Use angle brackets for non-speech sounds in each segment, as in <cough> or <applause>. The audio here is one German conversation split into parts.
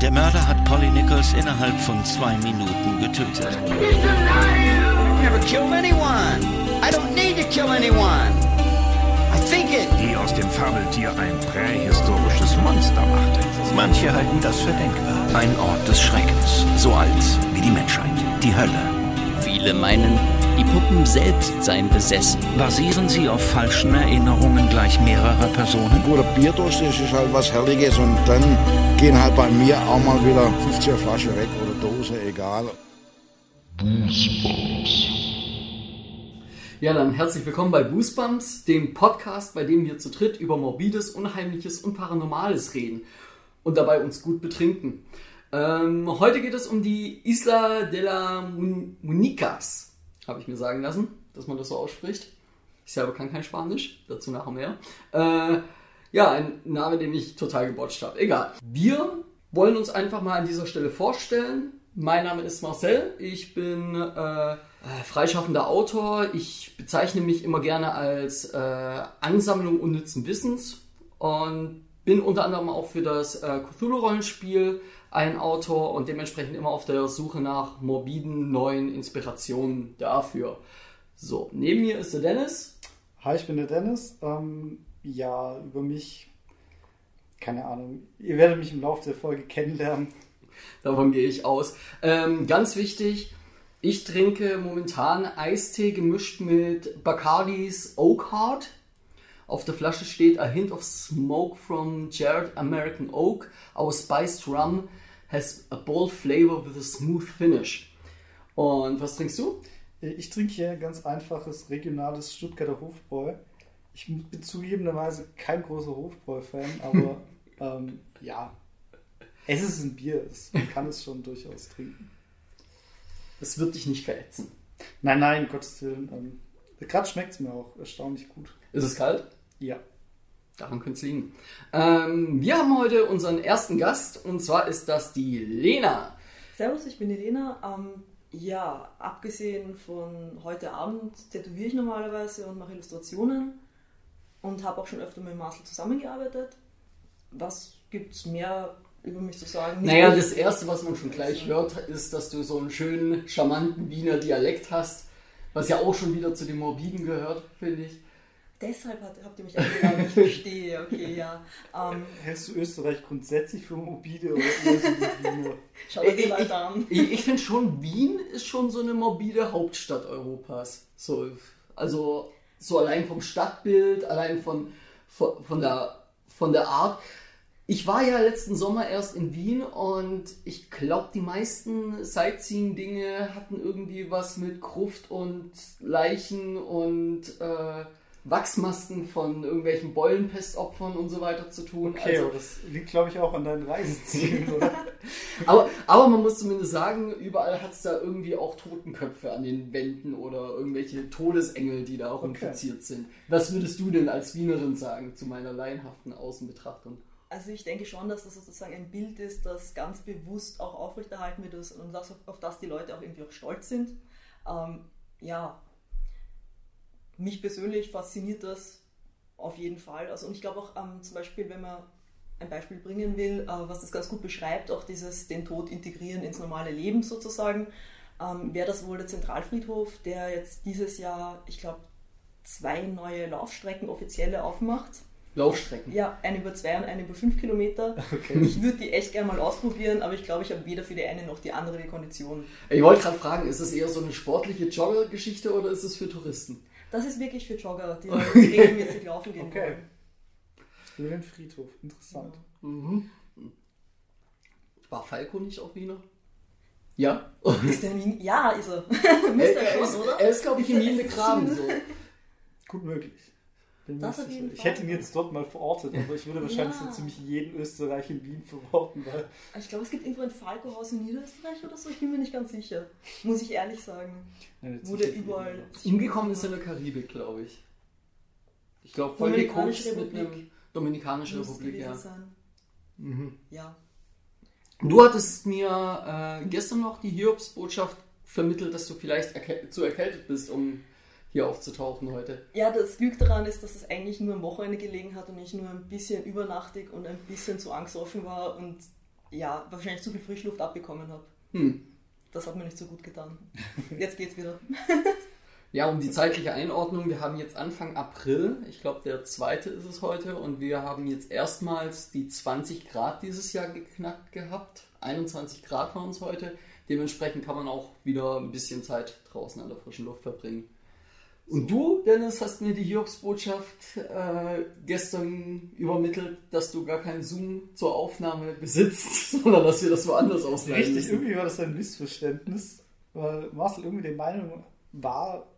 Der Mörder hat Polly Nichols innerhalb von zwei Minuten getötet. never killed anyone. I don't need to kill anyone. I think it. die aus dem Fabeltier ein prähistorisches Monster machte. Manche halten das für denkbar. Ein Ort des Schreckens, so alt wie die Menschheit, die Hölle. Viele meinen, die Puppen selbst seien besessen. Basieren sie auf falschen Erinnerungen gleich mehrerer Personen? guter Bierdurst ist, ist halt was Herrliches und dann gehen halt bei mir auch mal wieder 50er Flasche weg oder Dose, egal. Ja, dann herzlich willkommen bei Goosebumps, dem Podcast, bei dem wir zu dritt über Morbides, Unheimliches und Paranormales reden und dabei uns gut betrinken. Ähm, heute geht es um die Isla de la Mun Municas, habe ich mir sagen lassen, dass man das so ausspricht. Ich selber kann kein Spanisch, dazu nachher mehr. Äh, ja, ein Name, den ich total gebotcht habe. Egal. Wir wollen uns einfach mal an dieser Stelle vorstellen. Mein Name ist Marcel, ich bin äh, äh, freischaffender Autor. Ich bezeichne mich immer gerne als äh, Ansammlung unnützen Wissens und bin unter anderem auch für das äh, Cthulhu-Rollenspiel ein Autor und dementsprechend immer auf der Suche nach morbiden neuen Inspirationen dafür. So, neben mir ist der Dennis. Hi, ich bin der Dennis. Ähm, ja, über mich, keine Ahnung. Ihr werdet mich im Laufe der Folge kennenlernen. Davon gehe ich aus. Ähm, ganz wichtig, ich trinke momentan Eistee gemischt mit Bacardis Oak Heart. Auf der Flasche steht A hint of smoke from Jared American Oak. Our spiced rum has a bold flavor with a smooth finish. Und was trinkst du? Ich trinke hier ganz einfaches regionales Stuttgarter Hofbräu. Ich bin zugegebenerweise kein großer Hofbräu-Fan, <laughs> aber ähm, ja, es ist ein Bier. Es, man kann es schon durchaus trinken. Das wird dich nicht verätzen. Nein, nein, Gottes Willen. Ähm, Gerade schmeckt es mir auch erstaunlich gut. Ist es kalt? Ja. Daran könnte es liegen. Ähm, wir haben heute unseren ersten Gast und zwar ist das die Lena. Servus, ich bin die Lena. Ähm, ja, abgesehen von heute Abend tätowiere ich normalerweise und mache Illustrationen und habe auch schon öfter mit Marcel zusammengearbeitet. Was gibt es mehr über mich zu sagen? Nicht Naja, das erste, was man schon gleich hört, ist, dass du so einen schönen, charmanten Wiener Dialekt hast, was ja auch schon wieder zu den Morbiden gehört, finde ich. Deshalb hat, habt ihr mich eingeladen, ich verstehe, okay, ja. Ähm, Hältst du Österreich grundsätzlich für morbide oder eher <laughs> schaut euch die Ich, Leute an. ich, ich finde schon, Wien ist schon so eine morbide Hauptstadt Europas. So, also so allein vom Stadtbild, allein von, von, von, der, von der Art. Ich war ja letzten Sommer erst in Wien und ich glaube, die meisten Sightseeing-Dinge hatten irgendwie was mit Gruft und Leichen und äh, Wachsmasken von irgendwelchen Beulenpestopfern und so weiter zu tun. Okay, also, aber das liegt, glaube ich, auch an deinen Reisezielen, <laughs> oder? aber, aber man muss zumindest sagen, überall hat es da irgendwie auch Totenköpfe an den Wänden oder irgendwelche Todesengel, die da auch Okay. infiziert sind. Was würdest du denn als Wienerin sagen zu meiner laienhaften Außenbetrachtung? Also ich denke schon, dass das sozusagen ein Bild ist, das ganz bewusst auch aufrechterhalten wird und das, auf das die Leute auch irgendwie auch stolz sind. Ähm, ja, mich persönlich fasziniert das auf jeden Fall. Also und ich glaube auch ähm, zum Beispiel, wenn man ein Beispiel bringen will, äh, was das ganz gut beschreibt, auch dieses den Tod integrieren ins normale Leben sozusagen, ähm, wäre das wohl der Zentralfriedhof, der jetzt dieses Jahr, ich glaube, zwei neue Laufstrecken offizielle aufmacht. Laufstrecken. Ja, eine über zwei und eine über fünf Kilometer. <laughs> Ich würde die echt gerne mal ausprobieren, aber ich glaube, ich habe weder für die eine noch die andere die Kondition. Ich wollte gerade fragen, ist das eher so eine sportliche Jogger-Geschichte oder ist es für Touristen? Das ist wirklich für Jogger, die regelmäßig laufen gehen Okay. wollen. Höhlenfriedhof, interessant. Mhm. War Falco nicht auch Wiener? Ja. Ist der in Wien? Ja, ist er. <laughs> er, Müsste er er ist, schon, oder? er ist glaube ich, in Wien begraben. <laughs> So. Gut möglich. Das auf jeden. Ich hätte ihn jetzt dort mal verortet, aber ich würde wahrscheinlich Ja. so ziemlich jeden Österreich in Wien verorten, weil Ich glaube, es gibt irgendwo ein Falco-Haus in Niederösterreich oder so. Ich bin mir nicht ganz sicher. Muss ich ehrlich sagen. Nein, jetzt Wo der in überall. Umgekommen ist er in der Karibik, glaube ich. Ich glaube, voll gekokst mit einem Republik. Dominikanische Muss Republik, ja. sein. Mhm. Ja. Du hattest mir äh, gestern noch die Hiobs-Botschaft vermittelt, dass du vielleicht erkä zu erkältet bist, um hier aufzutauchen heute. Ja, das Glück daran ist, dass es eigentlich nur am Wochenende gelegen hat und ich nur ein bisschen übernachtig und ein bisschen zu angstoffen war und ja, wahrscheinlich zu viel Frischluft abbekommen habe. Hm. Das hat mir nicht so gut getan. <laughs> Jetzt geht's wieder. <laughs> Ja, um die zeitliche Einordnung, wir haben jetzt Anfang April, ich glaube der zweite ist es heute, und wir haben jetzt erstmals die 20 Grad dieses Jahr geknackt gehabt. 21 Grad waren es heute. Dementsprechend kann man auch wieder ein bisschen Zeit draußen an der frischen Luft verbringen. Und du, Dennis, hast mir die Hiobsbotschaft äh, gestern übermittelt, dass du gar keinen Zoom zur Aufnahme besitzt, <laughs> sondern dass wir das woanders ausleihen Richtig, müssen. irgendwie war das ein Missverständnis, weil Marcel irgendwie der Meinung war,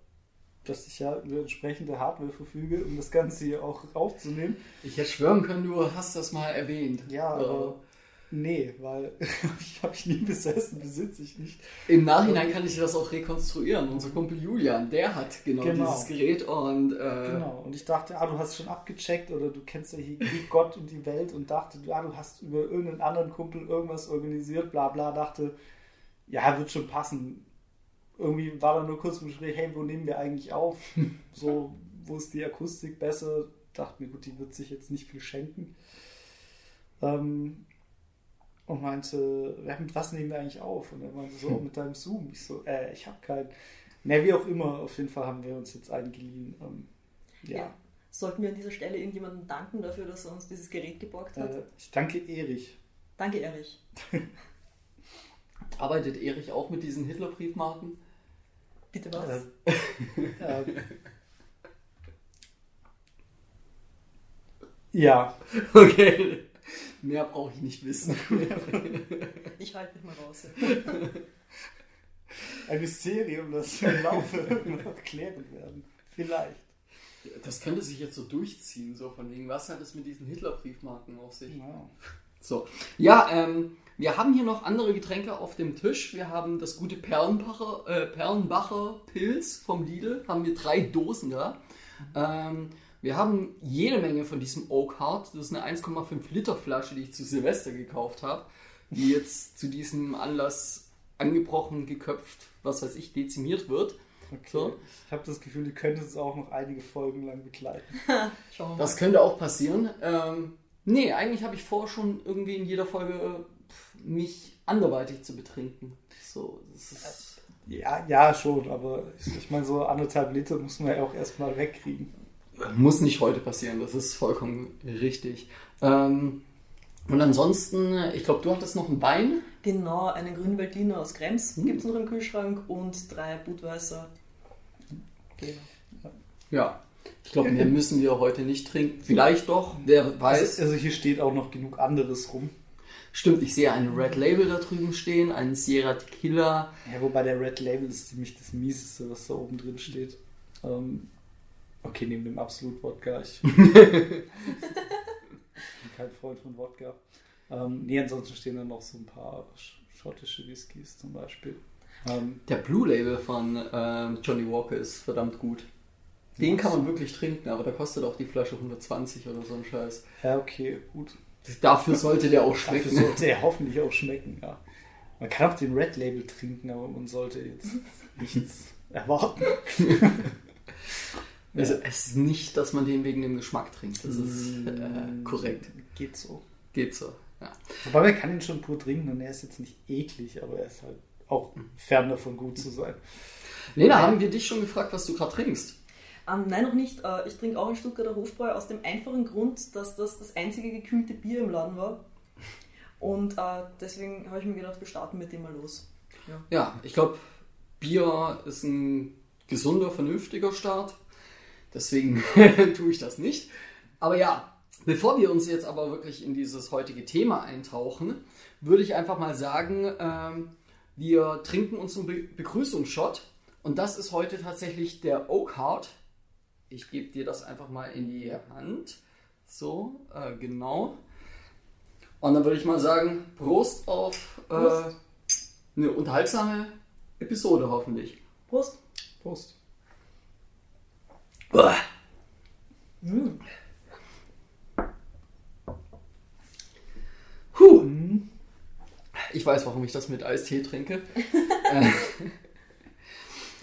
dass ich ja über entsprechende Hardware verfüge, um das Ganze hier auch aufzunehmen. Ich hätte schwören können, du hast das mal erwähnt. Ja, Äh, aber nee, weil <laughs> ich habe ich nie besessen, besitze ich nicht. Im Nachhinein kann ich das auch rekonstruieren. Unser Kumpel Julian, der hat genau, Genau. dieses Gerät und äh, Genau. Und ich dachte, ah, du hast schon abgecheckt oder du kennst ja hier wie Gott und die Welt und dachte, ah, du hast über irgendeinen anderen Kumpel irgendwas organisiert, bla bla, dachte, ja, wird schon passen. Irgendwie war da nur kurz im Gespräch, hey, wo nehmen wir eigentlich auf? <laughs> So, wo ist die Akustik besser? Dachte mir, gut, die wird sich jetzt nicht viel schenken. Ähm, und meinte, ja, mit was nehmen wir eigentlich auf? Und er meinte so, mit deinem Zoom. Ich so, äh, ich habe keinen. Na, wie auch immer, auf jeden Fall haben wir uns jetzt eingeliehen. Ähm, ja. Ja. Sollten wir an dieser Stelle irgendjemandem danken dafür, dass er uns dieses Gerät geborgt hat? Äh, ich danke Erich. Danke, Erich. <laughs> arbeitet Erich auch mit diesen Hitler-Briefmarken? Bitte was? Äh, <laughs> äh, ja, Okay. <laughs> Mehr brauche ich nicht wissen. Ich halte mich mal raus. ein Mysterium, das im Laufe noch klären werden. Vielleicht. Das könnte sich jetzt so durchziehen, so von wegen, was hat es mit diesen Hitler-Briefmarken auf sich? Ja. So. Ja, ähm, wir haben hier noch andere Getränke auf dem Tisch. Wir haben das gute Perlenbacher, äh, Perlenbacher Pilz vom Lidl. Haben wir drei Dosen da. Ähm, wir haben jede Menge von diesem Oak Heart. Das ist eine 1,5 Liter Flasche, die ich zu Silvester gekauft habe. Die jetzt zu diesem Anlass angebrochen, geköpft, was weiß ich, dezimiert wird. Okay. So. Ich habe das Gefühl, die könnte es auch noch einige Folgen lang begleiten. <laughs> Schauen wir mal. Das könnte auch passieren. Ähm, nee, eigentlich habe ich vor, schon irgendwie in jeder Folge äh, mich anderweitig zu betrinken. So, das ist. Ja, ja, schon, aber ich, ich meine, so anderthalb Liter muss man ja auch erstmal wegkriegen. Muss nicht heute passieren, das ist vollkommen richtig. Ähm, und ansonsten, ich glaube, du hattest noch ein Bein. Genau, einen grünen Veltliner aus Krems Hm. gibt es noch im Kühlschrank und drei Budweiser. Genau. Ja. Ich glaube, mehr <laughs> müssen wir heute nicht trinken. Vielleicht doch, wer weiß. Also, also hier steht auch noch genug anderes rum. Stimmt, ich sehe einen Red Label da drüben stehen, einen Sierra Tequila. Ja, wobei der Red Label ist ziemlich das Mieseste, was da oben drin steht. Ähm, okay, neben dem Absolut Wodka. Ich <laughs> bin kein Freund von Wodka. Ähm, nee, ansonsten stehen da noch so ein paar sch- schottische Whiskys zum Beispiel. Ähm, Der Blue Label von ähm, Johnny Walker ist verdammt gut. Den kann man wirklich trinken, aber da kostet auch die Flasche 120 oder so ein Scheiß. ja, okay, gut. Dafür sollte der auch Dafür schmecken. sollte er hoffentlich auch schmecken, ja. Man kann auch den Red Label trinken, aber man sollte jetzt <laughs> nichts erwarten. <laughs> Also es ist nicht, dass man den wegen dem Geschmack trinkt. Das ist äh, korrekt. Geht so. Geht so. Ja. Wobei man kann ihn schon pur trinken und er ist jetzt nicht eklig, aber er ist halt auch fern davon gut zu sein. Lena, haben wir dich schon gefragt, was du gerade trinkst? Ähm, nein, noch nicht. Äh, ich trinke auch ein Stuttgarter Hofbräu aus dem einfachen Grund, dass das das einzige gekühlte Bier im Laden war. Und äh, deswegen habe ich mir gedacht, wir starten mit dem mal los. Ja. Ja, ich glaube, Bier ist ein gesunder, vernünftiger Start. Deswegen <laughs> tue ich das nicht. Aber ja, bevor wir uns jetzt aber wirklich in dieses heutige Thema eintauchen, würde ich einfach mal sagen, ähm, wir trinken uns einen Be Begrüßungsshot. Und das ist heute tatsächlich der Oak Heart. Ich gebe dir das einfach mal in die Hand. So, äh, genau. Und dann würde ich mal sagen, Prost auf äh, Prost. eine unterhaltsame Episode hoffentlich. Prost! Prost. Mm. Puh. Ich weiß, warum ich das mit Eistee trinke. äh,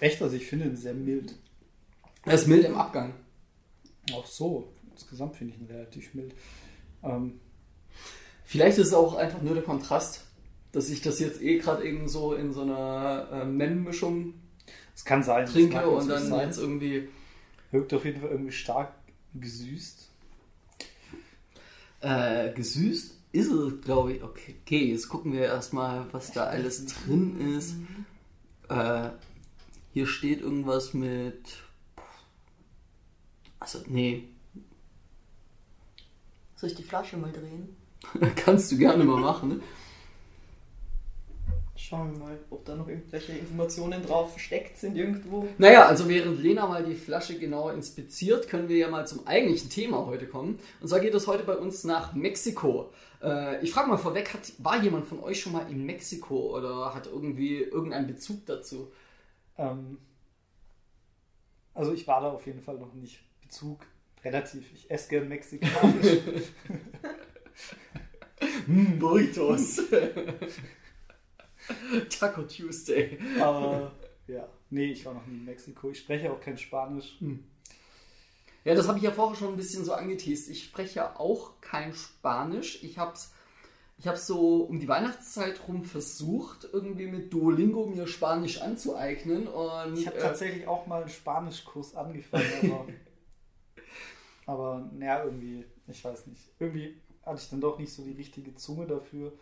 <laughs> Echt, also ich finde ihn sehr mild. er ist mild im Abgang. Auch so. Insgesamt finde ich ihn relativ mild. Ähm, Vielleicht ist es auch einfach nur der Kontrast, dass ich das jetzt eh gerade eben so in so einer äh, Mem-Mischung Es kann sein. das trinke mag und dann sein. jetzt irgendwie Wirkt auf jeden Fall irgendwie stark gesüßt. äh, gesüßt ist es, glaube ich. Okay, okay, jetzt gucken wir erstmal, was da alles drin ist. Äh, hier steht irgendwas mit. Also, nee, Soll ich die Flasche mal drehen? <laughs> kannst du gerne mal machen. Schauen wir mal, ob da noch irgendwelche Informationen drauf versteckt sind irgendwo. Naja, also während Lena mal die Flasche genauer inspiziert, können wir ja mal zum eigentlichen Thema heute kommen. Und zwar geht es heute bei uns nach Mexiko. Äh, ich frage mal vorweg, hat, war jemand von euch schon mal in Mexiko oder hat irgendwie irgendeinen Bezug dazu? Ähm, also ich war da auf jeden Fall noch nicht. Bezug relativ. Ich esse gern mexikanisch. <laughs> Burritos. <laughs> <laughs> Taco Tuesday. aber ja, nee, ich war noch nie in Mexiko. Ich spreche auch kein Spanisch. Ja, das habe ich ja vorher schon ein bisschen so angeteased. Ich spreche ja auch kein Spanisch. Ich habe es ich hab's so um die Weihnachtszeit rum versucht, irgendwie mit Duolingo mir Spanisch anzueignen. Und, Ich habe äh, tatsächlich auch mal einen Spanischkurs angefangen, aber, <laughs> aber naja, irgendwie, ich weiß nicht. Irgendwie hatte ich dann doch nicht so die richtige Zunge dafür.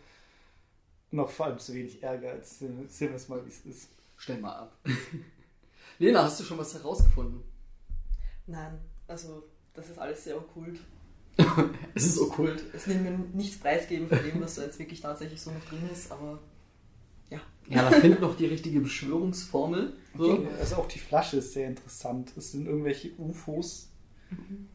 Auch vor allem zu wenig Ehrgeiz. Sehen sehen wir es mal, wie es ist. Stell mal ab. <laughs> Lena, hast du schon was herausgefunden? Nein, also das ist alles sehr okkult. <laughs> Es ist okkult. Es will mir nichts preisgeben von dem, was da jetzt wirklich tatsächlich so noch drin ist, aber ja. Ja, da findet noch die richtige Beschwörungsformel. So. Also auch die Flasche ist sehr interessant. Es sind irgendwelche UFOs,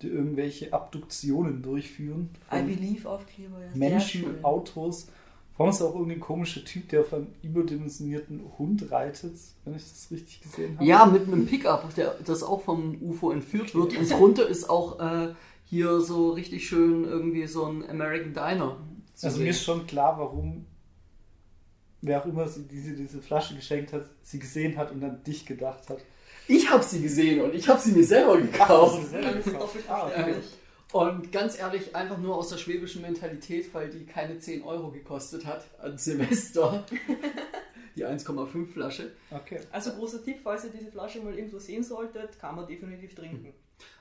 die irgendwelche Abduktionen durchführen. I believe Aufkleber, ja. sehr Menschen, schön. Autos. Allem ist auch irgendein komischer Typ, der auf einem überdimensionierten Hund reitet, wenn ich das richtig gesehen habe. Ja, mit einem Pickup, der, das auch vom UFO entführt wird. Und drunter ist auch äh, hier so richtig schön irgendwie so ein American Diner. Also sehen. mir ist schon klar, warum wer auch immer sie diese, diese Flasche geschenkt hat, sie gesehen hat und dann dich gedacht hat. Ich habe sie gesehen und ich habe sie mir selber gekauft. Du selber gekauft? <laughs> Ah, okay. Und ganz ehrlich, einfach nur aus der schwäbischen Mentalität, weil die keine 10 Euro gekostet hat an Silvester. Die 1,5 Flasche. okay. Also großer Tipp, falls ihr diese Flasche mal irgendwo sehen solltet, kann man definitiv trinken.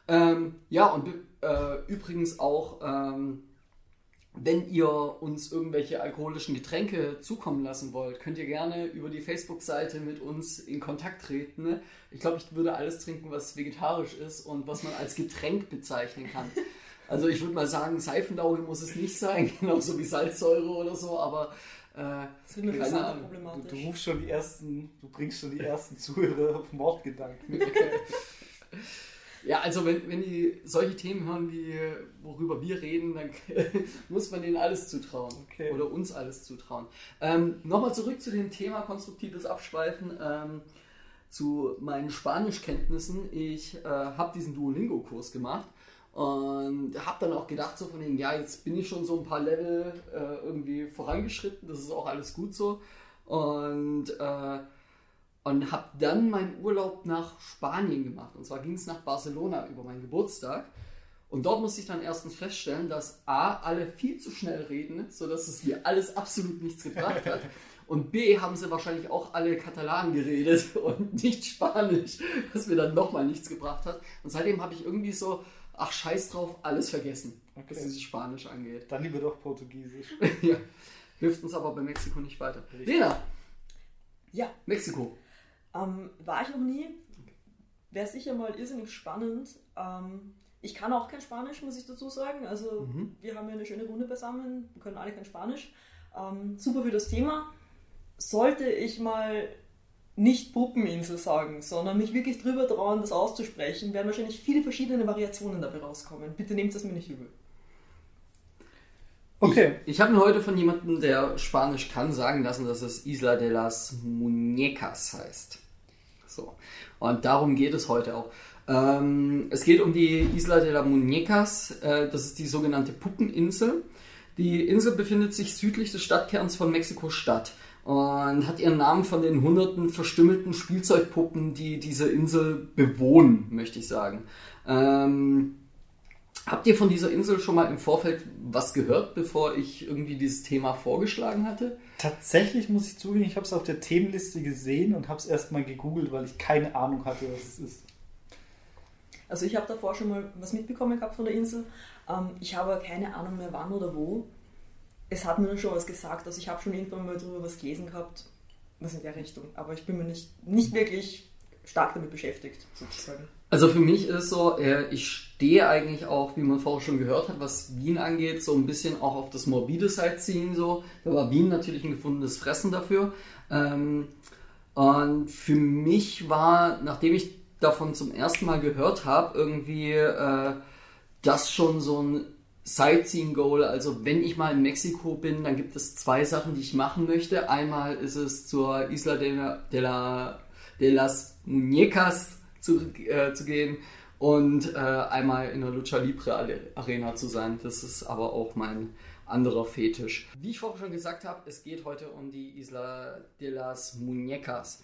Ähm, ja, und äh, übrigens auch, ähm, wenn ihr uns irgendwelche alkoholischen Getränke zukommen lassen wollt, könnt ihr gerne über die Facebook-Seite mit uns in Kontakt treten. ne? Ich glaube, ich würde alles trinken, was vegetarisch ist und was man als Getränk bezeichnen kann. Also ich würde mal sagen, Seifendauge muss es nicht sein, <laughs> genauso wie Salzsäure oder so, aber äh, Das Keine Ahnung. Du, du rufst schon die ersten, du bringst schon die ersten Zuhörer auf Mordgedanken. <laughs> Ja, also wenn, wenn die solche Themen hören, wie worüber wir reden, dann <laughs> muss man denen alles zutrauen. Okay. Oder uns alles zutrauen. Ähm, Nochmal zurück zu dem Thema konstruktives Abschweifen. Ähm, zu meinen Spanischkenntnissen. Ich äh, habe diesen Duolingo-Kurs gemacht und habe dann auch gedacht, so von denen, ja, jetzt bin ich schon so ein paar Level äh, irgendwie vorangeschritten, das ist auch alles gut so. Und äh, und habe dann meinen Urlaub nach Spanien gemacht. Und zwar ging es nach Barcelona über meinen Geburtstag. Und dort musste ich dann erstens feststellen, dass A, alle viel zu schnell reden, sodass es mir alles absolut nichts gebracht hat. <laughs> Und B, haben sie wahrscheinlich auch alle Katalan geredet <laughs> und nicht Spanisch, was mir dann nochmal nichts gebracht hat. Und seitdem habe ich irgendwie so, ach scheiß drauf, alles vergessen, was Okay. dieses Spanisch angeht. Dann lieber doch Portugiesisch. <laughs> ja. Hilft uns aber bei Mexiko nicht weiter. Richtig. Lena, Ja, Mexiko. ähm, war ich noch nie. Wäre sicher mal irrsinnig spannend. Ähm, ich kann auch kein Spanisch, muss ich dazu sagen. Also Mhm. wir haben ja eine schöne Runde beisammen, wir können alle kein Spanisch. Ähm, super für das Thema. Sollte ich mal nicht Puppeninsel sagen, sondern mich wirklich drüber trauen, das auszusprechen, werden wahrscheinlich viele verschiedene Variationen dabei rauskommen. Bitte nehmt es mir nicht übel. Okay. Ich, ich habe mir heute von jemandem, der Spanisch kann, sagen lassen, dass es Isla de las Muñecas heißt. So. Und darum geht es heute auch. Ähm, es geht um die Isla de las Muñecas. Äh, das ist die sogenannte Puppeninsel. Die Insel befindet sich südlich des Stadtkerns von Mexiko-Stadt und hat ihren Namen von den hunderten verstümmelten Spielzeugpuppen, die diese Insel bewohnen, möchte ich sagen. Ähm, Habt ihr von dieser Insel schon mal im Vorfeld was gehört, bevor ich irgendwie dieses Thema vorgeschlagen hatte? Tatsächlich muss ich zugeben, ich habe es auf der Themenliste gesehen und habe es erstmal gegoogelt, weil ich keine Ahnung hatte, was es ist. Also ich habe davor schon mal was mitbekommen gehabt von der Insel. Ähm, ich habe keine Ahnung mehr wann oder wo. Es hat mir schon was gesagt, also ich habe schon irgendwann mal darüber was gelesen gehabt, was in der Richtung. Aber ich bin mir nicht, nicht wirklich stark damit beschäftigt, sozusagen. Also für mich ist so, äh, ich stehe eigentlich auch, wie man vorher schon gehört hat, was Wien angeht, so ein bisschen auch auf das morbide Sightseeing so. Da war Wien natürlich ein gefundenes Fressen dafür. Ähm, und für mich war, nachdem ich davon zum ersten Mal gehört habe, irgendwie äh, das schon so ein Sightseeing-Goal. Also wenn ich mal in Mexiko bin, dann gibt es zwei Sachen, die ich machen möchte. Einmal ist es zur Isla de, la, de, la, de las Muñecas zu, äh, zu gehen und äh, einmal in der Lucha Libre Arena zu sein. Das ist aber auch mein anderer Fetisch. Wie ich vorher schon gesagt habe, es geht heute um die Isla de las Muñecas.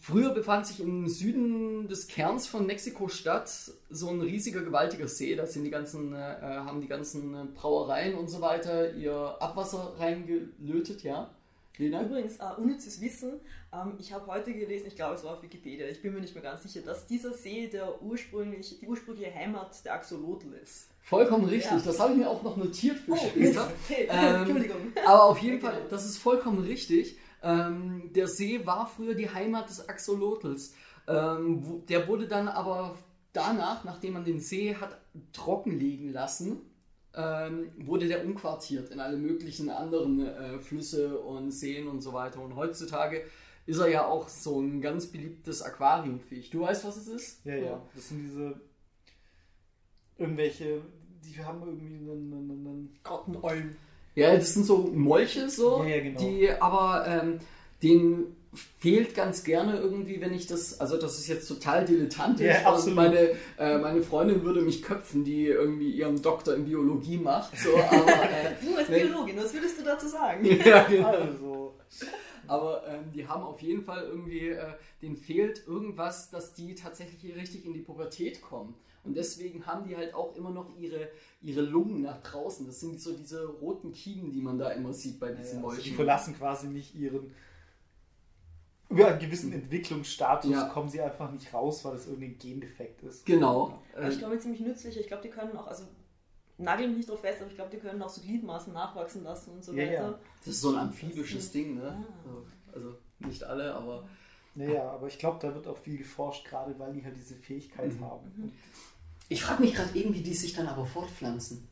Früher befand sich im Süden des Kerns von Mexiko-Stadt so ein riesiger, gewaltiger See. Da sind die ganzen, äh, haben die ganzen Brauereien und so weiter ihr Abwasser reingelötet, ja. Lena? Übrigens, uh, unnützes Wissen. Ähm, ich habe heute gelesen, ich glaube, es war auf Wikipedia, ich bin mir nicht mehr ganz sicher, dass dieser See der ursprünglich, die ursprüngliche Heimat der Axolotl ist. Vollkommen richtig, ja. das habe ich mir auch noch notiert für oh, später. ähm, <laughs> Entschuldigung. Aber auf jeden Fall, das ist vollkommen richtig. Ähm, der See war früher die Heimat des Axolotls. Ähm, wo, der wurde dann aber danach, nachdem man den See hat trockenlegen lassen, ähm, wurde der umquartiert in alle möglichen anderen äh, Flüsse und Seen und so weiter. Und heutzutage ist er ja auch so ein ganz beliebtes Aquariumfisch. Du weißt, was es ist? Ja, ja. Das sind diese irgendwelche, die haben irgendwie einen, einen, einen Grottenolm. Ja, das sind so Molche so, ja, ja, genau. die aber ähm, den fehlt ganz gerne irgendwie, wenn ich das, also das ist jetzt total dilettantisch. Ja, absolut. Meine, äh, meine Freundin würde mich köpfen, die irgendwie ihren Doktor in Biologie macht. So, <laughs> aber, äh, du als Biologin, was würdest du dazu sagen? <laughs> ja, genau. Also. Aber ähm, die haben auf jeden Fall irgendwie, äh, denen fehlt irgendwas, dass die tatsächlich richtig in die Pubertät kommen. Und deswegen haben die halt auch immer noch ihre, ihre Lungen nach draußen. Das sind so diese roten Kiemen, die man da immer sieht bei diesen ja, Mäuschen. Also die verlassen quasi nicht ihren über einen gewissen Entwicklungsstatus ja. kommen sie einfach nicht raus, weil das irgendein Gendefekt ist. Genau. Ja. Ich glaube, ziemlich nützlich. Ich glaube, die können auch, also nagel mich nicht drauf fest, aber ich glaube, die können auch so Gliedmaßen nachwachsen lassen und so ja, weiter. Ja. Das ist so ein amphibisches Ding, ne? Ah. Also nicht alle, aber. Naja, aber ich glaube, da wird auch viel geforscht, gerade weil die halt diese Fähigkeit mhm. haben. Mhm. Ich frage mich gerade irgendwie, die sich dann aber fortpflanzen.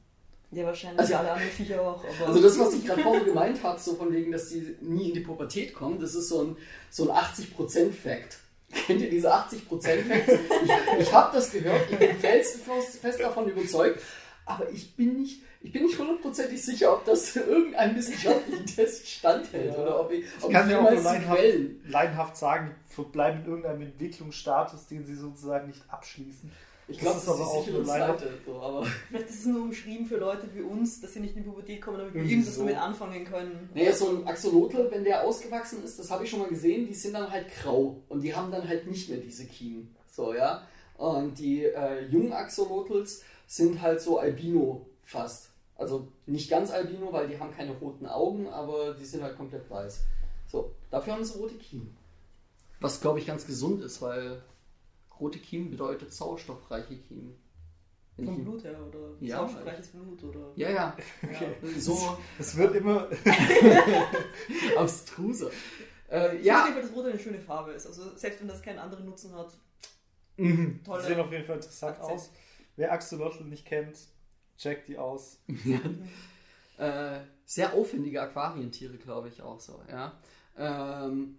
Ja, wahrscheinlich also, alle anderen Viecher auch. also das, was ich gerade vorhin gemeint habe, so von wegen, dass die nie in die Pubertät kommen, das ist so ein, so ein 80%-Fact. Kennt ihr diese 80%-Facts? Ich, ich habe das gehört, ich bin fest, fest davon überzeugt, aber ich bin nicht, ich bin nicht hundertprozentig sicher, ob das irgendein wissenschaftlichen Test standhält ja. oder ob ich, ob ich kann ja auch nur leidenhaft, leidenhaft sagen, die verbleiben in irgendeinem Entwicklungsstatus, den sie sozusagen nicht abschließen. Ich glaube, das, das ist aber auch eine Seite. So, aber Vielleicht ist es nur umschrieben für Leute wie uns, dass sie nicht in die Pubertät kommen, damit wir irgendwas so. damit anfangen können. Naja, so ein Axolotl, wenn der ausgewachsen ist, das habe ich schon mal gesehen, die sind dann halt grau und die haben dann halt nicht mehr diese Kiemen. So, ja. Und die äh, jungen Axolotls sind halt so Albino fast. Also nicht ganz Albino, weil die haben keine roten Augen, aber die sind halt komplett weiß. So, dafür haben sie rote Kiemen. Was glaube ich ganz gesund ist, weil Rote Kiemen bedeutet sauerstoffreiche Kiemen. Vom Blut her oder ja, sauerstoffreiches Blut oder. Ja, ja. Okay. So. Es wird immer <laughs> abstruser. Äh, ja. Ich weiß dass Rot eine schöne Farbe ist. Also selbst wenn das keinen anderen Nutzen hat. Mhm. Tolle Sehen auf jeden Fall interessant Akzent. aus. Wer Axolotl nicht kennt, checkt die aus. <laughs> äh, sehr aufwendige Aquarientiere, glaube ich auch so. Ja. Ähm,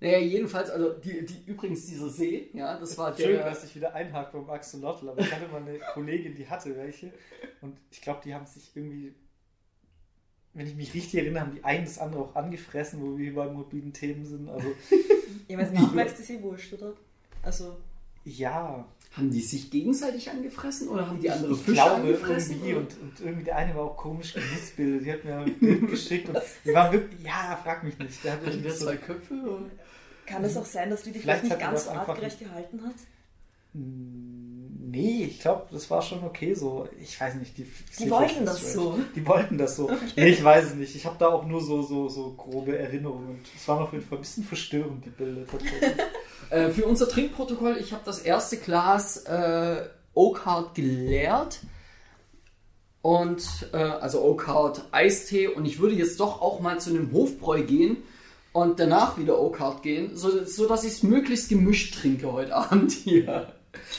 naja, jedenfalls, also die, die, übrigens dieser See, ja, das war der. Schön, dass ich wieder einhake beim Axolotl, aber ich hatte mal eine Kollegin, die hatte welche und ich glaube, die haben sich irgendwie, wenn ich mich richtig erinnere, haben die ein das andere auch angefressen, wo wir bei mobilen Themen sind. Also, <laughs> ja, weiß nachwächst, <laughs> ist eh wurscht, oder? Also. Ja. Haben die sich gegenseitig angefressen oder haben die andere ich, ich Fische glaube, irgendwie und, und irgendwie der eine war auch komisch gemissbildet. Die hat mir ein Bild geschickt und <laughs> die waren wirklich, ja, frag mich nicht. Der hatte so, zwei Köpfe. Kann es auch sein, dass du dich vielleicht, vielleicht nicht ganz artgerecht gehalten hast? Nee, ich glaube, das war schon okay so. Ich weiß nicht, die, Die wollten das so. Die wollten das so. Nee, ich weiß es nicht. Ich habe da auch nur so, so, so grobe Erinnerungen. Es waren auf jeden Fall ein bisschen verstörend, die Bilder tatsächlich. <laughs> Äh, für unser Trinkprotokoll, ich habe das erste Glas äh, Oak Heart geleert. Und, äh, also Oak Heart Eistee. Und ich würde jetzt doch auch mal zu einem Hofbräu gehen und danach wieder Heart gehen, so, so dass ich es möglichst gemischt trinke heute <laughs> Abend hier.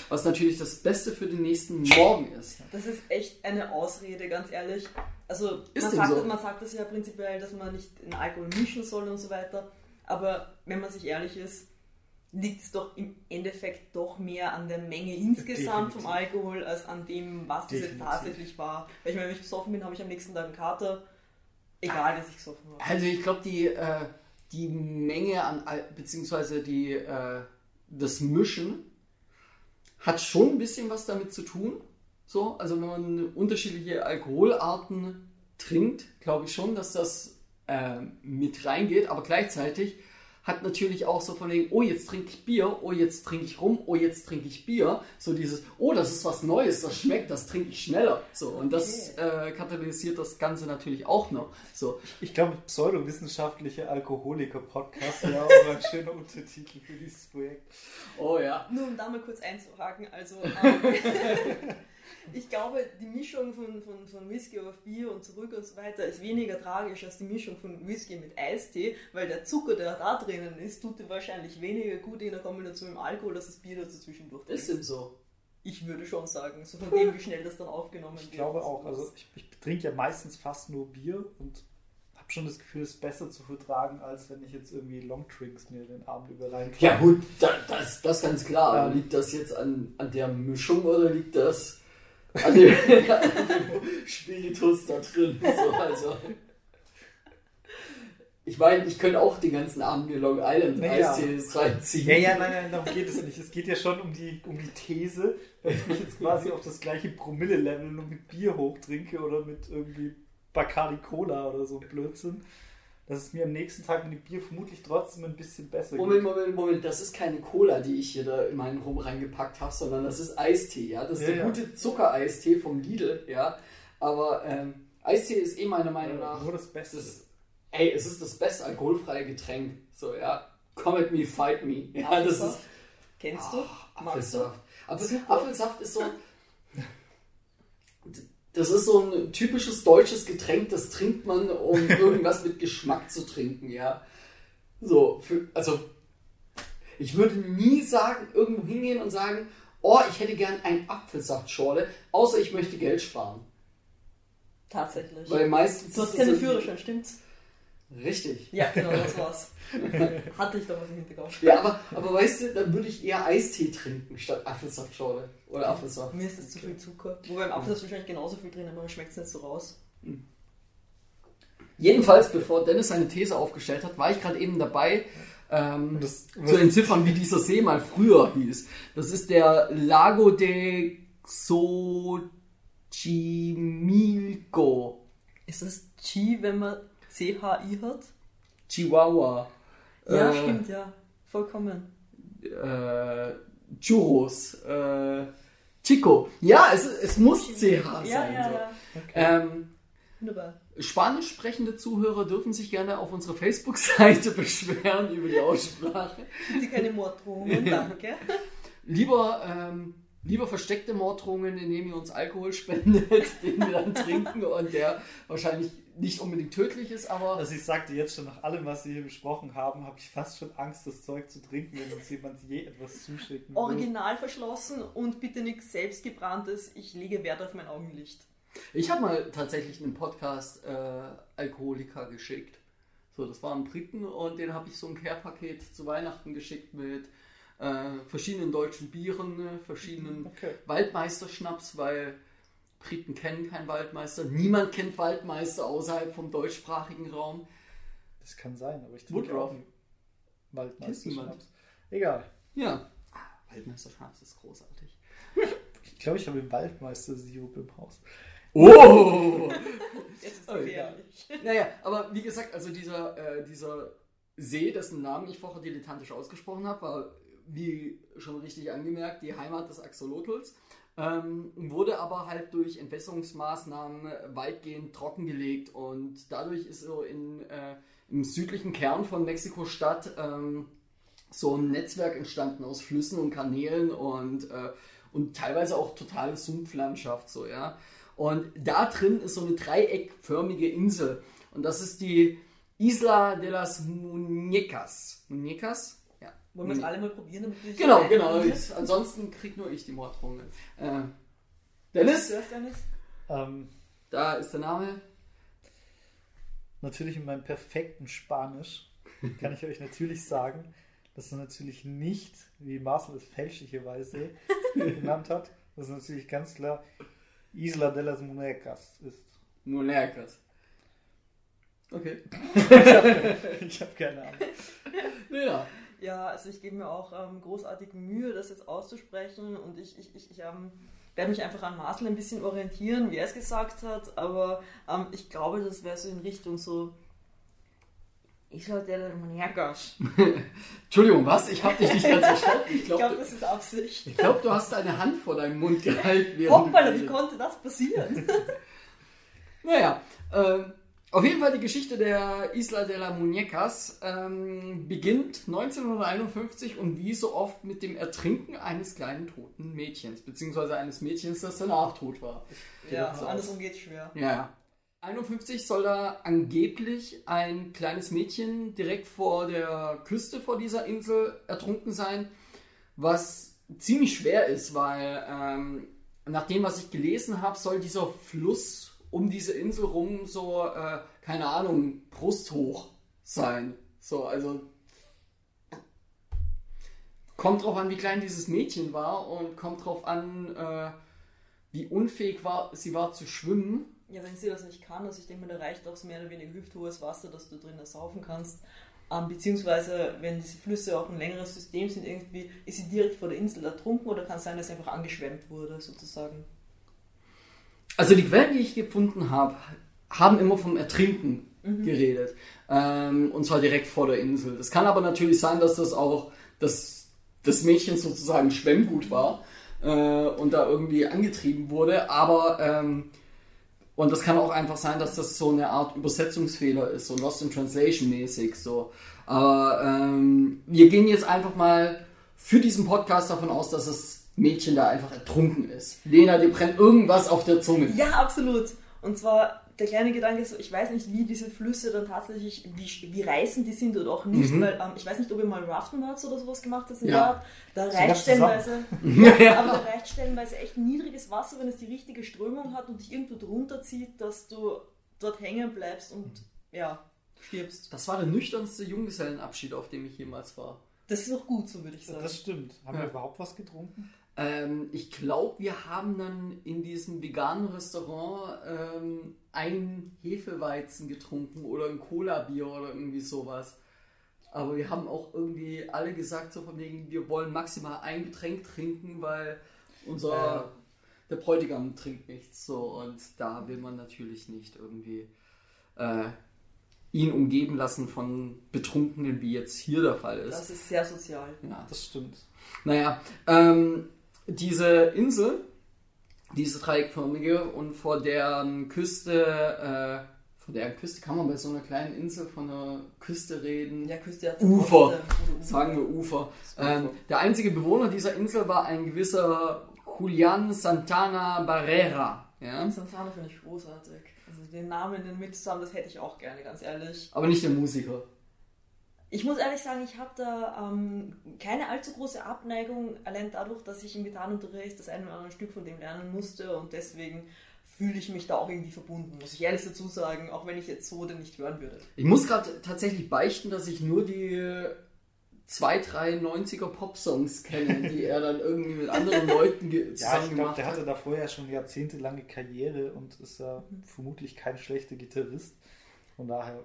Was natürlich das Beste für den nächsten Morgen ist. Das ist echt eine Ausrede, ganz ehrlich. Also Ist man sagt, so? man sagt das ja prinzipiell, dass man nicht den Alkohol mischen soll und so weiter. Aber wenn man sich ehrlich ist, liegt es doch im Endeffekt doch mehr an der Menge insgesamt vom Definitiv. Alkohol als an dem, was das jetzt Definitiv. tatsächlich war. Weil ich meine, wenn ich besoffen bin, habe ich am nächsten Tag einen Kater. Egal, dass ich gesoffen habe. Also ich glaube, die, äh, die Menge an, beziehungsweise die, äh, das Mischen hat schon ein bisschen was damit zu tun. So, also wenn man unterschiedliche Alkoholarten trinkt, glaube ich schon, dass das äh, mit reingeht, aber gleichzeitig hat natürlich auch so von wegen, oh, jetzt trinke ich Bier, oh, jetzt trinke ich rum, oh, jetzt trinke ich Bier. So dieses, oh, das ist was Neues, das schmeckt, das trinke ich schneller. So, und das äh, katalysiert das Ganze natürlich auch noch. So, Ich glaube, pseudowissenschaftliche Alkoholiker-Podcast wäre auch ein schöner Untertitel für dieses Projekt. oh ja. Nur um da mal kurz einzuhaken, also <laughs> ähm, ich glaube, die Mischung von, von, von Whisky auf Bier und zurück und so weiter ist weniger tragisch als die Mischung von Whisky mit Eistee, weil der Zucker, der da drinnen ist, tut dir wahrscheinlich weniger gut in der Kombination mit dem Alkohol, als das Bier, das du zwischendurch Ist denn so? Ich würde schon sagen, so von dem, wie schnell das dann aufgenommen wird. Ich glaube auch. Also ich, ich trinke ja meistens fast nur Bier und habe schon das Gefühl, es ist besser zu vertragen, als wenn ich jetzt irgendwie Longdrinks mir den Abend über rein Ja gut, da, das, das ganz klar. Aber Ähm. liegt das jetzt an, an der Mischung oder liegt das an dem, an dem Spiritus da drin? So, also. Ich meine, ich könnte auch den ganzen Abend mir Long Island Naja. Eistees reinziehen. Ja, ja, nein, nein, darum geht es nicht. Es geht ja schon um die, um die These, wenn ich mich jetzt quasi auf das gleiche Promille-Level nur mit Bier hochtrinke oder mit irgendwie Bacardi Cola oder so Blödsinn, dass es mir am nächsten Tag mit dem Bier vermutlich trotzdem ein bisschen besser Moment, Moment, Moment, das ist keine Cola, die ich hier da in meinen Rum reingepackt habe, sondern das ist Eistee, ja. Das ist Ja, der ja. gute Zuckereistee vom Lidl, ja. Aber ähm, Eistee ist eh meiner Meinung Ja, nach nur das Beste. Das ey, es ist das beste alkoholfreie Getränk. So, ja. Come at me, fight me. Ja, das ist. Apfelsaft. Kennst du? Du? Apfelsaft. Apfel, Apfelsaft ist so. <laughs> Das ist so ein typisches deutsches Getränk, das trinkt man, um <laughs> irgendwas mit Geschmack zu trinken, ja. So, für, also, ich würde nie sagen, irgendwo hingehen und sagen, oh, ich hätte gern eine Apfelsaftschorle, außer ich möchte Geld sparen. Tatsächlich. Weil meistens du hast ist keinen es so- Führerschein, stimmt's? Richtig. Ja, genau, <laughs> das war's. Hatte ich da was im Hinterkopf. Ja, aber, aber weißt du, dann würde ich eher Eistee trinken statt Apfelsaftschorle. Oder Apfelsaft. Mir ist das zu viel Zucker. Wobei im Apfel ist wahrscheinlich genauso viel drin, aber man schmeckt es nicht so raus. Jedenfalls, bevor Dennis seine These aufgestellt hat, war ich gerade eben dabei, ähm, das- zu entziffern, wie dieser See mal früher hieß. Das ist der Lago de Xochimilco. Ist das Chi, wenn man CHI hat? Chihuahua. Ja, Äh, stimmt, ja. Vollkommen. Äh, Churros. Äh, Chico. Ja, es, es muss CH sein. Ja, ja, so. ja. Ähm, Wunderbar. Spanisch sprechende Zuhörer dürfen sich gerne auf unserer Facebook-Seite <laughs> beschweren über die Aussprache. Bitte keine Morddrohungen, danke. <laughs> Lieber, ähm, lieber versteckte Morddrohungen, indem ihr uns Alkohol spendet, <laughs> den wir dann trinken und der wahrscheinlich nicht unbedingt tödlich ist, aber Also ich sagte jetzt schon, nach allem, was wir hier besprochen haben, habe ich fast schon Angst, das Zeug zu trinken, wenn uns jemand je etwas zuschicken will. Original verschlossen und bitte nichts selbstgebranntes. Ich lege Wert auf mein Augenlicht. ich habe mal tatsächlich einen Podcast äh, Alkoholiker geschickt. So, das waren Briten und den habe ich so ein Care-Paket zu Weihnachten geschickt mit äh, verschiedenen deutschen Bieren, äh, verschiedenen Okay. Waldmeisterschnaps, weil Briten kennen keinen Waldmeister. Niemand kennt Waldmeister außerhalb vom deutschsprachigen Raum. Das kann sein, aber ich trinke Woodruff. auch Waldmeister. Schnaps. Egal. Ja. Ah, Waldmeisterschnaps ist großartig. Ich glaube, ich habe den Waldmeister-Sirup im Haus. Oh! <laughs> Jetzt ist Oh, gefährlich. naja, aber wie gesagt, also dieser, äh, dieser See, dessen Namen ich vorher dilettantisch ausgesprochen habe, war wie schon richtig angemerkt, die Heimat des Axolotls. Ähm, wurde aber halt durch Entwässerungsmaßnahmen weitgehend trockengelegt und dadurch ist so in, äh, im südlichen Kern von Mexiko-Stadt ähm, so ein Netzwerk entstanden aus Flüssen und Kanälen und, äh, und teilweise auch totale Sumpflandschaft, so, ja. Und da drin ist so eine dreieckförmige Insel und das ist die Isla de las Muñecas. Muñecas? Wollen wir es alle mal probieren? Damit wir Genau, genau. Ich, ansonsten krieg nur ich die Morddrohungen. Äh? Dennis, Zuerst, Dennis? Ähm, da ist der Name. natürlich in meinem perfekten Spanisch kann ich euch natürlich sagen, dass es natürlich nicht, wie Marcel es fälschlicherweise <laughs> genannt hat, dass es natürlich ganz klar Isla de las Muñecas ist. Muñecas. Okay. Ich habe keine Ahnung. <laughs> Ja. Ja, also ich gebe mir auch ähm, großartig Mühe, das jetzt auszusprechen und ich, ich, ich, ich ähm, werde mich einfach an Marcel ein bisschen orientieren, wie er es gesagt hat, aber ähm, ich glaube, das wäre so in Richtung so Isla de las Muñecas. Entschuldigung, was? Ich habe dich nicht ganz verstanden. Ich Ich glaube, glaube, das ist Absicht. ich glaub, du hast deine Hand vor deinem Mund gehalten. Hoppala, wie konnte das passieren? <laughs> Naja, ähm, auf jeden Fall die Geschichte der Isla de la Muñecas ähm, beginnt 1951 und wie so oft mit dem Ertrinken eines kleinen toten Mädchens, beziehungsweise eines Mädchens, das danach tot war. ja, so andersrum geht's schwer. Ja, ja. 51 soll da angeblich ein kleines Mädchen direkt vor der Küste vor dieser Insel ertrunken sein, was ziemlich schwer ist, weil ähm, nach dem, was ich gelesen habe, soll dieser Fluss um diese Insel rum so, äh, keine Ahnung, brusthoch sein. So, also kommt drauf an, wie klein dieses Mädchen war und kommt drauf an, äh, wie unfähig war, sie war zu schwimmen. Ja, wenn sie das nicht kann, also ich denke mal, da reicht auch mehr oder weniger hüfthohes Wasser, dass du drin saufen kannst. Ähm, beziehungsweise, wenn diese Flüsse auch ein längeres System sind, irgendwie ist sie direkt vor der Insel ertrunken oder kann es sein, dass sie einfach angeschwemmt wurde, sozusagen. Also die Quellen, die ich gefunden habe, haben immer vom Ertrinken geredet. Ähm, und zwar direkt vor der Insel. Das kann aber natürlich sein, dass das auch das, das Mädchen sozusagen Schwemmgut war äh, und da irgendwie angetrieben wurde. Aber ähm, und das kann auch einfach sein, dass das so eine Art Übersetzungsfehler ist, so Lost in Translation mäßig so. Aber ähm, wir gehen jetzt einfach mal für diesen Podcast davon aus, dass das Mädchen da einfach ertrunken ist. Lena, dir brennt irgendwas auf der Zunge. Ja, absolut. Und zwar, der kleine Gedanke ist so, ich weiß nicht, wie diese Flüsse dann tatsächlich, wie, wie reißend die sind oder auch nicht, weil ähm, ich weiß nicht, ob ihr mal Raftenwatz oder sowas gemacht habt. <laughs> Ja. Ja. Da reicht stellenweise, Ja. aber da reicht stellenweise echt niedriges Wasser, wenn es die richtige Strömung hat und dich irgendwo drunter zieht, dass du dort hängen bleibst und ja, stirbst. Das war der nüchternste Junggesellenabschied, auf dem ich jemals war. Das ist auch gut, so würde ich sagen. Das stimmt. Haben Ja. wir überhaupt was getrunken? Ähm, ich glaube, wir haben dann in diesem veganen Restaurant ähm, ein Hefeweizen getrunken oder ein Cola-Bier oder irgendwie sowas. Aber wir haben auch irgendwie alle gesagt, so von wegen, wir wollen maximal ein Getränk trinken, weil unser Ja. der Bräutigam trinkt nichts. So und da will man natürlich nicht irgendwie äh, ihn umgeben lassen von Betrunkenen, wie jetzt hier der Fall ist. Das ist sehr sozial. ja. Das stimmt. Naja, ähm, diese Insel, diese dreieckförmige und vor deren Küste, äh, vor deren Küste kann man bei so einer kleinen Insel von einer Küste reden. Ja, Küste hat Ufer. Oder Ufer. Sagen wir Ufer. Ähm, der einzige Bewohner dieser Insel war ein gewisser Julian Santana Barrera. Ja? Santana finde ich großartig. Also den Namen in den haben, das hätte ich auch gerne, ganz ehrlich. Aber nicht der Musiker. Ich muss ehrlich sagen, ich habe da ähm, keine allzu große Abneigung, allein dadurch, dass ich im Gitarrenunterricht das ein oder andere Stück von dem lernen musste und deswegen fühle ich mich da auch irgendwie verbunden, muss ich ehrlich dazu sagen, auch wenn ich jetzt so den nicht hören würde. Ich muss gerade tatsächlich beichten, dass ich nur die zwei, drei 90er Pop-Songs kenne, die er dann irgendwie mit anderen <laughs> Leuten ge- Ja, zusammen ich glaube, gemacht der hat. hatte da vorher schon jahrzehntelange Karriere und ist ja vermutlich kein schlechter Gitarrist. Von daher,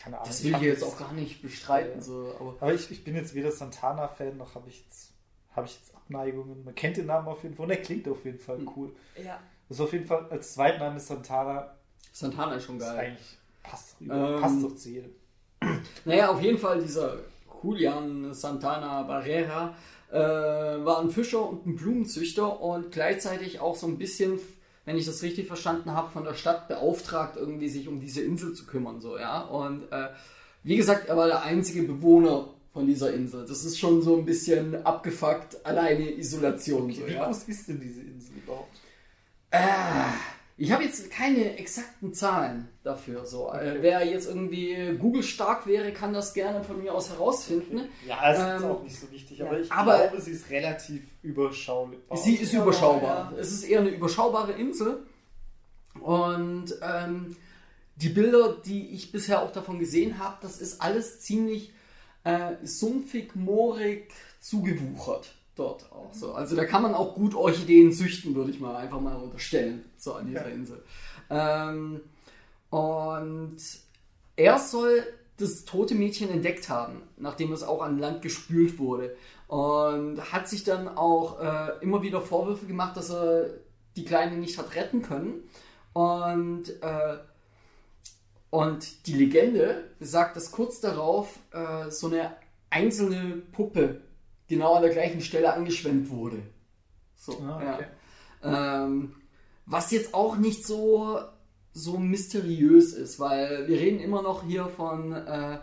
keine Ahnung. Das will ich jetzt auch gar nicht bestreiten. So, aber Aber ich, ich bin jetzt weder Santana-Fan noch habe ich, jetzt- hab ich jetzt Abneigungen. Man kennt den Namen auf jeden Fall und er klingt auf jeden Fall Hm. cool. Ja, Das ist auf jeden Fall als Zweitname Santana. Santana ist schon ist geil. eigentlich passt, rüber, Ähm, passt doch zu jedem. Naja, auf jeden Fall dieser Julian Santana Barrera äh, war ein Fischer und ein Blumenzüchter und gleichzeitig auch so ein bisschen, wenn ich das richtig verstanden habe, von der Stadt beauftragt, irgendwie sich um diese Insel zu kümmern. So, ja? Und äh, wie gesagt, er war der einzige Bewohner von dieser Insel. Das ist schon so ein bisschen abgefuckt, alleine Isolation. So, Wie ja? groß ist denn diese Insel überhaupt? Äh, ich habe jetzt keine exakten Zahlen dafür. So. Äh, wer jetzt irgendwie Google stark wäre, kann das gerne von mir aus herausfinden. Ja, das ist Ähm, auch nicht so wichtig, aber ich Aber- glaube, sie ist relativ überschaubar. Sie ist überschaubar. ja. Es ist eher eine überschaubare Insel. Und ähm, die Bilder, die ich bisher auch davon gesehen habe, das ist alles ziemlich äh, sumpfig, moorig zugewuchert dort auch so. Also da kann man auch gut Orchideen züchten, würde ich mal einfach mal unterstellen, so an dieser Ja. Insel. Ähm, und er soll das tote Mädchen entdeckt haben, nachdem es auch an Land gespült wurde. Und hat sich dann auch äh, immer wieder Vorwürfe gemacht, dass er die Kleine nicht hat retten können. Und, äh, und die Legende besagt, dass kurz darauf äh, so eine einzelne Puppe genau an der gleichen Stelle angeschwemmt wurde. So, Ah, ja. okay. Ähm, was jetzt auch nicht so, so mysteriös ist, weil wir reden immer noch hier von, äh,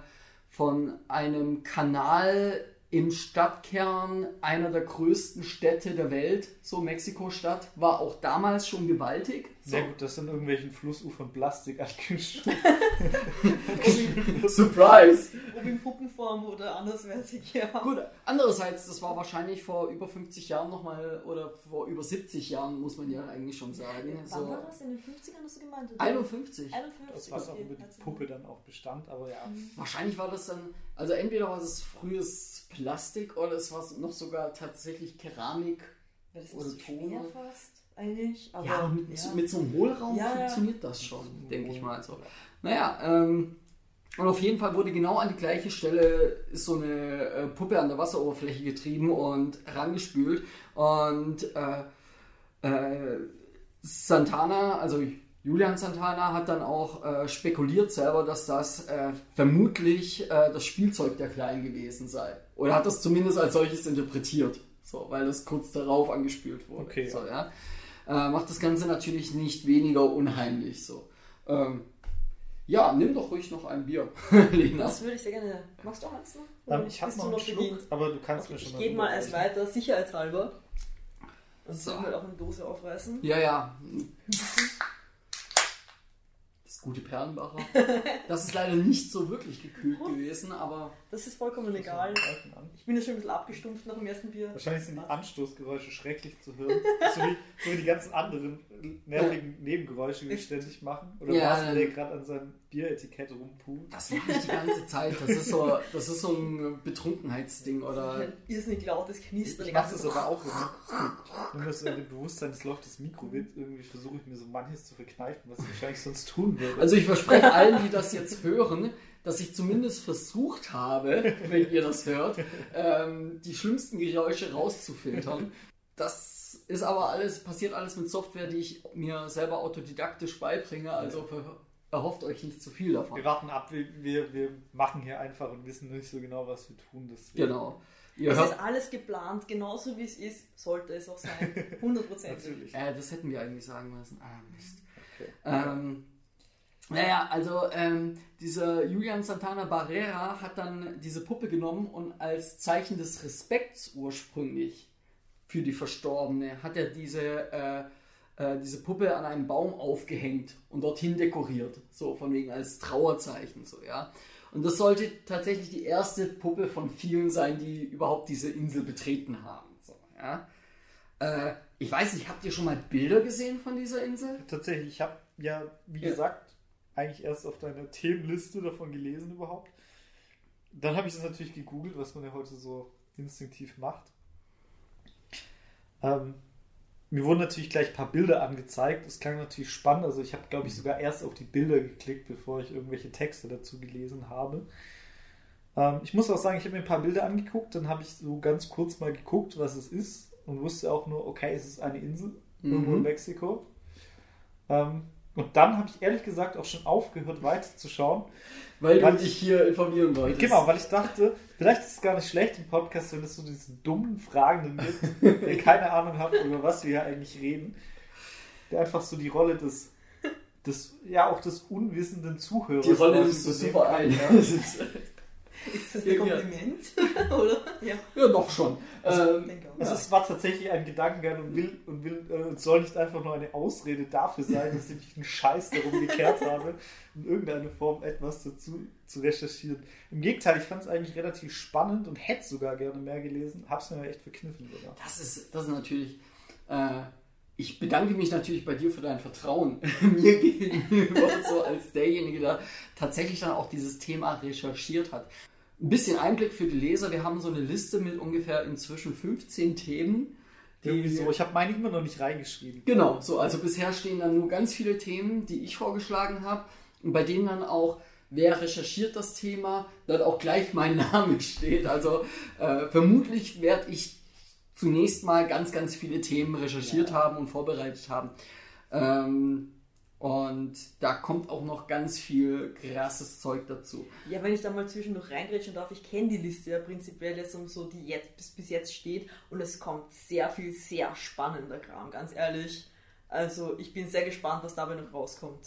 von einem Kanal im Stadtkern einer der größten Städte der Welt, so Mexiko-Stadt, war auch damals schon gewaltig. So. Sehr gut, dass in irgendwelchen Flussufern Plastik <laughs> angeschnitten <laughs> Surprise! Ob in Puppenform oder anderswertig, ja. Gut, andererseits, das war wahrscheinlich vor über 50 Jahren nochmal, oder vor über 70 Jahren, muss man ja eigentlich schon sagen. Wann So war das? In den 50ern hast du gemeint? oder? 51. 51. Das, was auch okay, über die Puppe dann auch bestand, aber ja. Wahrscheinlich war das dann, also entweder war es frühes Plastik oder es war noch sogar tatsächlich Keramik. Ja, das ist Oder so fast, eigentlich. Aber, ja, mit, ja. mit so einem Hohlraum Ja, ja. funktioniert das schon, denke ich mal so. Naja, ähm, und auf jeden Fall wurde genau an die gleiche Stelle ist so eine äh, Puppe an der Wasseroberfläche getrieben und herangespült. Und äh, äh, Santana, also Julian Santana hat dann auch äh, spekuliert selber, dass das äh, vermutlich äh, das Spielzeug der Kleinen gewesen sei. Oder hat das zumindest als solches interpretiert, so, weil das kurz darauf angespült wurde. Okay, so, ja. Äh, macht das Ganze natürlich nicht weniger unheimlich. So. Ähm, ja, nimm doch ruhig noch ein Bier, <laughs> Lena. Das würde ich sehr gerne. Magst du auch eins noch? Ähm, ich habe bist noch du einen Schluck, bedient? aber du kannst mir Ich schon mal gehe mal eins rüberreichen. weiter, sicherheitshalber. Und So. halt auch eine Dose aufreißen. Ja, ja. <laughs> Das gute Perlenbacher. <laughs> Das ist leider nicht so wirklich gekühlt gewesen, aber Das ist vollkommen egal. Ich bin ja schon ein bisschen abgestumpft nach dem ersten Bier. Wahrscheinlich sind die Anstoßgeräusche schrecklich zu hören. <laughs> so, wie, so wie die ganzen anderen nervigen Nebengeräusche, die wir ständig machen. Oder Ja, Marcel, der gerade an seinem Bieretikett rumpult. das mache ich die ganze Zeit. Das ist so, das ist so ein Betrunkenheitsding oder. Ein irrsinnig lautes Knistern. Ich mache das aber auch immer. Wenn das so in dem Bewusstsein, es läuft das Mikro mit, irgendwie versuche ich mir so manches zu verkneifen, was ich wahrscheinlich sonst tun würde. Also ich verspreche allen, die das jetzt hören, dass ich zumindest versucht habe, wenn ihr das hört, ähm, die schlimmsten Geräusche rauszufiltern. Das ist aber alles, passiert alles mit Software, die ich mir selber autodidaktisch beibringe, also erhofft euch nicht zu viel davon. wir warten ab, wir, wir, wir machen hier einfach und wissen nicht so genau, was wir tun. Deswegen. Genau. Ihr Es hört, ist alles geplant, genauso wie es ist, sollte es auch sein. <laughs> 100%. Natürlich. Äh, das hätten wir eigentlich sagen müssen. Ah, Mist. Okay. Ähm, naja, also ähm, dieser Julian Santana Barrera hat dann diese Puppe genommen und als Zeichen des Respekts ursprünglich für die Verstorbene hat er diese, äh, äh, diese Puppe an einem Baum aufgehängt und dorthin dekoriert. So von wegen als Trauerzeichen, so, ja. Und das sollte tatsächlich die erste Puppe von vielen sein, die überhaupt diese Insel betreten haben. So, ja. Äh, ich weiß nicht, habt ihr schon mal Bilder gesehen von dieser Insel? Tatsächlich, ich habe ja, wie Ja. gesagt, eigentlich erst auf deiner Themenliste davon gelesen überhaupt. Dann habe ich das natürlich gegoogelt, was man ja heute so instinktiv macht. Ähm, mir wurden natürlich gleich ein paar Bilder angezeigt. Das klang natürlich spannend. Also ich habe, glaube ich, sogar erst auf die Bilder geklickt, bevor ich irgendwelche Texte dazu gelesen habe. Ähm, ich muss auch sagen, ich habe mir ein paar Bilder angeguckt. Dann habe ich so ganz kurz mal geguckt, was es ist und wusste auch nur, okay, es ist eine Insel irgendwo in Mhm. Mexiko. Ähm, Und dann habe ich ehrlich gesagt auch schon aufgehört weiterzuschauen. Weil, Weil du dich hier informieren wolltest. Genau, weil ich dachte, vielleicht ist es gar nicht schlecht im Podcast, wenn es so diese dummen Fragenden gibt, der keine Ahnung haben, über was wir hier eigentlich reden. Der einfach so die Rolle des, des ja auch des unwissenden Zuhörers Die Rolle nimmst du super ein. ja. <laughs> Ist, das ein. Kompliment? <laughs> Oder? Ja. ja, doch schon. Also, ähm, es war tatsächlich ein Gedankengang und will und will äh, und soll nicht einfach nur eine Ausrede dafür sein, dass ich mich einen Scheiß darum gekehrt habe, in irgendeiner Form etwas dazu zu recherchieren. Im Gegenteil, ich fand es eigentlich relativ spannend und hätte sogar gerne mehr gelesen, hab's mir aber echt verkniffen sogar. Das ist, das ist natürlich. Äh, ich bedanke mich natürlich bei dir für dein Vertrauen <laughs> mir gegenüber, so als derjenige, der tatsächlich dann auch dieses Thema recherchiert hat. Ein bisschen Einblick für die Leser. Wir haben so eine Liste mit ungefähr inzwischen 15 Themen. Irgendwie so, ich habe meine immer noch nicht reingeschrieben. Genau, so, also bisher stehen dann nur ganz viele Themen, die ich vorgeschlagen habe und bei denen dann auch, wer recherchiert das Thema, dann auch gleich mein <laughs> Name steht. Also äh, vermutlich werde ich zunächst mal ganz, ganz viele Themen recherchiert haben und vorbereitet haben. Ähm, und da kommt auch noch ganz viel krasses Zeug dazu. Ja, wenn ich da mal zwischendurch reingrätschen darf, ich kenne die Liste ja prinzipiell jetzt um so, die jetzt bis, bis jetzt steht und es kommt sehr viel, sehr spannender Kram, ganz ehrlich. Also ich bin sehr gespannt, was dabei noch rauskommt.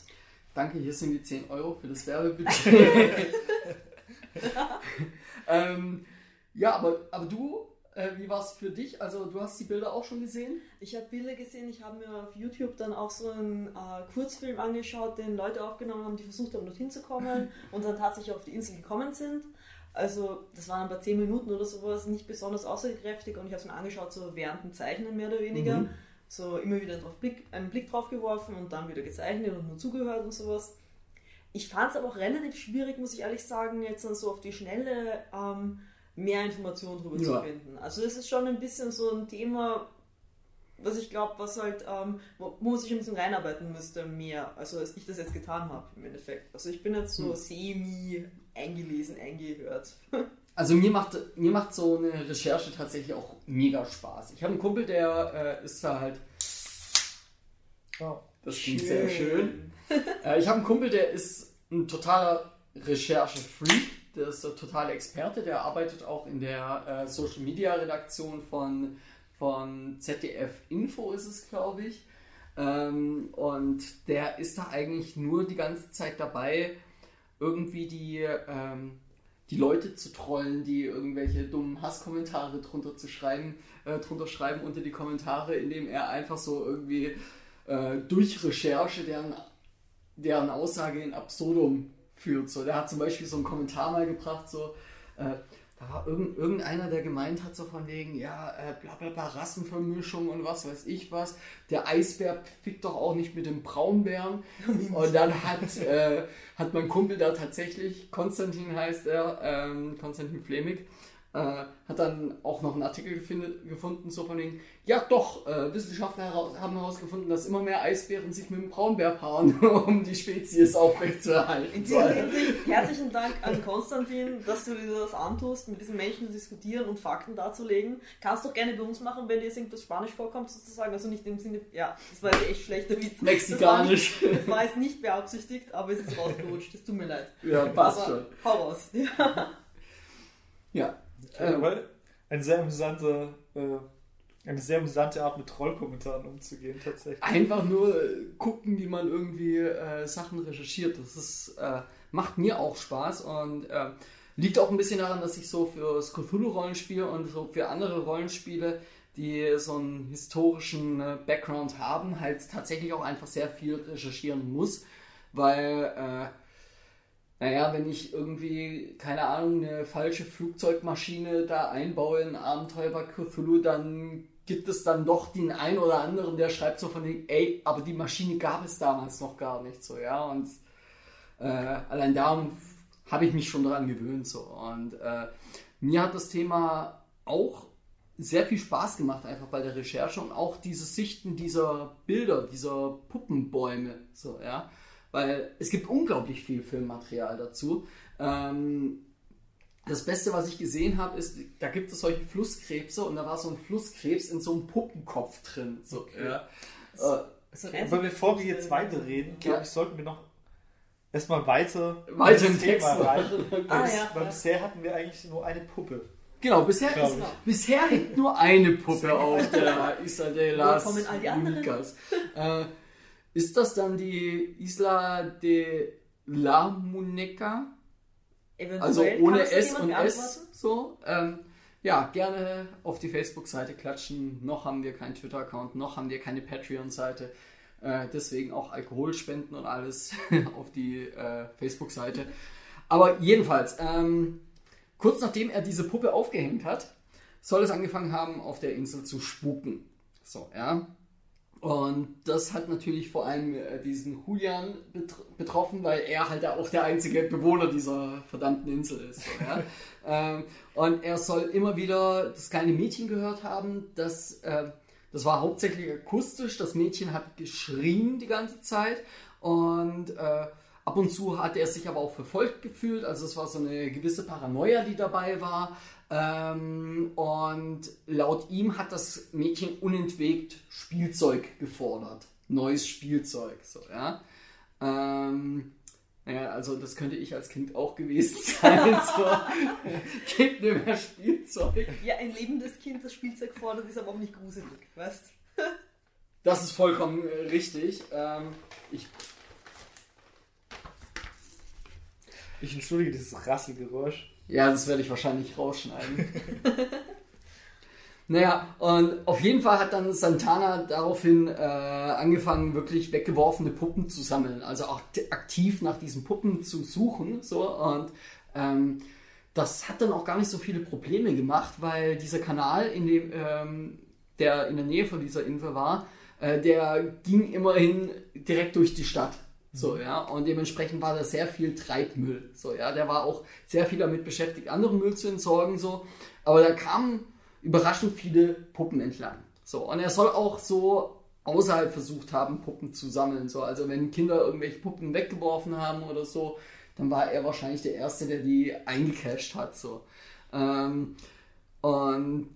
Danke, hier sind die 10 Euro für das Werbebudget. <laughs> <laughs> ähm, ja, aber, aber du, äh, wie war es für dich? Also du hast die Bilder auch schon gesehen? Ich habe Bilder gesehen, ich habe mir auf YouTube dann auch so einen äh, Kurzfilm angeschaut, den Leute aufgenommen haben, die versucht haben, dorthin zu kommen <laughs> und dann tatsächlich auf die Insel gekommen sind. Also das waren ein paar 10 Minuten oder sowas, nicht besonders aussagekräftig und ich habe es mir angeschaut, so während dem Zeichnen mehr oder weniger. Mhm. So immer wieder drauf Blick, einen Blick drauf geworfen und dann wieder gezeichnet und nur zugehört und sowas. Ich fand es aber auch relativ schwierig, muss ich ehrlich sagen, jetzt dann so auf die Schnelle ähm, mehr Informationen darüber Ja. zu finden. Also das ist schon ein bisschen so ein Thema, was ich glaube, was halt, ähm, wo, wo man sich ein bisschen reinarbeiten müsste, mehr, also als ich das jetzt getan habe im Endeffekt. Also ich bin jetzt so Hm. semi eingelesen, eingehört. <laughs> Also mir macht, mir macht so eine Recherche tatsächlich auch mega Spaß. Ich habe einen Kumpel, der äh, ist da halt, Oh. das klingt sehr schön. <laughs> Äh, ich habe einen Kumpel, der ist ein totaler Recherche-Freak. Der ist der totale Experte. Der arbeitet auch in der äh, Social Media Redaktion von, von ZDF Info, ist es, glaube ich. Ähm, und der ist da eigentlich nur die ganze Zeit dabei, irgendwie die, ähm, die Leute zu trollen, die irgendwelche dummen Hasskommentare drunter zu schreiben, äh, drunter schreiben unter die Kommentare, indem er einfach so irgendwie äh, durch Recherche deren, deren Aussage in Absurdum führt. So, der hat zum Beispiel so einen Kommentar mal gebracht, so, äh, da war irgend, irgendeiner, der gemeint hat, so von wegen, ja, äh, bla bla bla, Rassenvermischung und was weiß ich was. Der Eisbär fickt doch auch nicht mit dem Braunbären. <laughs> und dann hat, äh, hat mein Kumpel da tatsächlich, Konstantin heißt er, ähm, Konstantin Flemig, äh, hat dann auch noch einen Artikel gefunden, gefunden so von wegen, ja doch, äh, Wissenschaftler heraus, haben herausgefunden, dass immer mehr Eisbären sich mit dem Braunbär paaren, <laughs> um die Spezies aufrechtzuerhalten. In dieser. Hinsicht herzlichen Dank an Konstantin, dass du dir das antust, mit diesen Menschen zu diskutieren und Fakten darzulegen. Kannst doch gerne bei uns machen, wenn dir irgendwas Spanisch vorkommt, sozusagen. Also nicht im Sinne, ja, das war jetzt echt schlechter Witz. Mexikanisch. Das war, nicht, das war jetzt nicht beabsichtigt, aber es ist rausgerutscht. Es tut mir leid. Ja, passt aber schon. hau raus. <laughs> Ja. Ja. Ähm, weil ein sehr amüsanter, äh, eine sehr amüsante Art mit Trollkommentaren umzugehen, tatsächlich. einfach nur äh, gucken, wie man irgendwie äh, Sachen recherchiert. Das ist, äh, macht mir auch Spaß und äh, liegt auch ein bisschen daran, dass ich so für das Cthulhu-Rollenspiel und so für andere Rollenspiele, die so einen historischen äh, Background haben, halt tatsächlich auch einfach sehr viel recherchieren muss, weil naja, wenn ich irgendwie, keine Ahnung, eine falsche Flugzeugmaschine da einbaue in Abenteuer bei Cthulhu, dann gibt es dann doch den einen oder anderen, der schreibt so von dem, ey, aber die Maschine gab es damals noch gar nicht so, ja, und äh, allein darum habe ich mich schon daran gewöhnt so und äh, mir hat das Thema auch sehr viel Spaß gemacht einfach bei der Recherche und auch dieses Sichten dieser Bilder, dieser Puppenbäume, so, ja, weil es gibt unglaublich viel Filmmaterial dazu. Ähm, das Beste, was ich gesehen habe, ist, da gibt es solche Flusskrebse und da war so ein Flusskrebs in so einem Puppenkopf drin. So, Okay. ja. Äh, So ein Aber bevor wir jetzt weiterreden, glaube Ja. ich, sollten wir noch erstmal weiter, Weiter ins im Text. rein. Ah, Weil- ja, Weil ja. bisher hatten wir eigentlich nur eine Puppe. Genau, bisher, ist, ich. bisher hängt nur eine Puppe auf der anderen? Únicas. Äh, ist das dann die Isla de la Muneca? Eventuell Also ohne S und S so. Ähm, ja, gerne auf die Facebook-Seite klatschen. Noch haben wir keinen Twitter-Account, noch haben wir keine Patreon-Seite. Äh, deswegen auch Alkoholspenden und alles <laughs> auf die äh, Facebook-Seite. Aber jedenfalls, ähm, kurz nachdem er diese Puppe aufgehängt hat, soll es angefangen haben, auf der Insel zu spuken. So, ja. Und das hat natürlich vor allem äh, diesen Julian betr betroffen, weil er halt auch der einzige Bewohner dieser verdammten Insel ist. So, ja? <laughs> ähm, und er soll immer wieder das kleine Mädchen gehört haben, das, äh, das war hauptsächlich akustisch. Das Mädchen hat geschrien die ganze Zeit und äh, ab und zu hat er sich aber auch verfolgt gefühlt. Also es war so eine gewisse Paranoia, die dabei war. Ähm, und laut ihm hat das Mädchen unentwegt Spielzeug gefordert. Neues Spielzeug. So, ja. Ähm, naja, also das könnte ich als Kind auch gewesen <laughs> sein. So, gebt mir mehr Spielzeug. Ja, ein lebendes Kind, das Spielzeug fordert, ist aber auch nicht gruselig, weißt Das ist vollkommen äh, richtig. Ähm, ich, Ich entschuldige dieses Rasselgeräusch. Ja, das werde ich wahrscheinlich rausschneiden. <laughs> naja, und auf jeden Fall hat dann Santana daraufhin äh, angefangen, wirklich weggeworfene Puppen zu sammeln. Also auch aktiv nach diesen Puppen zu suchen. So, und ähm, das hat dann auch gar nicht so viele Probleme gemacht, weil dieser Kanal, in dem, ähm, der in der Nähe von dieser Insel war, äh, der ging immerhin direkt durch die Stadt. So, ja, und dementsprechend war da sehr viel Treibmüll. So, ja, der war auch sehr viel damit beschäftigt, anderen Müll zu entsorgen, so. Aber da kamen überraschend viele Puppen entlang. So, und er soll auch so außerhalb versucht haben, Puppen zu sammeln. So, also wenn Kinder irgendwelche Puppen weggeworfen haben oder so, dann war er wahrscheinlich der Erste, der die eingecasht hat. So. Ähm, und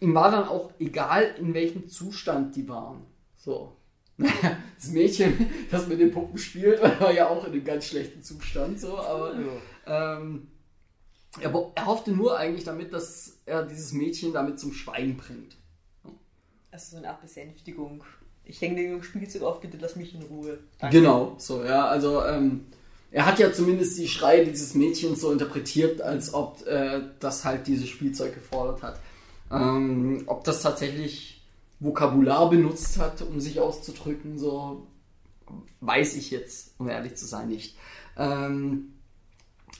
ihm war dann auch egal, in welchem Zustand die waren. So. Das Mädchen, das mit den Puppen spielt, <laughs> war ja auch in einem ganz schlechten Zustand. So, aber ähm, er, er hoffte nur eigentlich damit, dass er dieses Mädchen damit zum Schweigen bringt. Also so eine Art Besänftigung. Ich hänge dir ein Spielzeug auf, bitte lass mich in Ruhe. Danke. Genau, so, ja, also ähm, er hat ja zumindest die Schreie dieses Mädchens so interpretiert, als ob äh, das halt dieses Spielzeug gefordert hat. Ähm, ob das tatsächlich Vokabular benutzt hat, um sich auszudrücken, so weiß ich jetzt, um ehrlich zu sein, nicht. Ähm,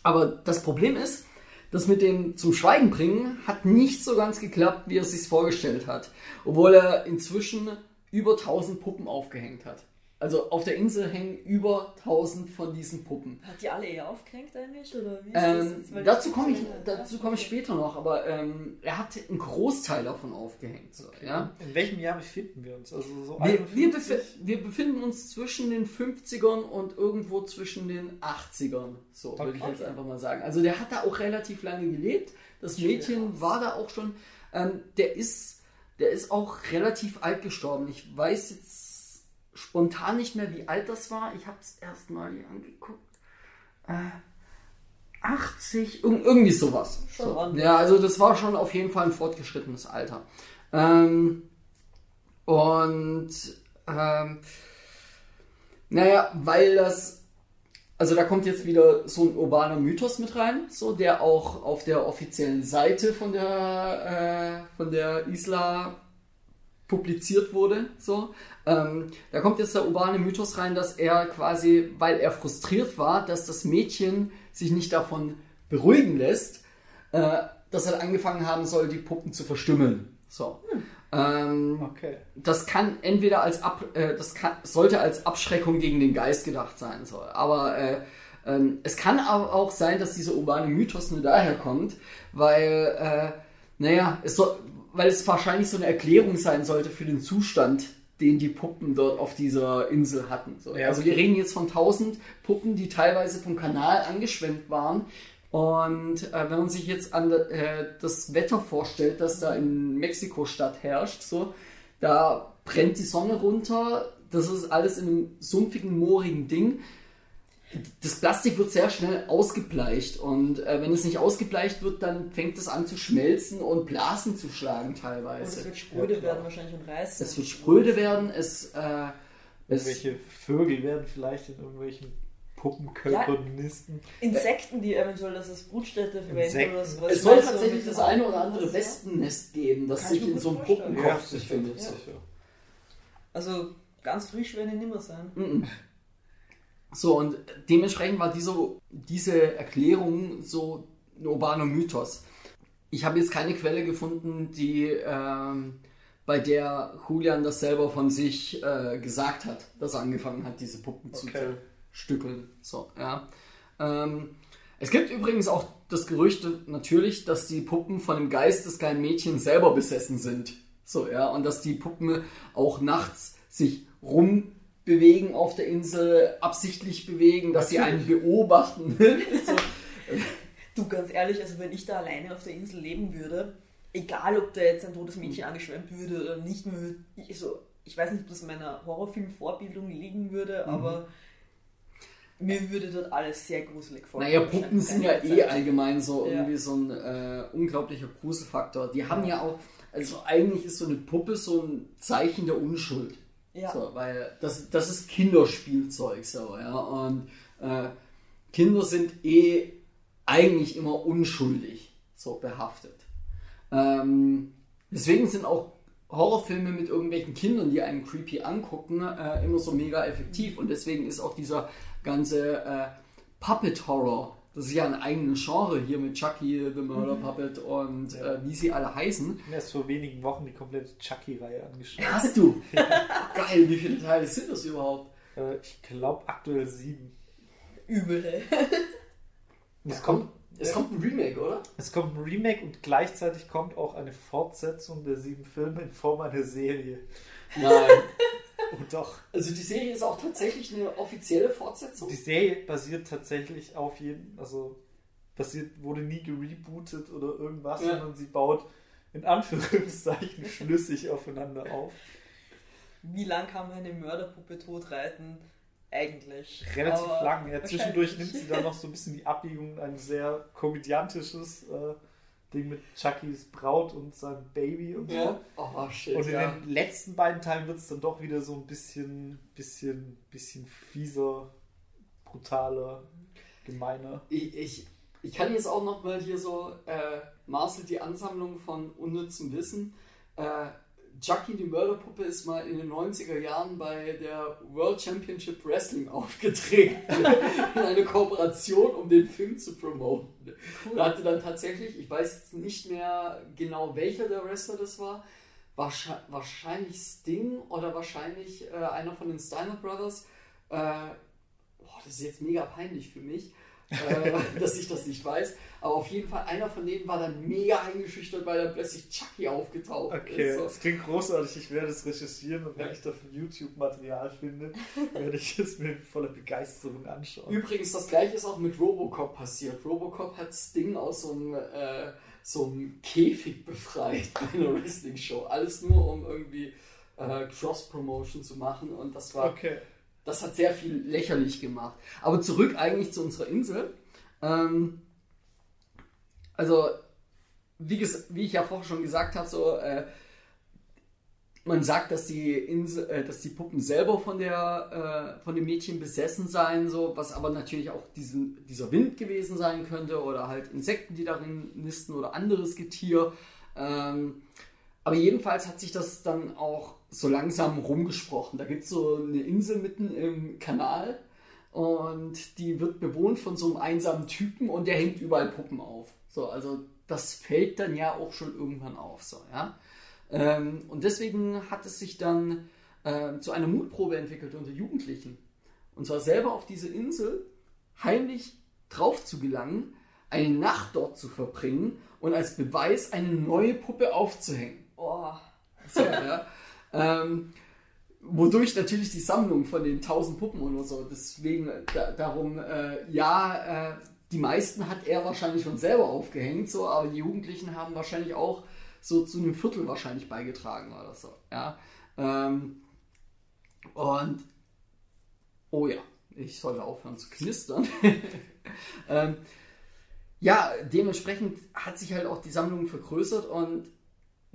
aber das Problem ist, das mit dem zum Schweigen bringen hat nicht so ganz geklappt, wie er es sich vorgestellt hat. Obwohl er inzwischen über 1000 Puppen aufgehängt hat. Also auf der Insel hängen über 1000 von diesen Puppen. Hat die alle eher aufgehängt eigentlich? Oder wie ist Ähm, dazu komme ich, dazu komme ich später noch, aber ähm, er hat einen Großteil davon aufgehängt. So, ja? In welchem Jahr befinden wir uns? Also so wir, wir, 51? befi wir befinden uns zwischen den 50ern und irgendwo zwischen den 80ern. So würde ich Okay. jetzt einfach mal sagen. Also der hat da auch relativ lange gelebt. Das Mädchen war da auch schon. Ähm, der ist, der ist auch relativ alt gestorben. Ich weiß jetzt spontan nicht mehr, wie alt das war. Ich habe es erst mal hier angeguckt. Äh, 80, irg irgendwie sowas. So. Ja, also das war schon auf jeden Fall ein fortgeschrittenes Alter. Ähm, und ähm, naja, weil das, also da kommt jetzt wieder so ein urbaner Mythos mit rein, so der auch auf der offiziellen Seite von der äh, von der Isla publiziert wurde. So, ähm, da kommt jetzt der urbane Mythos rein, dass er quasi, weil er frustriert war, dass das Mädchen sich nicht davon beruhigen lässt, äh, dass er angefangen haben soll, die Puppen zu verstümmeln. So. Ähm, Okay. das kann entweder als Ab, äh, das kann, sollte als Abschreckung gegen den Geist gedacht sein soll. Aber äh, ähm, es kann aber auch sein, dass dieser urbane Mythos nur daher kommt, weil, äh, naja, es soll, weil es wahrscheinlich so eine Erklärung sein sollte für den Zustand, den die Puppen dort auf dieser Insel hatten. So, Ja. Also wir reden jetzt von 1000 Puppen, die teilweise vom Kanal angeschwemmt waren. Und äh, wenn man sich jetzt an äh, das Wetter vorstellt, das da in Mexiko-Stadt herrscht, so, da brennt die Sonne runter, das ist alles in einem sumpfigen, moorigen Ding. Das Plastik wird sehr schnell ausgebleicht und äh, wenn es nicht ausgebleicht wird, dann fängt es an zu schmelzen und Blasen zu schlagen Und es teilweise. wird spröde werden wahrscheinlich und reißen. Es wird spröde werden, es, äh, es Irgendwelche Vögel werden vielleicht in irgendwelchen Puppenkörpern nisten. Insekten, die eventuell das als Brutstätte verwenden oder sowas. Es soll tatsächlich das eine oder andere Ja. Wespennest geben, das Kann sich in so einem. Puppenkopf befindet. sicher. Also ganz frisch werden die nimmer sein. Mhm. So, und dementsprechend war diese, diese Erklärung so ein urbaner Mythos. Ich habe jetzt keine Quelle gefunden, die ähm, bei der Julian das selber von sich äh, gesagt hat, dass er angefangen hat, diese Puppen zu Okay. zerstückeln. So, ja. Ähm, es gibt übrigens auch das Gerücht natürlich, dass die Puppen von dem Geist des kleinen Mädchens selber besessen sind. So, ja, und dass die Puppen auch nachts sich rumbewegen auf der Insel, absichtlich bewegen, dass sie einen beobachten. <laughs> so. Du, ganz ehrlich, also wenn ich da alleine auf der Insel leben würde, egal ob da jetzt ein totes Mädchen angeschwemmt würde oder nicht, ich, so, ich weiß nicht, ob das in meiner Horrorfilm-Vorbildung liegen würde, Mhm. aber mir würde dort alles sehr gruselig vorkommen. Naja, Puppen sind ja eh allgemein so Ja. irgendwie so ein äh, unglaublicher Gruselfaktor. Die haben ja auch, also eigentlich ist so eine Puppe so ein Zeichen der Unschuld. Ja. So, weil das, das ist Kinderspielzeug so, ja. Und äh, Kinder sind eh eigentlich immer unschuldig so behaftet. Ähm, deswegen sind auch Horrorfilme mit irgendwelchen Kindern, die einen creepy angucken, äh, immer so mega effektiv. Und deswegen ist auch dieser ganze äh, Puppet Horror, das ist ja ein eigenes Genre hier mit Chucky, The Murder Puppet und äh, wie sie alle heißen. Ich habe erst vor wenigen Wochen die komplette Chucky-Reihe angeschaut. Hast du? <laughs> Geil, wie viele Teile sind das überhaupt? Äh, ich glaube aktuell sieben. Übel, ey. Es kommt, Es kommt ein Remake, oder? es kommt ein Remake und gleichzeitig kommt auch eine Fortsetzung der sieben Filme in Form einer Serie. Nein. Oh doch. Also die Serie ist auch tatsächlich eine offizielle Fortsetzung. Die Serie basiert tatsächlich auf jeden, also basiert, wurde nie gerebootet oder irgendwas, Ja. sondern sie baut in Anführungszeichen <laughs> schlüssig aufeinander auf. Wie lang kann man eine Mörderpuppe totreiten? Eigentlich. Relativ Aber lang. Ja, zwischendurch nimmt sie dann noch so ein bisschen die Abbiegung, ein sehr komödiantisches äh, Ding mit Chuckys Braut und seinem Baby und so. Ja. Oh shit. Und in ja. den letzten beiden Teilen wird es dann doch wieder so ein bisschen, bisschen, bisschen fieser, brutaler, gemeiner. Ich, ich, ich kann jetzt auch noch mal hier so, äh, Marcel, die Ansammlung von unnützem Wissen. Äh, Chucky die Mörderpuppe ist mal in den 90er Jahren bei der World Championship Wrestling aufgetreten. <laughs> in eine Kooperation, um den Film zu promoten. Da hatte dann tatsächlich, ich weiß jetzt nicht mehr genau welcher der Wrestler das war, wahrscheinlich, wahrscheinlich Sting oder wahrscheinlich äh, einer von den Steiner Brothers. Äh, boah, das ist jetzt mega peinlich für mich, äh, <laughs> dass ich das nicht weiß. Aber auf jeden Fall, einer von denen war dann mega eingeschüchtert, weil dann plötzlich Chucky aufgetaucht Okay, ist. So. das klingt großartig. Ich werde es recherchieren und wenn ich dafür YouTube-Material finde, <laughs> werde ich es mir voller Begeisterung anschauen. Übrigens, das gleiche ist auch mit Robocop passiert. Robocop hat Sting aus so einem, äh, so einem Käfig befreit <laughs> bei einer Wrestling-Show. Alles nur, um irgendwie äh, Cross-Promotion zu machen und das war Okay. Das hat sehr viel lächerlich gemacht. Aber zurück eigentlich zu unserer Insel. Ähm, also, wie, wie ich ja vorher schon gesagt habe, so, äh, man sagt, dass die, Insel, äh, dass die Puppen selber von, der, äh, von dem Mädchen besessen seien, so, was aber natürlich auch diesen, dieser Wind gewesen sein könnte oder halt Insekten, die darin nisten oder anderes Getier. Ähm, aber jedenfalls hat sich das dann auch so langsam rumgesprochen. Da gibt es so eine Insel mitten im Kanal und die wird bewohnt von so einem einsamen Typen und der hängt überall Puppen auf. So, also das fällt dann ja auch schon irgendwann auf. So, ja? ähm, und deswegen hat es sich dann äh, zu einer Mutprobe entwickelt unter Jugendlichen. Und zwar selber auf diese Insel heimlich drauf zu gelangen, eine Nacht dort zu verbringen und als Beweis eine neue Puppe aufzuhängen. Oh, So, ja. Ähm, wodurch natürlich die Sammlung von den 1000 Puppen oder so, deswegen da, darum, äh, ja, äh, die meisten hat er wahrscheinlich schon selber aufgehängt, so, aber die Jugendlichen haben wahrscheinlich auch so zu einem Viertel wahrscheinlich beigetragen oder so, ja. Ähm, und oh ja, ich sollte aufhören zu knistern. <laughs> ähm, ja, dementsprechend hat sich halt auch die Sammlung vergrößert und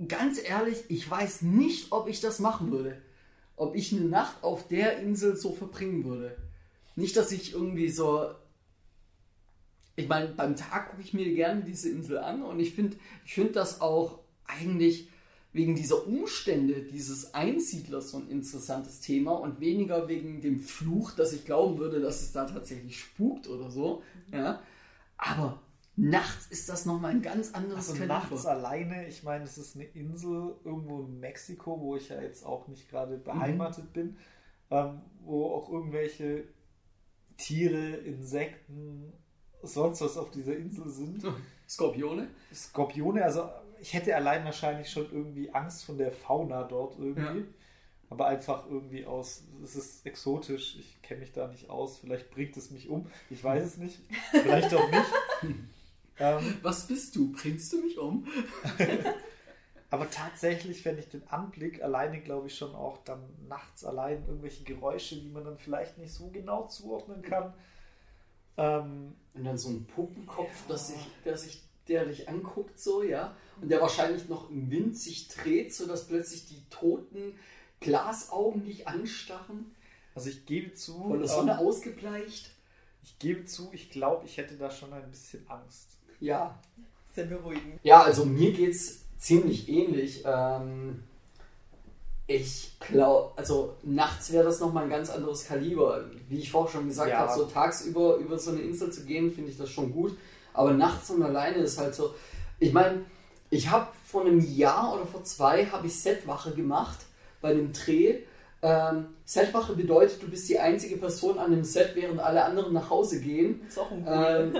ganz ehrlich, ich weiß nicht, ob ich das machen würde. Ob ich eine Nacht auf der Insel so verbringen würde. Nicht, dass ich irgendwie so. Ich meine, beim Tag gucke ich mir gerne diese Insel an und ich finde ich find das auch eigentlich wegen dieser Umstände dieses Einsiedlers so ein interessantes Thema und weniger wegen dem Fluch, dass ich glauben würde, dass es da tatsächlich spukt oder so. Ja. Aber nachts ist das nochmal ein ganz anderes Also nachts alleine, ich meine, es ist eine Insel irgendwo in Mexiko, wo ich ja jetzt auch nicht gerade beheimatet bin, ähm, wo auch irgendwelche Tiere, Insekten, sonst was auf dieser Insel sind. <laughs> Skorpione? Skorpione, also ich hätte allein wahrscheinlich schon irgendwie Angst von der Fauna dort irgendwie. Ja. Aber einfach irgendwie aus, es ist exotisch, ich kenne mich da nicht aus, vielleicht bringt es mich um, ich weiß es nicht, vielleicht auch nicht. <laughs> ähm, Was bist du? Bringst du mich um? <laughs> aber tatsächlich, wenn ich den Anblick alleine, glaube ich, schon auch dann nachts allein irgendwelche Geräusche, die man dann vielleicht nicht so genau zuordnen kann. Ähm, Und dann so ein Puppenkopf, dass sich, der, sich, der dich anguckt, so, ja. Und der wahrscheinlich noch im Wind sich dreht, sodass plötzlich die toten Glasaugen dich anstarren. also ich gebe zu, Von der Sonne ähm, ausgebleicht. ich gebe zu, ich glaube, ich hätte da schon ein bisschen Angst. Ja. Sehr beruhigend. Ja, also mir geht's ziemlich ähnlich. Ähm, ich glaube, also nachts wäre das nochmal ein ganz anderes Kaliber. Wie ich vorher schon gesagt Ja. habe, so tagsüber über so eine Insel zu gehen, finde ich das schon gut. Aber nachts und alleine ist halt so. Ich meine, ich habe vor einem Jahr oder vor zwei habe ich Setwache gemacht bei einem Dreh. Ähm, Setwache bedeutet, du bist die einzige Person an dem Set, während alle anderen nach Hause gehen. Ist auch ein Ähm,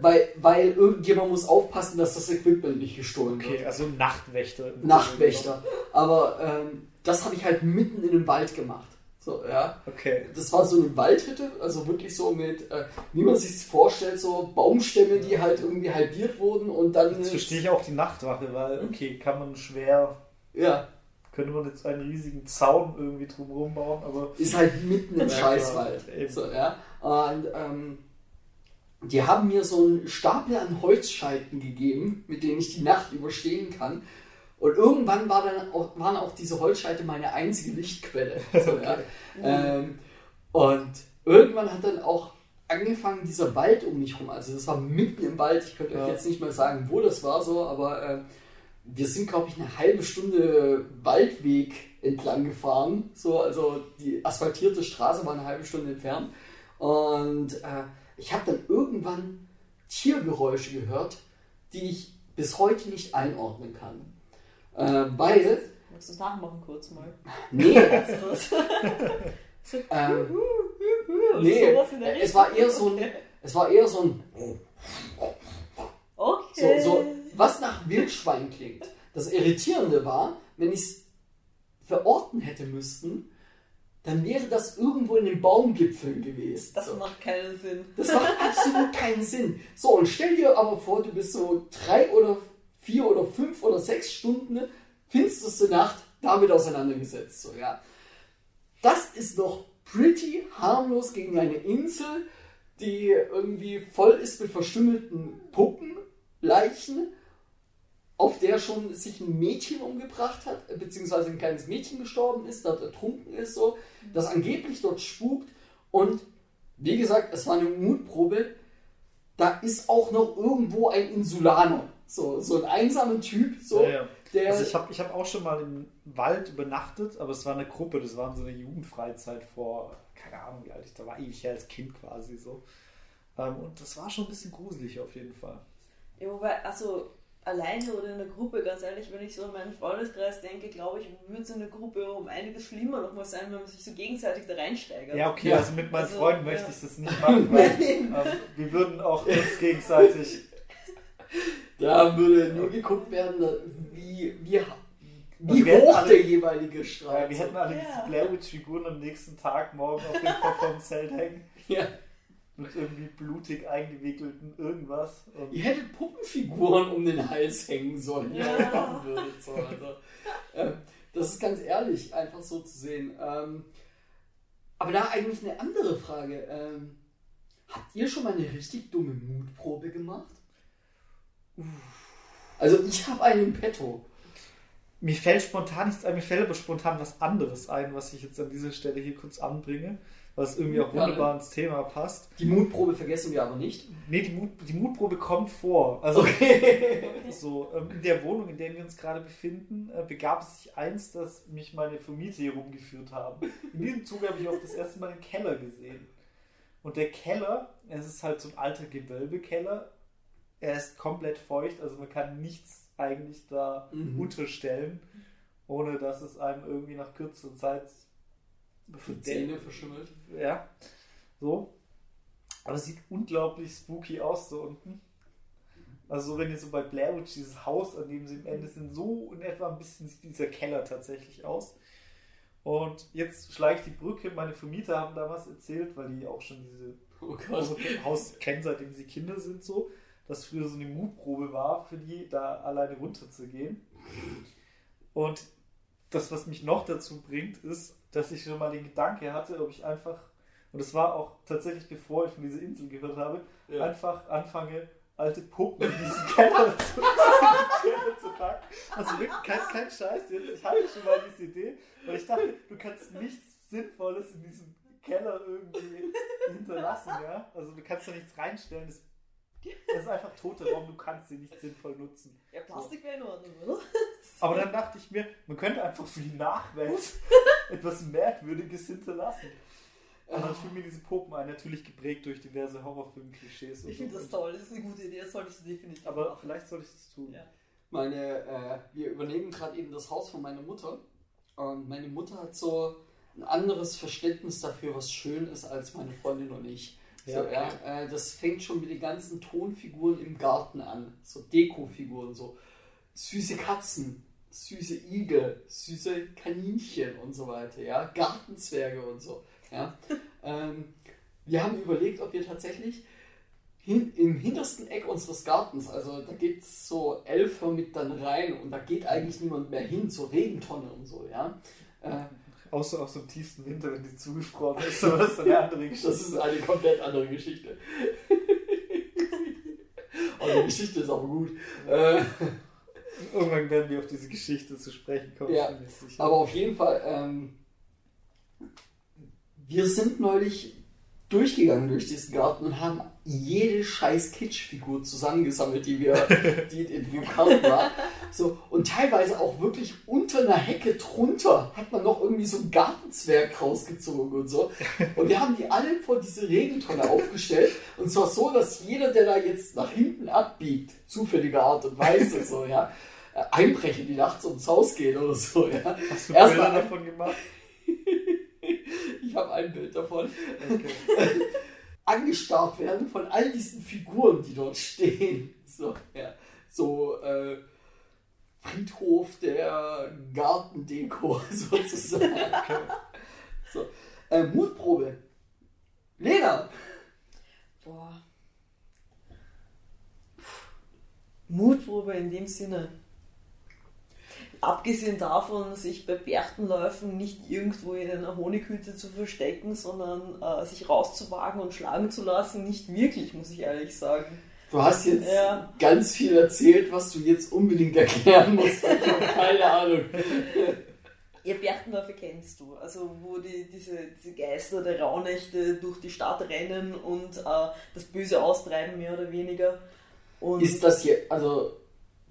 weil, weil irgendjemand muss aufpassen, dass das Equipment nicht gestohlen wird. Okay, also Nachtwächter. Nachtwächter. Aber ähm, das habe ich halt mitten in dem Wald gemacht. So, ja. Okay. Das war so eine Waldhütte, also wirklich so mit, äh, wie man sich vorstellt, so Baumstämme, die halt irgendwie halbiert wurden und dann. Jetzt verstehe ich auch die Nachtwache, weil, okay, kann man schwer, Ja, könnte man jetzt einen riesigen Zaun irgendwie drumherum bauen, aber ist halt mitten im Ja, Scheißwald. eben. So, ja. Und ähm, die haben mir so einen Stapel an Holzscheiten gegeben, mit denen ich die Nacht überstehen kann. Und irgendwann war dann auch, waren auch diese Holzscheite meine einzige Lichtquelle. <laughs> So, ja. ähm, und irgendwann hat dann auch angefangen, dieser Wald um mich rum. Also das war mitten im Wald. Ich könnte euch Ja. jetzt nicht mal sagen, wo das war so, aber ähm, wir sind, glaube ich, eine halbe Stunde Waldweg entlang gefahren. So, also die asphaltierte Straße war eine halbe Stunde entfernt. Und äh, ich habe dann irgendwann Tiergeräusche gehört, die ich bis heute nicht einordnen kann. Äh, weil, Magst du es nachmachen kurz mal? nee, <laughs> <laughs> ähm, nee, es war eher so ein, es war eher so ein, so, Okay. so, was nach Wildschwein klingt. Das Irritierende war, wenn ich es verorten hätte müssten, dann wäre das irgendwo in den Baumgipfeln gewesen. Das macht keinen Sinn. Das macht absolut keinen Sinn. So, und stell dir aber vor, du bist so drei oder vier oder fünf oder sechs Stunden finsterste Nacht damit auseinandergesetzt. So, ja. Das ist noch pretty harmlos gegen eine Insel, die irgendwie voll ist mit verstümmelten Puppen, Leichen, auf der schon sich ein Mädchen umgebracht hat, beziehungsweise ein kleines Mädchen gestorben ist, das ertrunken ist, so, das angeblich dort spukt und wie gesagt, es war eine Mutprobe. Da ist auch noch irgendwo ein Insulaner. So, so ein einsamer Typ, so, Ja, ja. der. Also ich habe ich hab auch schon mal im Wald übernachtet, aber es war eine Gruppe, das war so eine Jugendfreizeit vor, keine Ahnung wie alt ich da war, ewig her als Kind quasi so. Ähm, und das war schon ein bisschen gruselig auf jeden Fall. Ja, wobei, also alleine oder in der Gruppe, ganz ehrlich, wenn ich so an meinen Freundeskreis denke, glaube ich, würde so eine Gruppe um einiges schlimmer nochmal sein, wenn man sich so gegenseitig da reinsteigert. Ja, okay, Ja. also mit meinen Also, Freunden ja. möchte ich das nicht machen, weil <laughs> ähm, wir würden auch uns gegenseitig. <laughs> da würde nur geguckt werden, wie, wie, wie Also hätten hoch alle- der jeweilige Streit wir hätten alle Ja. diese Blair Witch Figuren am nächsten Tag morgen auf jeden Fall vom Zelt hängen. ja. Mit irgendwie blutig eingewickelten irgendwas. Und Ihr hättet Puppenfiguren um den Hals hängen sollen, Ja. ihr machen würdet. So, also, ähm, Das ist ganz ehrlich, einfach so zu sehen. Ähm, aber da eigentlich eine andere Frage. Ähm, habt ihr schon mal eine richtig dumme Mutprobe gemacht? Also ich habe einen im Petto. Mir fällt spontan nichts ein, mir fällt aber spontan was anderes ein, was ich jetzt an dieser Stelle hier kurz anbringe, was irgendwie auch wunderbar ins Thema passt. Die Mutprobe vergessen wir aber nicht. Nee, die, Mut, die Mutprobe kommt vor. Also Okay. <laughs> so, ähm, in der Wohnung, in der wir uns gerade befinden, äh, begab es sich eins, dass mich meine Vermieter hier rumgeführt haben. In diesem Zuge habe ich auch das erste Mal den Keller gesehen. Und der Keller, es ist halt so ein alter Gewölbekeller, er ist komplett feucht, also man kann nichts eigentlich da Mhm. unterstellen, ohne dass es einem irgendwie nach kürzester Zeit Die Zähne verschimmelt. ja, so. Aber es sieht unglaublich spooky aus so unten. Also wenn ihr so bei Blair Witch dieses Haus, an dem sie im Ende sind, so in etwa ein bisschen sieht dieser Keller tatsächlich aus. Und jetzt schlage ich die Brücke. Meine Vermieter haben damals erzählt, weil die auch schon diese Oh. Haus kennen, seitdem sie Kinder sind, so, dass früher so eine Mutprobe war, für die da alleine runterzugehen. Und das, was mich noch dazu bringt, ist, dass ich schon mal den Gedanke hatte, ob ich einfach, und das war auch tatsächlich bevor ich von dieser Insel gehört habe, Ja. einfach anfange, alte Puppen in diesen Keller zu, <laughs> Keller packen. Also wirklich kein, kein Scheiß jetzt. Ich hatte schon mal diese Idee, weil ich dachte, du kannst nichts Sinnvolles in diesem Keller irgendwie hinterlassen, ja. Also du kannst da nichts reinstellen. Das, <laughs> das ist einfach toter Raum, du kannst sie nicht sinnvoll nutzen. Ja, Plastik wäre in Ordnung, oder? <laughs> Aber dann dachte ich mir, man könnte einfach für die Nachwelt <laughs> etwas Merkwürdiges hinterlassen. Und dann fiel mir diese Puppen ein, natürlich geprägt durch diverse Horrorfilm-Klischees. und Ich finde so. das toll, das ist eine gute Idee, das solltest du definitiv Aber machen. vielleicht sollte ich das tun. Ja. Meine, äh, wir übernehmen gerade eben das Haus von meiner Mutter. Und meine Mutter hat so ein anderes Verständnis dafür, was schön ist, als meine Freundin und ich. So, okay. ja, äh, das fängt schon mit den ganzen Tonfiguren im Garten an. So Dekofiguren, so süße Katzen, süße Igel, süße Kaninchen und so weiter, ja, Gartenzwerge und so. Ja. <laughs> ähm, wir haben überlegt, ob wir tatsächlich hin, im hintersten Eck unseres Gartens, also da geht so L-förmig dann rein und da geht eigentlich niemand mehr hin zur Regentonne und so, ja. Äh, Außer auch so im tiefsten Winter, wenn die zugefroren ist, aber das ist eine andere Geschichte. das ist eine komplett andere Geschichte. <laughs> oh, die Geschichte ist aber gut. Äh, Irgendwann werden wir auf diese Geschichte zu sprechen kommen, Ja. Aber auf jeden Fall, ähm, wir sind neulich durchgegangen durch diesen Garten und haben jede scheiß Kitschfigur zusammengesammelt, die wir, <laughs> die in dem Garten war. So, und teilweise auch wirklich unter einer Hecke drunter hat man noch irgendwie so einen Gartenzwerg rausgezogen und so. Und wir haben die alle vor diese Regentonne aufgestellt. Und zwar so, dass jeder, der da jetzt nach hinten abbiegt, zufälliger Art und Weise, so, ja, äh, einbrechen, die nachts ums Haus gehen oder so, ja. Hast du Erstmal- davon gemacht? Ich habe ein Bild davon. Okay. <laughs> Angestarrt werden von all diesen Figuren, die dort stehen. So, ja. So, äh, Friedhof der Gartendeko <laughs> sozusagen. So, äh, Mutprobe. Lena, Boah. Mutprobe in dem Sinne. Abgesehen davon, sich bei Berchtenläufen nicht irgendwo in einer Honighütte zu verstecken, sondern äh, sich rauszuwagen und schlagen zu lassen, nicht wirklich, muss ich ehrlich sagen. du hast jetzt Ja. ganz viel erzählt, was du jetzt unbedingt erklären musst. Keine Ahnung. Ja, Berchtenläufe kennst du, also wo die, diese, diese Geister der Rauhnächte durch die Stadt rennen und äh, das Böse austreiben, mehr oder weniger. Und Ist das hier, also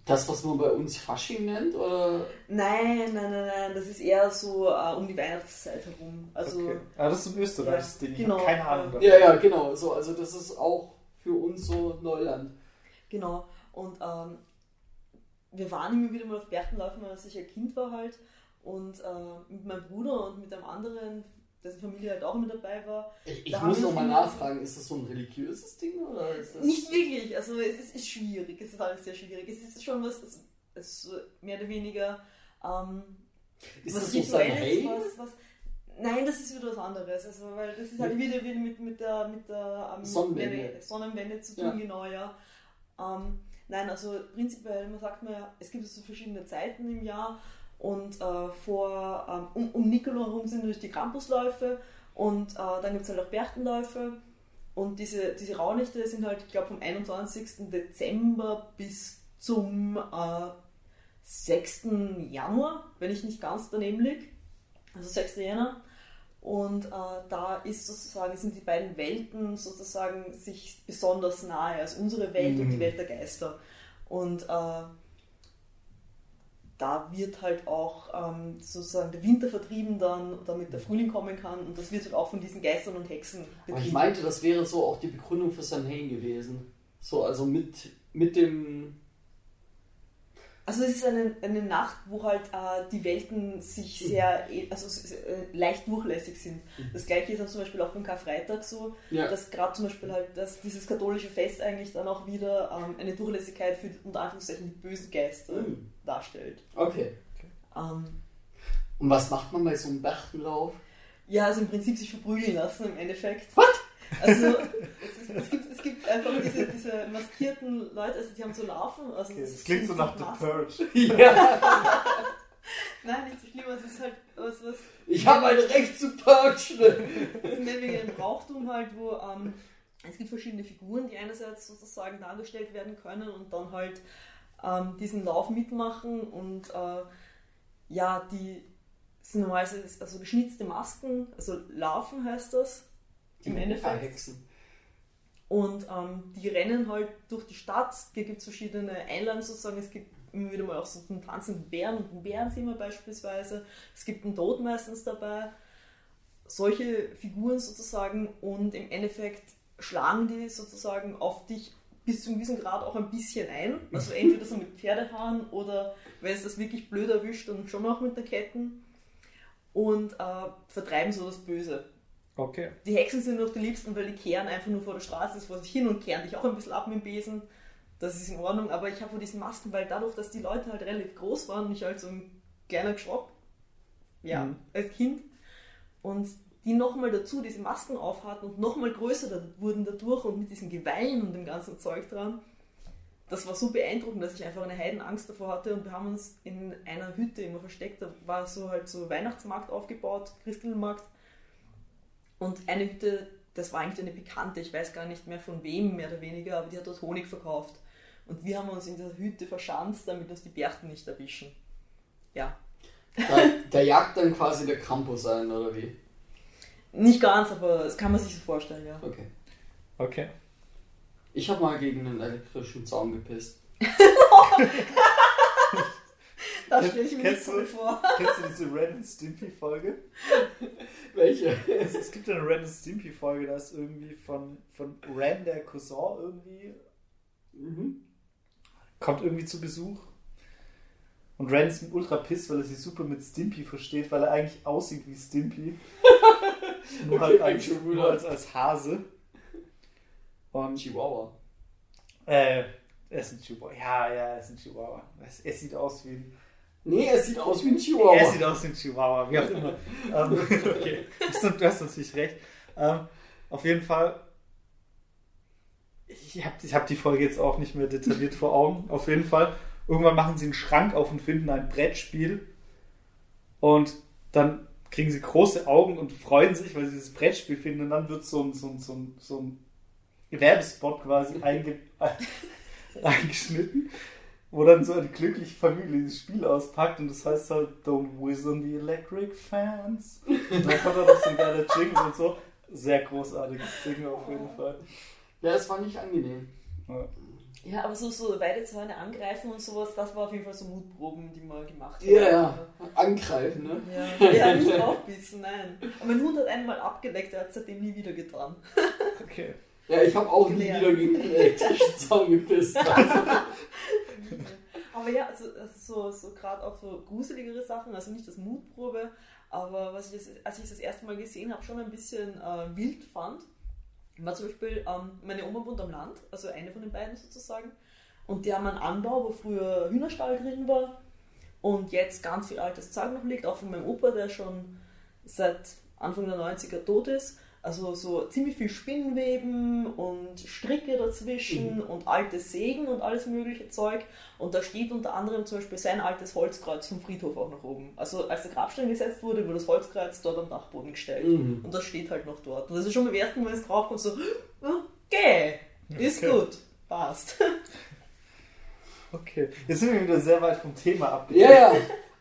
das, was man bei uns Fasching nennt? Oder? Nein, nein, nein, nein, das ist eher so äh, um die Weihnachtszeit herum. Also, okay. Ah, das ist ein österreichisches Ja, Ding, ich genau, keine Ahnung ja. davon. Ja, ja, genau. So, also das ist auch für uns so Neuland. genau. Und ähm, wir waren immer wieder mal auf Berchtenläufen, als ich ein Kind war halt. Und äh, mit meinem Bruder und mit einem anderen, dessen Familie halt auch mit dabei war. Ich, ich muss haben noch wir mal viel- nachfragen, ist das so ein religiöses Ding oder ist das Nicht wirklich, also es ist, ist schwierig, es ist alles sehr schwierig. Es ist schon was, es ist so mehr oder weniger ähm, ist was das so Rituelles, Samhain? was, was, Nein, das ist wieder was anderes. Also, weil das ist halt wieder, wieder mit, mit der, mit der ähm, Sonnenwende. Wende- Sonnenwende zu tun, Ja. genau, ja. Ähm, nein, also prinzipiell, man sagt mir, es gibt so verschiedene Zeiten im Jahr Und äh, vor, ähm, um, um Nicolo herum sind natürlich die Campusläufe und äh, dann gibt es halt auch Berchtenläufe. Und diese, diese Rauhnächte sind halt, ich glaube, vom 21. Dezember bis zum äh, 6. Januar, wenn ich nicht ganz daneben liege. Also 6. Jänner. Und äh, da ist sozusagen, sind die beiden Welten sozusagen sich besonders nahe, also unsere Welt Mhm. und die Welt der Geister. Und äh, da wird halt auch ähm, sozusagen der Winter vertrieben dann, damit der Frühling kommen kann. Und das wird halt auch von diesen Geistern und Hexen Aber ich meinte, das wäre so auch die Begründung für Samhain gewesen. So, also mit, mit dem. Also es ist eine, eine Nacht, wo halt äh, die Welten sich sehr, eh- also äh, leicht durchlässig sind. Das gleiche ist dann zum Beispiel auch beim Karfreitag so, Ja. dass gerade zum Beispiel halt, dass dieses katholische Fest eigentlich dann auch wieder ähm, eine Durchlässigkeit für unter Anführungszeichen die bösen Geister Mhm. darstellt. Okay. Ähm, Und was macht man bei so einem Berchtenlauf? ja, also im Prinzip sich verprügeln lassen im Endeffekt. What? Also es, es, gibt, es gibt einfach diese, diese maskierten Leute, also die haben so Larven. Also Okay, das das klingt so nach The. Purge. <laughs> Ja. Nein, nicht so schlimm, es ist halt was, was Ich habe ein Recht zu purgen. Das ist nämlich ein Brauchtum halt, wo ähm, es gibt verschiedene Figuren, die einerseits sozusagen dargestellt werden können und dann halt ähm, diesen Lauf mitmachen und äh, ja, die sind normalerweise also geschnitzte Masken, also Larven heißt das im Endeffekt. Hexen. Und ähm, die rennen halt durch die Stadt. Hier gibt es verschiedene Einlagen sozusagen. Es gibt immer wieder mal auch so einen tanzenden Bären und einen Bärenzimmer beispielsweise. Es gibt einen Tod meistens dabei. Solche Figuren sozusagen und im Endeffekt schlagen die sozusagen auf dich bis zu einem gewissen Grad auch ein bisschen ein. Also entweder so mit Pferdehaaren oder wenn es das wirklich blöd erwischt, dann schon auch mit der Ketten. Und äh, vertreiben so das Böse. Okay. Die Hexen sind noch die liebsten, weil die kehren einfach nur vor der Straße vor sich hin und kehren dich auch ein bisschen ab mit dem Besen. Das ist in Ordnung, aber ich habe vor diesen Masken, weil dadurch, dass die Leute halt relativ groß waren und ich halt so ein kleiner Geschropp, ja, Mhm. als Kind, und die nochmal dazu diese Masken aufhatten und nochmal größer wurden dadurch und mit diesen Geweihen und dem ganzen Zeug dran, das war so beeindruckend, dass ich einfach eine Heidenangst davor hatte und wir haben uns in einer Hütte immer versteckt, da war so halt so Weihnachtsmarkt aufgebaut, Christelmarkt und eine Hütte, das war eigentlich eine Bekannte, ich weiß gar nicht mehr von wem mehr oder weniger, aber die hat dort Honig verkauft. Und wir haben uns in dieser Hütte verschanzt, damit uns die Berchten nicht erwischen. Ja. Da, da jagt dann quasi der Campus ein, oder wie? Nicht ganz, aber das kann man sich so vorstellen, ja. Okay. Okay. Ich habe mal gegen einen elektrischen Zaun gepisst. <laughs> Das stelle ich mir nicht Kennst so du- vor. Kennst du diese Ren and Stimpy Folge? <laughs> Welche? Es, es gibt eine Ren and Stimpy Folge, da ist irgendwie von, von Ren, der Cousin, irgendwie Mhm. kommt irgendwie zu Besuch. Und Ren ist ultra piss, weil er sich super mit Stimpy versteht, weil er eigentlich aussieht wie Stimpy. <laughs> nur Okay, halt als, nur als, als Hase. Und Chihuahua. äh, er ist ein Chihuahua. Ja, ja, er ist ein Chihuahua. Es, er sieht aus wie ein. Nee, er sieht aus wie ein Chihuahua. Er sieht aus wie ein Chihuahua, wie auch immer. <laughs> ähm, okay. Du hast natürlich recht. Ähm, auf jeden Fall. Ich habe ich hab die Folge jetzt auch nicht mehr detailliert vor Augen. Auf jeden Fall. Irgendwann machen sie einen Schrank auf und finden ein Brettspiel. Und dann kriegen sie große Augen und freuen sich, weil sie dieses Brettspiel finden. Und dann wird so ein, so ein, so ein, so ein Werbespot quasi einge <laughs> eingeschnitten, wo dann so eine glückliche Familie dieses Spiel auspackt und das heißt halt Don't whiz on the electric fans. Und dann kommt da noch so ein geiler Jingle und so. Sehr großartiges Ding auf jeden Fall. Ja, es war nicht angenehm. Ja. Ja, aber so, so Weidezäune angreifen und sowas, das war auf jeden Fall so Mutproben, die man gemacht hat. Ja, ja. Angreifen, ne? Ja, ja nicht <laughs> draufbissen, nein. Aber mein Hund hat einmal abgeleckt, er hat es seitdem nie wieder getan. Okay. Ja, ich habe auch nie wieder gegen einen elektrischen Zaun gepisst. Also, <laughs> Aber ja, also, also so, so gerade auch so gruseligere Sachen, also nicht das Mutprobe, aber was ich jetzt, als ich das erste Mal gesehen habe, schon ein bisschen äh, wild fand, war zum Beispiel, ähm, meine Oma wohnt am Land, also eine von den beiden sozusagen, und die haben einen Anbau, wo früher Hühnerstall drin war und jetzt ganz viel altes Zeug noch liegt, auch von meinem Opa, der schon seit Anfang der 90er tot ist. Also so ziemlich viel Spinnweben und Stricke dazwischen Mhm. und alte Sägen und alles mögliche Zeug. Und da steht unter anderem zum Beispiel sein altes Holzkreuz vom Friedhof auch noch oben. Also als der Grabstein gesetzt wurde, wurde das Holzkreuz dort am Dachboden gestellt. Mhm. Und das steht halt noch dort. Und das ist schon beim ersten Mal, wenn es drauf kommt, so, okay, ist Okay. gut, passt. <laughs> Okay, jetzt sind wir wieder sehr weit vom Thema <laughs> ab. Ja, ja.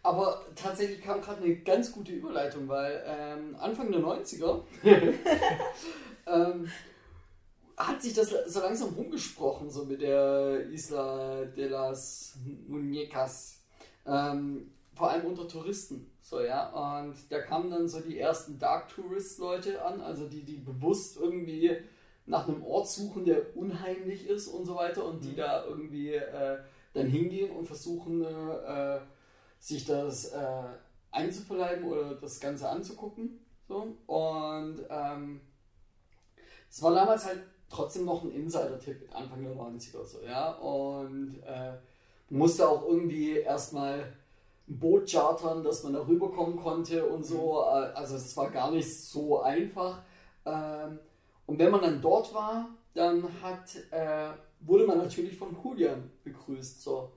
Aber tatsächlich kam gerade eine ganz gute Überleitung, weil ähm, Anfang der 90er <laughs> ähm, hat sich das so langsam rumgesprochen, so mit der Isla de las Muñecas. Ähm, vor allem unter Touristen. So, ja. Und da kamen dann so die ersten Dark Tourist Leute an, also die, die bewusst irgendwie nach einem Ort suchen, der unheimlich ist und so weiter und die da irgendwie äh, dann hingehen und versuchen, äh, sich das äh, einzuverleiben oder das Ganze anzugucken. So. Und ähm, es war damals halt trotzdem noch ein Insider-Tipp Anfang der 90er so, ja. Und äh, man musste auch irgendwie erstmal ein Boot chartern, dass man da rüberkommen konnte und so. Äh, Also es war gar nicht so einfach. Ähm, und wenn man dann dort war, dann hat, äh, wurde man natürlich von Julian begrüßt. So.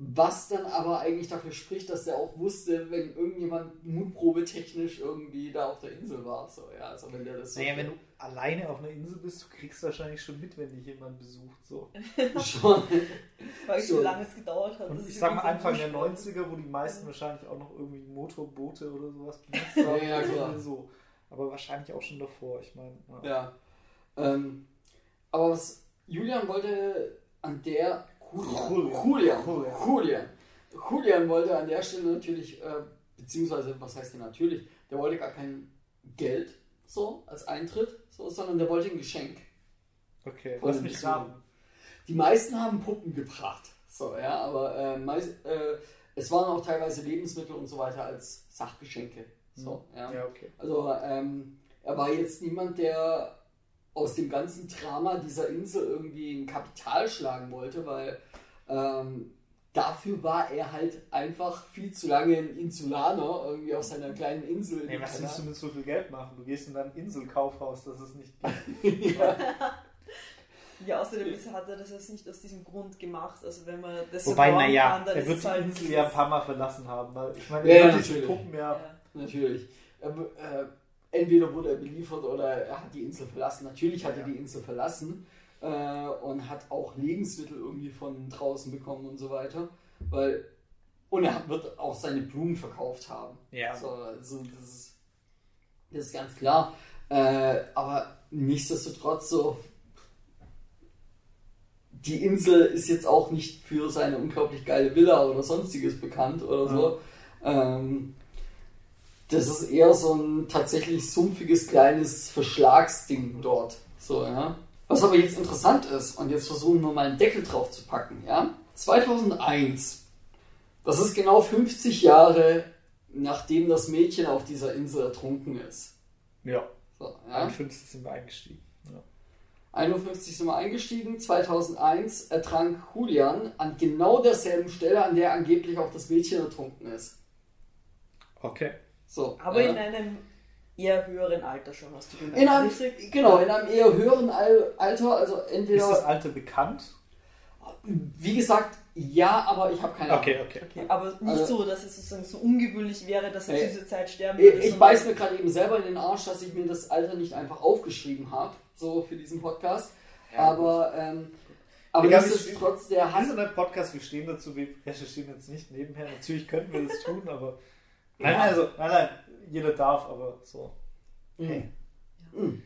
Was dann aber eigentlich dafür spricht, dass er auch wusste, wenn irgendjemand Mutprobe technisch irgendwie da auf der Insel war. So, ja, also wenn der das so Naja, wenn du alleine auf einer Insel bist, du kriegst wahrscheinlich schon mit, wenn dich jemand besucht. So. <laughs> schon. Mich, So. wie lange es gedauert hat. Ich es sag mal Anfang der so- 90er, wo die meisten wahrscheinlich auch noch irgendwie Motorboote oder sowas benutzt haben. Ja, ja, klar. So. Aber wahrscheinlich auch schon davor. Ich meine, ja. Ja. Ähm, aber was Julian wollte an der Julian, Julian. Julian, Julian. Julian, Julian wollte an der Stelle natürlich, äh, beziehungsweise was heißt denn natürlich, der wollte gar kein Geld so als Eintritt, so, sondern der wollte ein Geschenk. okay. Lass mich raten. Die meisten haben Puppen gebracht, so ja, aber äh, meist, äh, es waren auch teilweise Lebensmittel und so weiter als Sachgeschenke, so ja. Ja, okay. Also ähm, er war jetzt niemand, der aus dem ganzen Drama dieser Insel irgendwie ein Kapital schlagen wollte, weil ähm, dafür war er halt einfach viel zu lange ein Insulaner, irgendwie auf seiner kleinen Insel. Nee, was willst du mit so viel Geld machen? Du gehst in dein Inselkaufhaus, das es nicht gibt. <laughs> Ja, außerdem ist, hat er das jetzt nicht aus diesem Grund gemacht. Also wenn man das Wobei, so naja, kann, dann er ist wird die halt Insel ja ein paar Mal verlassen haben. Weil ich meine, Ja, er ja, natürlich. Puppen ja. Ja. Natürlich. Er, äh, entweder wurde er beliefert oder er hat die Insel verlassen. Natürlich hat er Ja. die Insel verlassen äh, und hat auch Lebensmittel irgendwie von draußen bekommen und so weiter. Weil, und er hat- wird auch seine Blumen verkauft haben. Ja. So, also das, ist, das ist ganz klar. Äh, aber nichtsdestotrotz so. Die Insel ist jetzt auch nicht für seine unglaublich geile Villa oder sonstiges bekannt oder so. Ähm, das ist eher so ein tatsächlich sumpfiges kleines Verschlagsding dort. So, ja. Was aber jetzt interessant ist, und jetzt versuchen wir mal einen Deckel drauf zu packen, ja. 2001, das ist genau 50 Jahre nachdem das Mädchen auf dieser Insel ertrunken ist. Ja. So, ja. 51 sind wir eingestiegen. Ja. 51 sind wir eingestiegen, 2001 ertrank Julian an genau derselben Stelle, an der angeblich auch das Mädchen ertrunken ist. Okay. So, Aber ja. in einem eher höheren Alter schon, hast du gemeint. in einem, richtig? genau, in einem eher höheren Al Alter, also entweder, Ist das Alter bekannt? wie gesagt, ja, aber ich habe keine Ahnung. Okay, okay. Okay, aber nicht Also- so, dass es sozusagen so ungewöhnlich wäre, dass er zu dieser Zeit sterben Ich, würde. ich sondern- beiß mir gerade eben selber in den Arsch, dass ich mir das Alter nicht einfach aufgeschrieben habe, so für diesen Podcast. aber ähm, aber Egal, nichtsdestotrotz, der Wir hat sind ein Podcast, wir stehen dazu, wir recherchieren jetzt nicht nebenher. Natürlich könnten wir das tun, aber. Nein, nein, also, nein, nein, jeder darf, aber so. Hey. Mhm.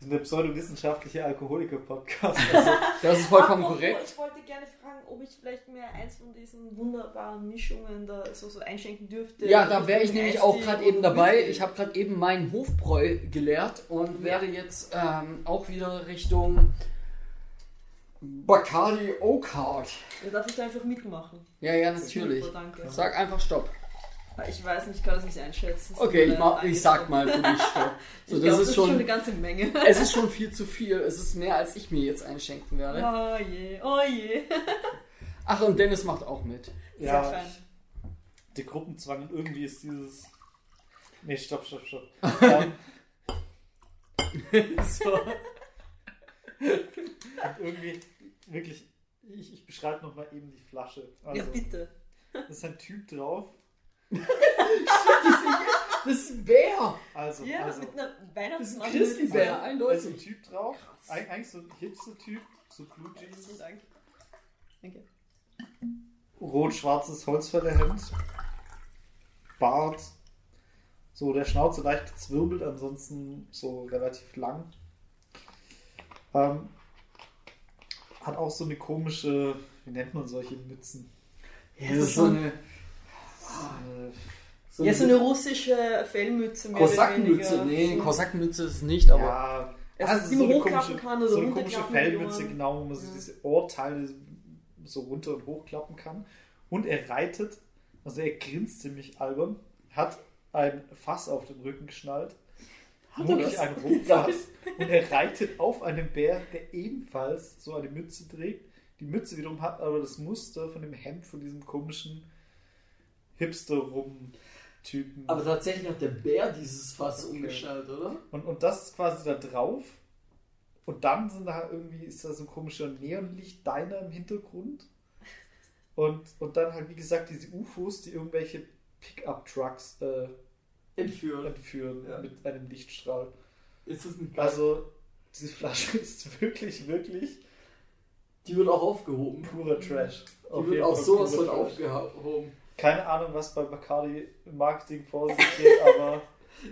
Wir sind der pseudowissenschaftliche Alkoholiker-Podcast. <laughs> Also, Das ist vollkommen Apropos, korrekt. Ich wollte gerne fragen, ob ich vielleicht mir eins von diesen wunderbaren Mischungen da so, so einschenken dürfte. Ja, da wäre ich nämlich auch gerade eben dabei. Ich habe gerade eben meinen Hofbräu geleert und werde jetzt ähm, auch wieder Richtung Bacardi Oak Heart. Ja, darf ich da einfach mitmachen? Ja, ja, natürlich. Super, danke. Sag einfach Stopp. Ich weiß nicht, ich kann das nicht einschätzen. Es Okay, ich, mach, ich sag mal für dich Stopp. <laughs> So, ich das, glaub, ist schon, eine ganze Menge. es ist schon viel zu viel. Es ist mehr, als ich mir jetzt einschenken werde. Oh je, oh je. Ach, und Dennis macht auch mit. Sehr ja, fein. der Gruppenzwang und irgendwie ist dieses. Nee, stopp, stopp, stopp. <laughs> ähm, <laughs> so. Und irgendwie, wirklich, ich, ich beschreibe nochmal eben die Flasche. Also, ja, bitte. da ist ein Typ drauf. Das ist ein Bär. Also, Ja, also mit einer Das ist ein Weihnachtsmann. Grizzlybär, da ist eindeutig. ein Typ drauf. Eig eigentlich so ein Hipster-Typ, so Blue Vielen Jeans, Dank. Danke. rot-schwarzes Holzfällerhemd, Bart, so der Schnauze leicht gezwirbelt, ansonsten so relativ lang. Ähm, hat auch so eine komische, wie nennt man solche Mützen? Ja, das ist so eine, so Ja, so eine russische Fellmütze. mehr weniger. Nee, So- Kosackenmütze ist es nicht, aber ja, Also, die man hochklappen kann oder so eine komische Fellmütze, genau, wo man sich Ja. diese Ohrteile so runter und hochklappen kann. Und er reitet, also er grinst ziemlich albern, hat ein Fass auf den Rücken geschnallt. er Wirklich das? ein Rumfass. Und er reitet auf einem Bär, der ebenfalls so eine Mütze trägt. Die Mütze wiederum hat aber das Muster von dem Hemd von diesem komischen Hipster-Rum-Typen. Aber tatsächlich hat der Bär dieses Fass Okay. umgeschnallt, oder? Und, und das ist quasi da drauf. Und dann sind da irgendwie, ist da so ein komischer Neonlicht-Diner im Hintergrund. Und, und dann halt, wie gesagt, diese UFOs, die irgendwelche Pickup-Trucks äh, Entführen. entführen Ja. mit einem Lichtstrahl. Ist das ein Also, diese Flasche <laughs> ist wirklich, wirklich Die wird auch aufgehoben. purer Trash. Die Auf wird auch sowas von aufgehoben. Keine Ahnung, was bei Bacardi im Marketing vor sich geht, <laughs> aber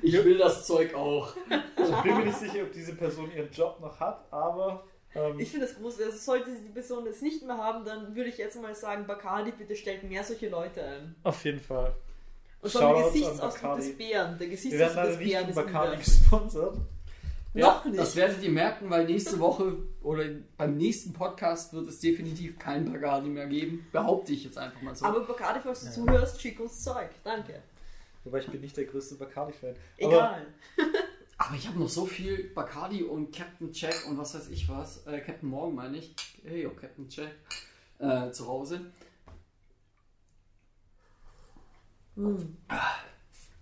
Ich will das Zeug auch. ich bin mir nicht sicher, ob diese Person ihren Job noch hat, aber ähm, Ich finde das groß. Also sollte die Person das nicht mehr haben, dann würde ich jetzt mal sagen, Bacardi, bitte stellt mehr solche Leute ein. auf jeden Fall. Und zwar der Gesichtsausdruck Bacardi. des Bären. Der Wir werden Gesichtsausdruck leider des nicht Bären von ist Bacardi gesponsert. Noch nicht. Das werdet ihr merken, weil nächste Woche oder beim nächsten Podcast wird es definitiv kein Bacardi mehr geben. Behaupte ich jetzt einfach mal so. Aber Bacardi, falls du zuhörst, schick uns Zeug. Danke. Wobei ich bin nicht der größte Bacardi-Fan. Egal. <laughs> Aber ich habe noch so viel Bacardi und Captain Jack und was weiß ich was. Äh, Captain Morgan meine ich. Hey, oh, Captain Jack. Äh, zu Hause.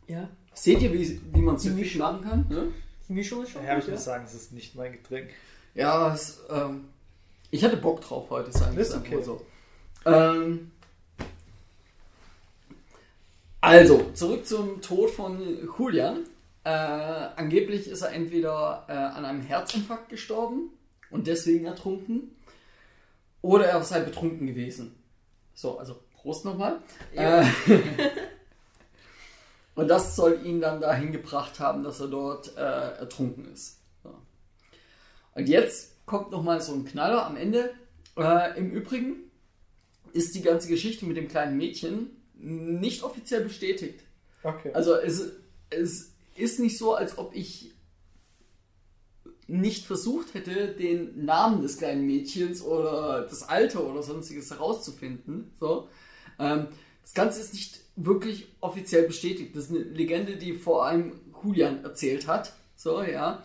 Ja. Seht ihr, wie, wie man süffig machen kann? Ne? Mischung ist schon ja, aber ich gut, muss sagen, es ist nicht mein Getränk. Ja, es, ähm, ich hatte Bock drauf heute, sagen wir Ist es okay. mal so. Ähm, also, zurück zum Tod von Julian. Äh, angeblich ist er entweder äh, an einem Herzinfarkt gestorben und deswegen ertrunken oder er sei betrunken gewesen. So, also Prost nochmal. Ja. Äh, <laughs> und das soll ihn dann dahin gebracht haben, dass er dort äh, ertrunken ist. So. Und jetzt kommt nochmal so ein Knaller am Ende. Äh, Im Übrigen ist die ganze Geschichte mit dem kleinen Mädchen nicht offiziell bestätigt. Okay. Also es, es ist nicht so, als ob ich nicht versucht hätte, den Namen des kleinen Mädchens oder das Alter oder sonstiges herauszufinden. So. Ähm, das Ganze ist nicht wirklich offiziell bestätigt. Das ist eine Legende, die vor allem Julian erzählt hat. So, ja.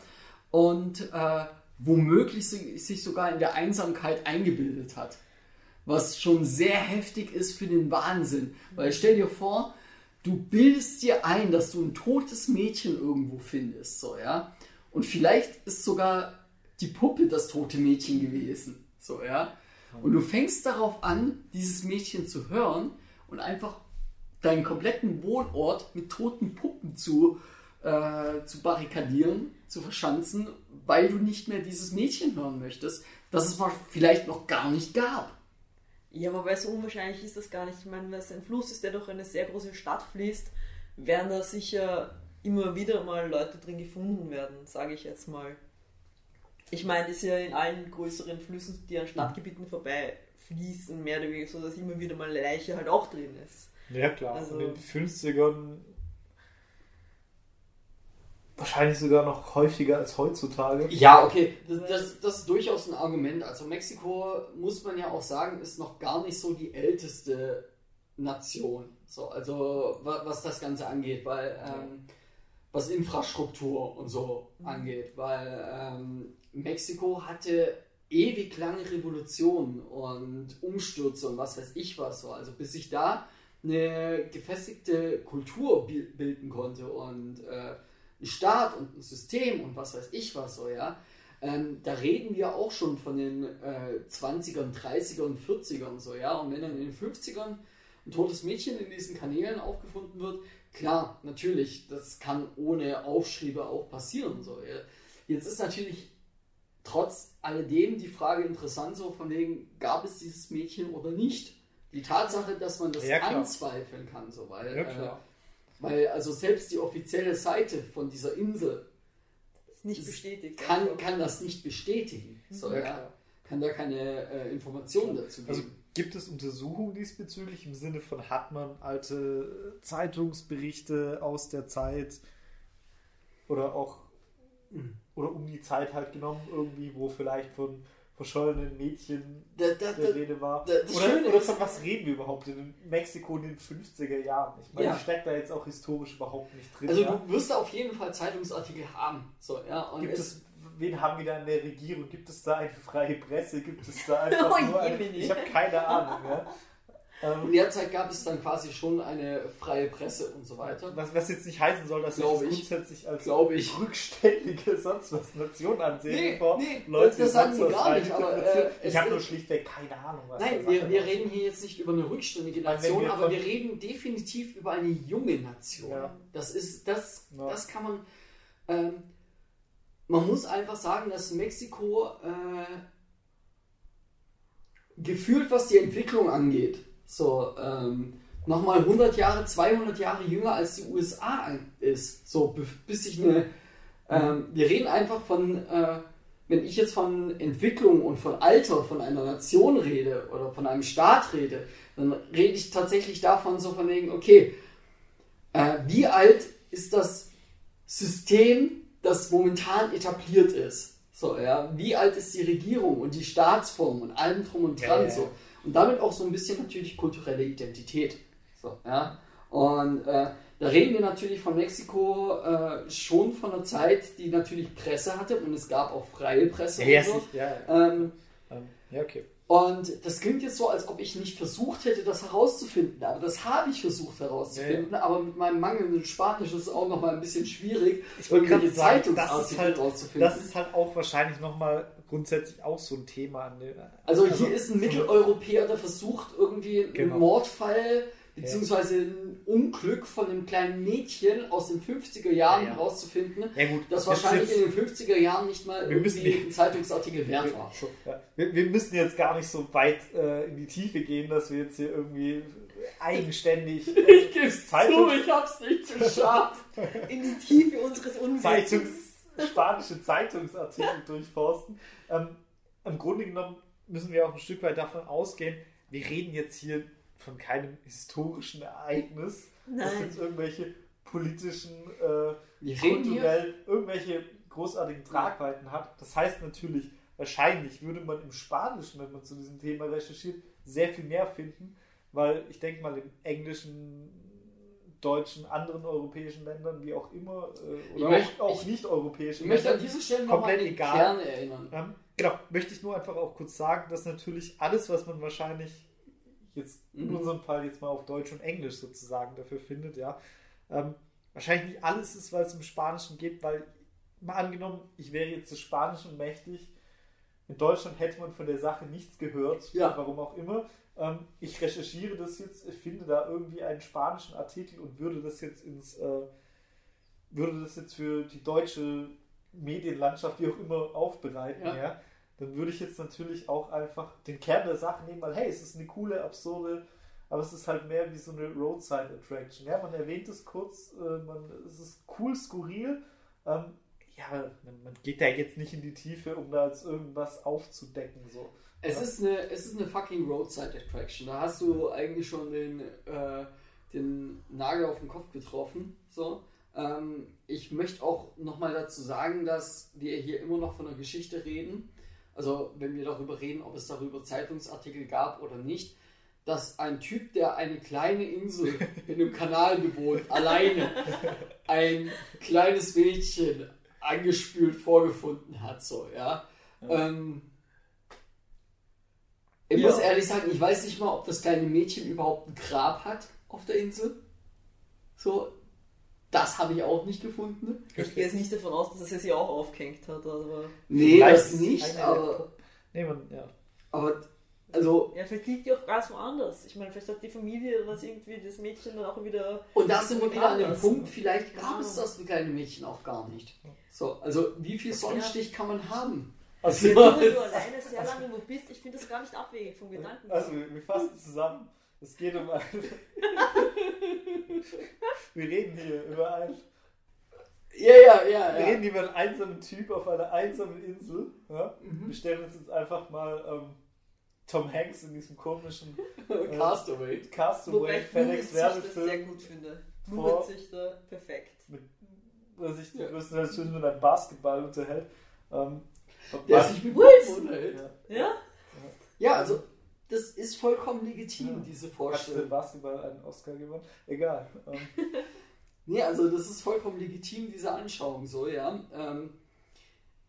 Und äh, womöglich si- sich sogar in der Einsamkeit eingebildet hat. Was schon sehr heftig ist für den Wahnsinn. Weil stell dir vor, du bildest dir ein, dass du ein totes Mädchen irgendwo findest, so, ja. Und vielleicht ist sogar die Puppe das tote Mädchen gewesen, so, ja. Und du fängst darauf an, dieses Mädchen zu hören und einfach deinen kompletten Wohnort mit toten Puppen zu, äh, zu barrikadieren, zu verschanzen, weil du nicht mehr dieses Mädchen hören möchtest, das es vielleicht noch gar nicht gab. Ja, wobei so unwahrscheinlich ist das gar nicht. Ich meine, wenn es ein Fluss ist, der durch eine sehr große Stadt fließt, werden da sicher immer wieder mal Leute drin gefunden werden, sage ich jetzt mal. Ich meine, das ist ja in allen größeren Flüssen, die an Stadtgebieten vorbei fließen, mehr oder weniger so, dass immer wieder mal eine Leiche halt auch drin ist. Ja, klar. also- Und in den 50ern wahrscheinlich sogar noch häufiger als heutzutage. Ja, okay, das, das, das ist durchaus ein Argument. Also Mexiko, muss man ja auch sagen, ist noch gar nicht so die älteste Nation. So, also wa- was das Ganze angeht, weil ähm, was Infrastruktur und so angeht, weil ähm, Mexiko hatte ewig lange Revolutionen und Umstürze und was weiß ich was so. Also bis sich da eine gefestigte Kultur bi- bilden konnte und äh, ein Staat und ein System und was weiß ich was so, ja. Ähm, da reden wir auch schon von den äh, 20ern, 30ern, 40ern so, ja. Und wenn dann in den 50ern ein totes Mädchen in diesen Kanälen aufgefunden wird, klar, natürlich, das kann ohne Aufschriebe auch passieren. So. Jetzt ist natürlich trotz alledem die Frage interessant, so von wegen, gab es dieses Mädchen oder nicht? Die Tatsache, dass man das Ja, anzweifeln kann, so, weil, Ja, klar. Äh, weil also selbst die offizielle Seite von dieser Insel Ist nicht bestätigt. kann, also. kann das nicht bestätigen. So, Ja, kann da keine äh, Informationen dazu geben. Also gibt es Untersuchungen diesbezüglich im Sinne von, hat man alte Zeitungsberichte aus der Zeit oder auch oder um die Zeit halt genommen, irgendwie, wo vielleicht von verschollenen Mädchen da, da, der da, Rede war. da- oder, oder von was reden wir überhaupt in Mexiko in den 50er Jahren? Ich meine, Ja. ich stecke da jetzt auch historisch überhaupt nicht drin. also ja. du wirst auf jeden Fall Zeitungsartikel haben. So, ja, und Gibt es, wen haben wir da in der Regierung? Gibt es da eine freie Presse? Gibt es da einfach <laughs> Oh, nur eine. Ich habe keine Ahnung. Ja. <laughs> Ähm, in der Zeit gab es dann quasi schon eine freie Presse und so weiter. Was, was jetzt nicht heißen soll, dass Glaub wir das ich. grundsätzlich als Glaube ich. rückständige sonst was Nation ansehen. Nee, bevor nee, Leute das sagen sie gar nicht, aber, äh, ich habe nur schlichtweg keine Ahnung, was Nein, wir, wir reden hier jetzt nicht über eine rückständige Nation, wir aber wir reden definitiv über eine junge Nation. Ja. Das ist, das, Ja. das kann man, ähm, man muss einfach sagen, dass Mexiko äh, gefühlt, was die Entwicklung angeht, so ähm, nochmal 100 Jahre, 200 Jahre jünger als die USA ist. So, bis sich eine, ähm, wir reden einfach von, äh, wenn ich jetzt von Entwicklung und von Alter von einer Nation rede oder von einem Staat rede, dann rede ich tatsächlich davon so von wegen, okay, äh, wie alt ist das System, das momentan etabliert ist? So, ja, wie alt ist die Regierung und die Staatsform und allem drum und dran ja, ja. so. Und damit auch so ein bisschen natürlich kulturelle Identität. So, ja. Und äh, da reden wir natürlich von Mexiko äh, schon von einer Zeit, die natürlich Presse hatte und es gab auch freie Presse. Ja, und so. ja, ja. Ähm, Ähm, ja, okay. Und das klingt jetzt so, als ob ich nicht versucht hätte, das herauszufinden. Aber das habe ich versucht herauszufinden. Aber mit meinem mangelnden Spanisch ist es auch noch mal ein bisschen schwierig, Ich das ist, Zeitungsartikel halt, rauszufinden. das ist halt auch wahrscheinlich nochmal grundsätzlich auch so ein Thema. Der, also hier ist ein Mitteleuropäer, der versucht irgendwie Genau. einen Mordfall beziehungsweise ein Unglück von einem kleinen Mädchen aus den 50er Jahren Ja, ja. herauszufinden, Ja, das wahrscheinlich jetzt- in den 50er Jahren nicht mal Wir müssen irgendwie nicht- ein Zeitungsartikel wert war. So, ja. wir, wir müssen jetzt gar nicht so weit äh, in die Tiefe gehen, dass wir jetzt hier irgendwie eigenständig <laughs> Ich geb's zu, Zeitungs- ich hab's nicht geschafft. In die Tiefe unseres Unwissens. Spanische Zeitungsartikel durchforsten. Ähm, Im Grunde genommen müssen wir auch ein Stück weit davon ausgehen, wir reden jetzt hier von keinem historischen Ereignis, das Nein. jetzt irgendwelche politischen, äh, kulturell irgendwelche großartigen Tragweiten hat. Das heißt natürlich, wahrscheinlich würde man im Spanischen, wenn man zu diesem Thema recherchiert, sehr viel mehr finden, weil ich denke mal im Englischen, Deutschen, anderen europäischen Ländern, wie auch immer, äh, oder möchte- auch, auch ich- nicht-europäischen Ich möchte an Ländern, dieser Stelle nochmal komplett an den egal. Kern erinnern. ähm, genau, möchte ich nur einfach auch kurz sagen, dass natürlich alles, was man wahrscheinlich jetzt in Mhm. unserem Fall jetzt mal auf Deutsch und Englisch sozusagen dafür findet, ja, ähm, wahrscheinlich nicht alles ist, weil es im Spanischen geht, weil mal angenommen, ich wäre jetzt des Spanischen mächtig, in Deutschland hätte man von der Sache nichts gehört, Ja. warum auch immer. Ähm, ich recherchiere das jetzt, finde da irgendwie einen spanischen Artikel und würde das jetzt ins, äh, würde das jetzt für die deutsche Medienlandschaft, wie auch immer, aufbereiten, Ja. ja. Dann würde ich jetzt natürlich auch einfach den Kern der Sache nehmen, weil hey, es ist eine coole, absurde, aber es ist halt mehr wie so eine Roadside Attraction. Ja, man erwähnt es kurz, äh, man, es ist cool, skurril. Ähm, ja, man, geht da jetzt nicht in die Tiefe, um da als irgendwas aufzudecken. So. Es, Ja. ist eine, es ist eine fucking Roadside Attraction. Da hast du eigentlich schon den, äh, den Nagel auf den Kopf getroffen. So. Ähm, ich möchte auch nochmal dazu sagen, dass wir hier immer noch von der Geschichte reden. Also wenn wir darüber reden, ob es darüber Zeitungsartikel gab oder nicht, dass ein Typ, der eine kleine Insel <laughs> in einem Kanal bewohnt, alleine ein kleines Mädchen angespült vorgefunden hat, so, ja. Ähm, ich Ja. muss ehrlich sagen, ich weiß nicht mal, ob das kleine Mädchen überhaupt ein Grab hat auf der Insel. So, Das habe ich auch nicht gefunden. Ich gehe jetzt nicht davon aus, dass er sie auch aufgehängt hat, aber. Nee, das ist nicht, aber, Nee, man, ja. aber also Ja, vielleicht liegt die auch ganz woanders. Ich meine, vielleicht hat die Familie was irgendwie das Mädchen dann auch wieder. Und da sind wir wieder an dem. Punkt, vielleicht gab Ja. es das kleine Mädchen auch gar nicht. So, also wie viel Sonnenstich kann man haben? Also, Wenn du alleine sehr lange irgendwo bist, ich finde das gar nicht abwegig vom Gedanken. also wir, wir fassen zusammen. Es geht um ein. <laughs> wir reden hier über einen. Ja, ja, ja, Wir reden hier über einen einsamen Typ auf einer einsamen Insel. Ja? Mhm. Wir stellen uns jetzt einfach mal ähm, Tom Hanks in diesem komischen <laughs> äh, Castaway. Castaway Wobei ich FedEx das sehr Werbefilm, gut finde. Da perfekt. wo er sich Ja. größtenteils mit einem Basketball unterhält. Ähm, Der was- sich mit? Puppen unterhält. ja. Ja? Ja, also das ist vollkommen legitim, Ja. diese Hat der Vorstellung. Basketball einen Oscar gewonnen? Egal. Ähm, <laughs> Nee, also das ist vollkommen legitim, diese Anschauung so, ja. Ähm,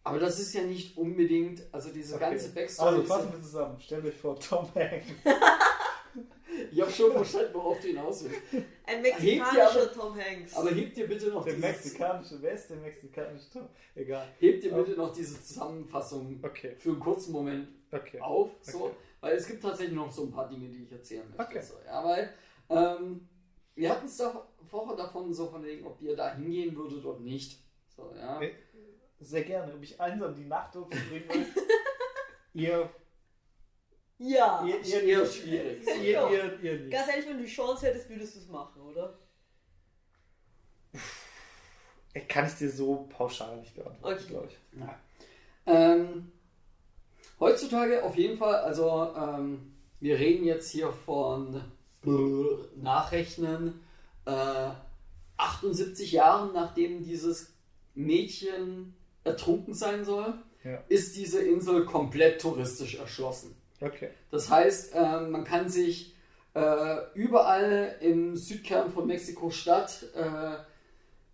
aber das ist ja nicht unbedingt, also diese okay. ganze Backstory. Also fassen wir zusammen. Stellt euch vor, Tom Hanks. <laughs> ich habe schon verstanden, worauf du hinaus willst. Ein mexikanischer aber- Tom Hanks. Aber hebt dir bitte noch Der dieses, mexikanische, wer ist der mexikanische Tom? Egal. hebt dir bitte noch diese Zusammenfassung Okay, für einen kurzen Moment okay. auf, so, Okay. weil es gibt tatsächlich noch so ein paar Dinge, die ich erzählen möchte. Okay. So, ja, weil ähm, wir hatten es doch vorher davon, so von wegen, ob ihr da hingehen würdet oder nicht. So, ja. Sehr gerne. Ob ich einsam die Nacht will? <laughs> ihr, ja. ihr, ihr, schwierig. ihr, ihr, ihr, nicht. Ganz ehrlich, wenn du die Chance hättest, würdest du es machen, oder? Kann ich dir so pauschal nicht beantworten, Okay. glaube ich. Ja. Ähm, heutzutage auf jeden Fall, also ähm, wir reden jetzt hier von Nachrechnen äh, 78 Jahren, nachdem dieses Mädchen ertrunken sein soll, Ja. ist diese Insel komplett touristisch erschlossen. Okay. Das heißt, ähm, man kann sich äh, überall im Südkern von Mexiko-Stadt äh,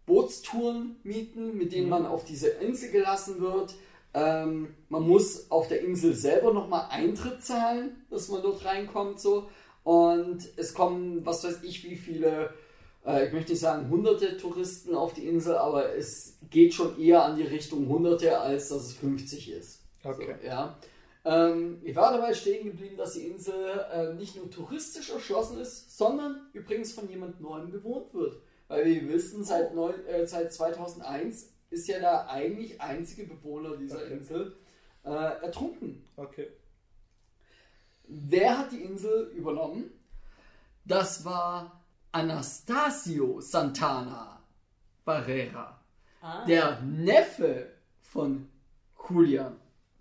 Bootstouren mieten, mit denen man auf diese Insel gelassen wird. Ähm, man muss auf der Insel selber nochmal Eintritt zahlen, dass man dort reinkommt. So. Und es kommen, was weiß ich, wie viele, äh, ich möchte nicht sagen hunderte Touristen auf die Insel, aber es geht schon eher an die Richtung hunderte, als dass es 50 ist. Okay. So, ja. Ähm, ich war dabei stehen geblieben, dass die Insel äh, nicht nur touristisch erschlossen ist, sondern übrigens von jemand Neuem bewohnt wird. Weil wir wissen, seit, neun, äh, seit 2001 ist ja der eigentlich einzige Bewohner dieser Okay. Insel äh, ertrunken. Okay. Wer hat die Insel übernommen? Das war Anastasio Santana Barrera Ah. der Neffe von Julian.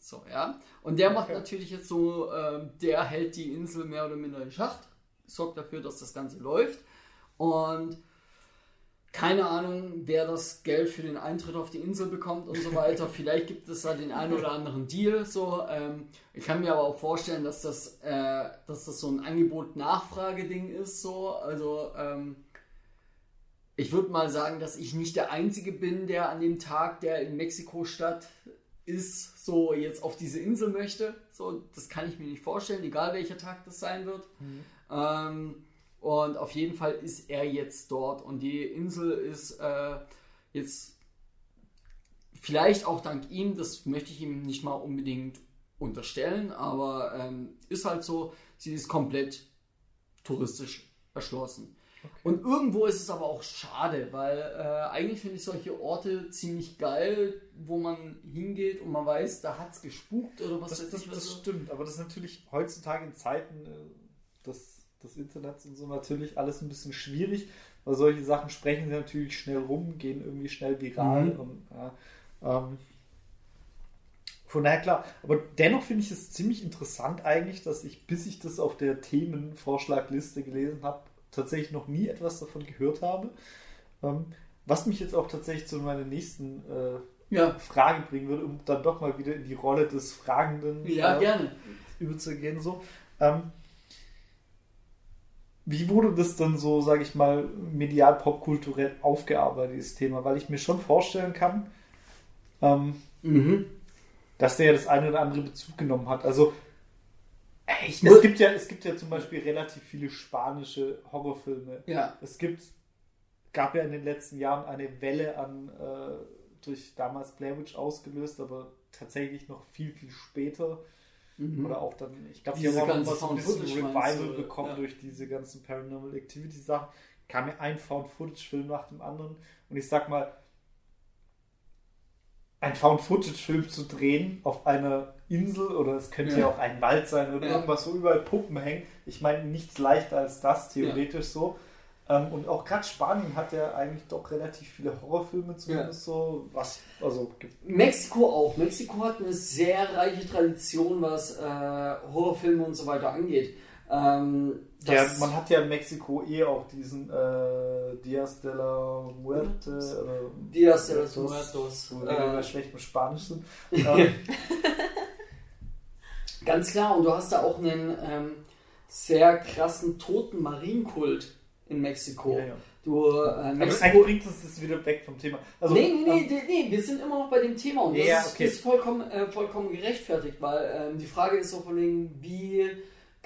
So, ja. Und der macht Okay. natürlich jetzt so, ähm, der hält die Insel mehr oder minder in Schacht, sorgt dafür, dass das Ganze läuft. Und keine Ahnung, wer das Geld für den Eintritt auf die Insel bekommt und so weiter. <laughs> Vielleicht gibt es da den einen oder anderen Deal. So, ähm, ich kann mir aber auch vorstellen, dass das, äh, dass das so ein Angebot-Nachfrage-Ding ist. So, also ähm, ich würde mal sagen, dass ich nicht der Einzige bin, der an dem Tag, der in Mexiko-Stadt ist, so jetzt auf diese Insel möchte. So, das kann ich mir nicht vorstellen, egal welcher Tag das sein wird. Ähm, und auf jeden Fall ist er jetzt dort und die Insel ist äh, jetzt vielleicht auch dank ihm, das möchte ich ihm nicht mal unbedingt unterstellen, aber ähm, ist halt so, sie ist komplett touristisch erschlossen. Und irgendwo ist es aber auch schade, weil äh, eigentlich finde ich solche Orte ziemlich geil, wo man hingeht und man weiß, da hat es gespukt oder was Das, das, das stimmt, aber das ist natürlich heutzutage in Zeiten äh, des, des Internets und so natürlich alles ein bisschen schwierig, weil solche Sachen sprechen sie natürlich schnell rum, gehen irgendwie schnell viral Mhm. und ja, ähm, von daher klar. Aber dennoch finde ich es ziemlich interessant eigentlich, dass ich, bis ich das auf der Themenvorschlagliste gelesen habe, tatsächlich noch nie etwas davon gehört habe. Ähm, was mich jetzt auch tatsächlich zu meiner nächsten äh, Ja, Frage bringen würde, um dann doch mal wieder in die Rolle des Fragenden ja, äh, gerne. überzugehen. So. Ähm, wie wurde das dann so, sage ich mal, medial popkulturell aufgearbeitet, dieses Thema? Weil ich mir schon vorstellen kann, ähm, Mhm. dass der ja das eine oder andere Bezug genommen hat. Also Ich es gibt ja, es gibt ja zum Beispiel relativ viele spanische Horrorfilme. ja, Es gibt gab ja in den letzten Jahren eine Welle an, äh, durch damals Blair Witch ausgelöst, aber tatsächlich noch viel, viel später. Oder auch dann, ich glaube, die haben auch was ein bisschen Revival bekommen ja. durch diese ganzen Paranormal Activity Sachen. Kam ja ein Found-Footage-Film nach dem anderen. Und ich sag mal, ein Found-Footage-Film zu drehen auf einer Insel oder es könnte ja, Ja. auch ein Wald sein oder Ja. irgendwas, wo überall Puppen hängen. Ich meine, nichts leichter als das, theoretisch so. Ähm, und auch gerade Spanien hat ja eigentlich doch relativ viele Horrorfilme zumindest so. Was, also Mexiko auch. Mexiko hat eine sehr reiche Tradition, was äh, Horrorfilme und so weiter angeht. Ähm, Ja, man hat ja in Mexiko eh auch diesen äh, Dias de la Muerte oder Dias de los Muertos, wo wir wieder bei Äh, schlechtem Spanisch sind. <laughs> ähm, ganz klar, und du hast da auch einen ähm, sehr krassen toten Marienkult in Mexiko. Ja, ja. Du, äh, aber Mexiko bringt uns das wieder weg vom Thema. Also, nee, nee, nee, ähm, nee, nee, wir sind immer noch bei dem Thema und das Ja, ist, okay. ist vollkommen, äh, vollkommen gerechtfertigt, weil ähm, die Frage ist so von wegen, wie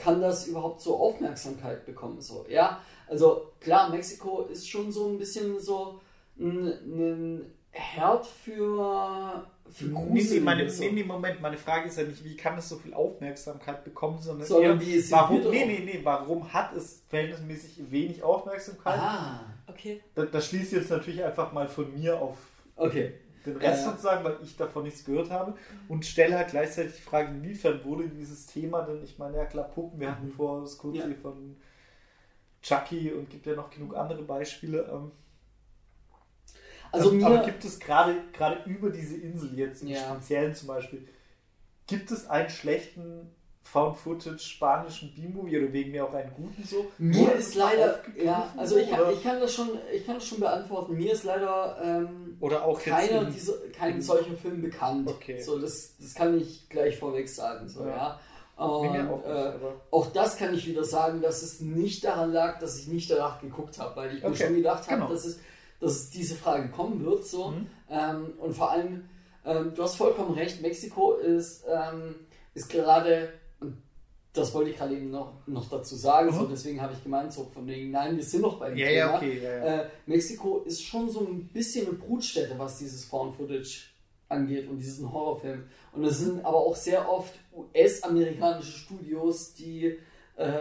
kann das überhaupt so Aufmerksamkeit bekommen? So, ja, also klar, Mexiko ist schon so ein bisschen so ein, ein Herd für, für Nee, nee, Gruselige, meine, so. nee, nee, Moment, meine Frage ist ja nicht, wie kann es so viel Aufmerksamkeit bekommen, sondern, Sondern eher, wie es warum, nee, nee, nee, warum hat es verhältnismäßig wenig Aufmerksamkeit? Ah, Okay. Da, das schließt jetzt natürlich einfach mal von mir auf okay. Den Rest Ja. sozusagen, weil ich davon nichts gehört habe und stelle halt gleichzeitig die Frage, inwiefern wurde dieses Thema denn, ich meine, ja klar, Puppen, wir hatten vor das kurz Ja. hier von Chucky und gibt ja noch genug andere Beispiele. Ähm, Also ähm, mir, aber gibt es gerade gerade über diese Insel jetzt im Ja. Speziellen zum Beispiel, gibt es einen schlechten Found-Footage spanischen B-Movie oder wegen mir auch einen guten so? Mir ist leider, ja, also so, ich, ich, kann das schon, ich kann das schon beantworten. Mir ist leider ähm, oder auch keiner in- dieser, kein in- solcher Film bekannt. Okay. So, das, das kann ich gleich vorweg sagen. So, Ja. ja. Und, mir auch äh, auch das kann ich wieder sagen, dass es nicht daran lag, dass ich nicht danach geguckt habe, weil ich mir Okay, schon gedacht habe, genau. dass, es, dass es diese Frage kommen wird. So. Mhm. Ähm, und vor allem, ähm, du hast vollkommen recht, Mexiko ist, ähm, ist gerade, das wollte ich gerade eben noch, noch dazu sagen, so, deswegen habe ich gemeint, so von wegen, nein, wir sind noch beim Mhm. Ja, Thema. ja, okay, ja, ja. Äh, Mexiko ist schon so ein bisschen eine Brutstätte, was dieses Found-Footage angeht und diesen Horrorfilm. Und es sind aber auch sehr oft US-amerikanische Studios, die äh,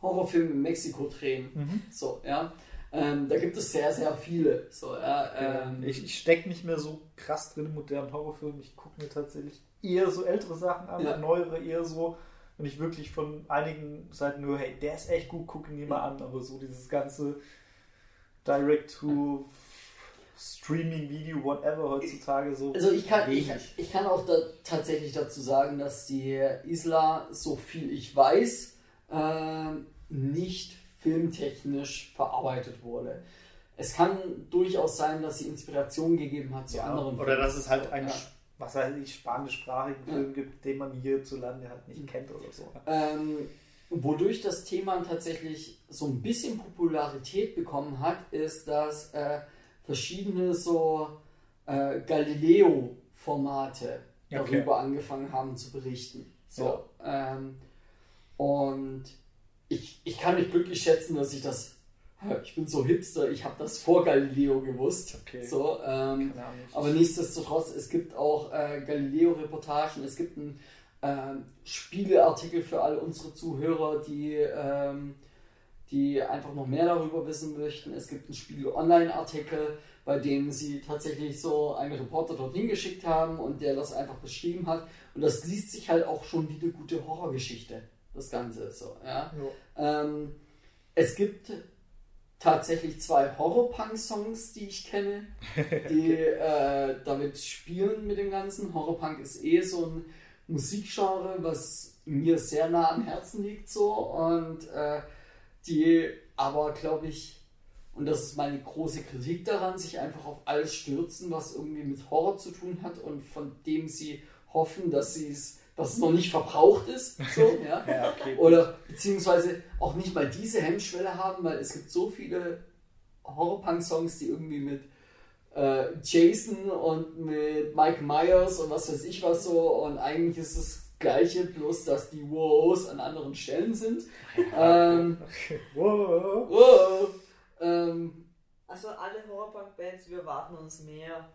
Horrorfilme in Mexiko drehen. Mhm. So, ja. Ähm, da gibt es sehr, sehr viele. So, ja, ähm, ich ich stecke nicht mehr so krass drin in modernen Horrorfilmen. Ich gucke mir tatsächlich eher so ältere Sachen an, Ja. neuere eher so. Wenn ich wirklich von einigen Seiten nur, hey, der ist echt gut, gucken die mal an. Aber so dieses ganze Direct-to Streaming, Video, whatever heutzutage so. Also ich kann, ich, ich kann auch da tatsächlich dazu sagen, dass die Isla, so viel ich weiß, ähm, nicht filmtechnisch verarbeitet wurde. Es kann durchaus sein, dass sie Inspiration gegeben hat zu ja, anderen oder dass es halt einen, ja. Was weiß ich, spanischsprachigen Ja. Film gibt, den man hierzulande halt nicht kennt oder so. Ähm, wodurch das Thema tatsächlich so ein bisschen Popularität bekommen hat, ist, dass äh, verschiedene so äh, Galileo-Formate Ja, okay. darüber angefangen haben zu berichten. So, ähm, und ich, ich kann mich glücklich schätzen, dass ich das, <laughs> ich bin so hipster, ich habe das vor Galileo gewusst. Okay. So, ähm, aber nichtsdestotrotz, es gibt auch äh, Galileo-Reportagen, es gibt einen ähm, Spieleartikel für alle unsere Zuhörer, die, ähm, die einfach noch mehr darüber wissen möchten. Es gibt einen Spiele-Online-Artikel, bei dem sie tatsächlich so einen Reporter dorthin geschickt haben und der das einfach beschrieben hat. Und das liest sich halt auch schon wie eine gute Horrorgeschichte, das Ganze. So, ja? Ja. Ähm, es gibt tatsächlich zwei Horrorpunk-Songs, die ich kenne, <laughs> die äh, damit spielen mit dem Ganzen. Horrorpunk ist eh so ein Musikgenre, was mir sehr nah am Herzen liegt so und äh, die aber, glaube ich, und das ist meine große Kritik daran, sich einfach auf alles stürzen, was irgendwie mit Horror zu tun hat und von dem sie hoffen, dass sie es, dass es noch nicht verbraucht ist. So, <laughs> ja? Ja, okay. Oder beziehungsweise auch nicht mal diese Hemmschwelle haben, weil es gibt so viele Horrorpunk-Songs, die irgendwie mit äh, Jason und mit Mike Myers und was weiß ich was so und eigentlich ist es das gleiche, bloß dass die Wows an anderen Stellen sind. Ähm, <laughs> Wow. wow, ähm, Also alle Horrorpunk-Bands, wir erwarten uns mehr.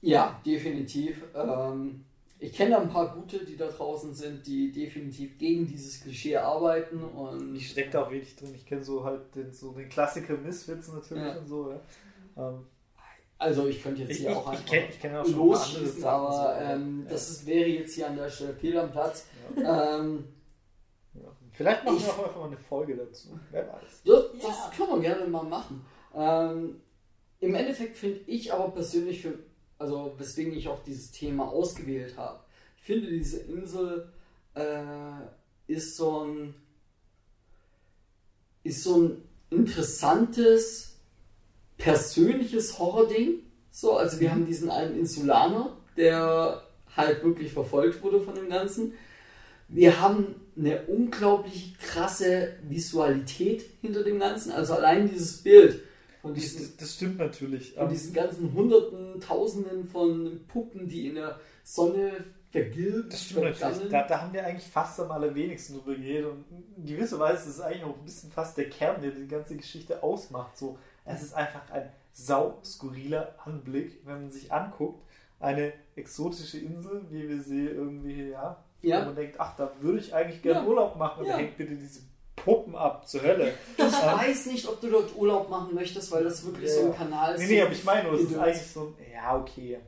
Ja, definitiv. Ähm, ich kenne ein paar gute, die da draußen sind, die definitiv gegen dieses Klischee arbeiten und Ich stecke da auch wenig drin. Ich kenne so halt den, so den Klassiker Misfits natürlich Ja. und so. Ja. Ähm, also ich könnte jetzt ich hier ich, auch ich einfach kenne ich kenn auch schon ein paar andere losschießen, Sachen. aber so, ähm, ja. das ist, wäre jetzt hier an der Stelle fehl am Platz. Ja. Ähm, Ja. Vielleicht machen Ich- wir auch einfach mal eine Folge dazu. Wer weiß. Das, das Ja. können wir gerne mal machen. Ähm, Im Endeffekt finde ich aber persönlich, für, also weswegen ich auch dieses Thema ausgewählt habe, ich finde diese Insel äh, ist so ein ist so ein interessantes persönliches Horror-Ding. So, also wir haben diesen einen Insulaner, der halt wirklich verfolgt wurde von dem Ganzen. Wir haben eine unglaublich krasse Visualität hinter dem Ganzen. Also allein dieses Bild von Das, diesen, das, das stimmt natürlich. von diesen ganzen Hunderten, Tausenden von Puppen, die in der Sonne vergilbt, Das stimmt natürlich. vergammeln. Da, da haben wir eigentlich fast am allerwenigsten drüber geredet. Und in gewisser Weise ist es eigentlich auch ein bisschen fast der Kern, der die ganze Geschichte ausmacht. So, es ist einfach ein sau skurriler Anblick, wenn man sich anguckt. Eine exotische Insel, wie wir sie irgendwie, ja, Ja. wo man denkt, ach, da würde ich eigentlich gerne Ja. Urlaub machen. Und Ja. da hängt bitte diese Puppen ab zur Hölle. Ich weiß nicht, ob du dort Urlaub machen möchtest, weil das wirklich Ja. so ein Kanal ist. Nee, so- nee, aber ich meine nur, es ist eigentlich so ein, ja, okay.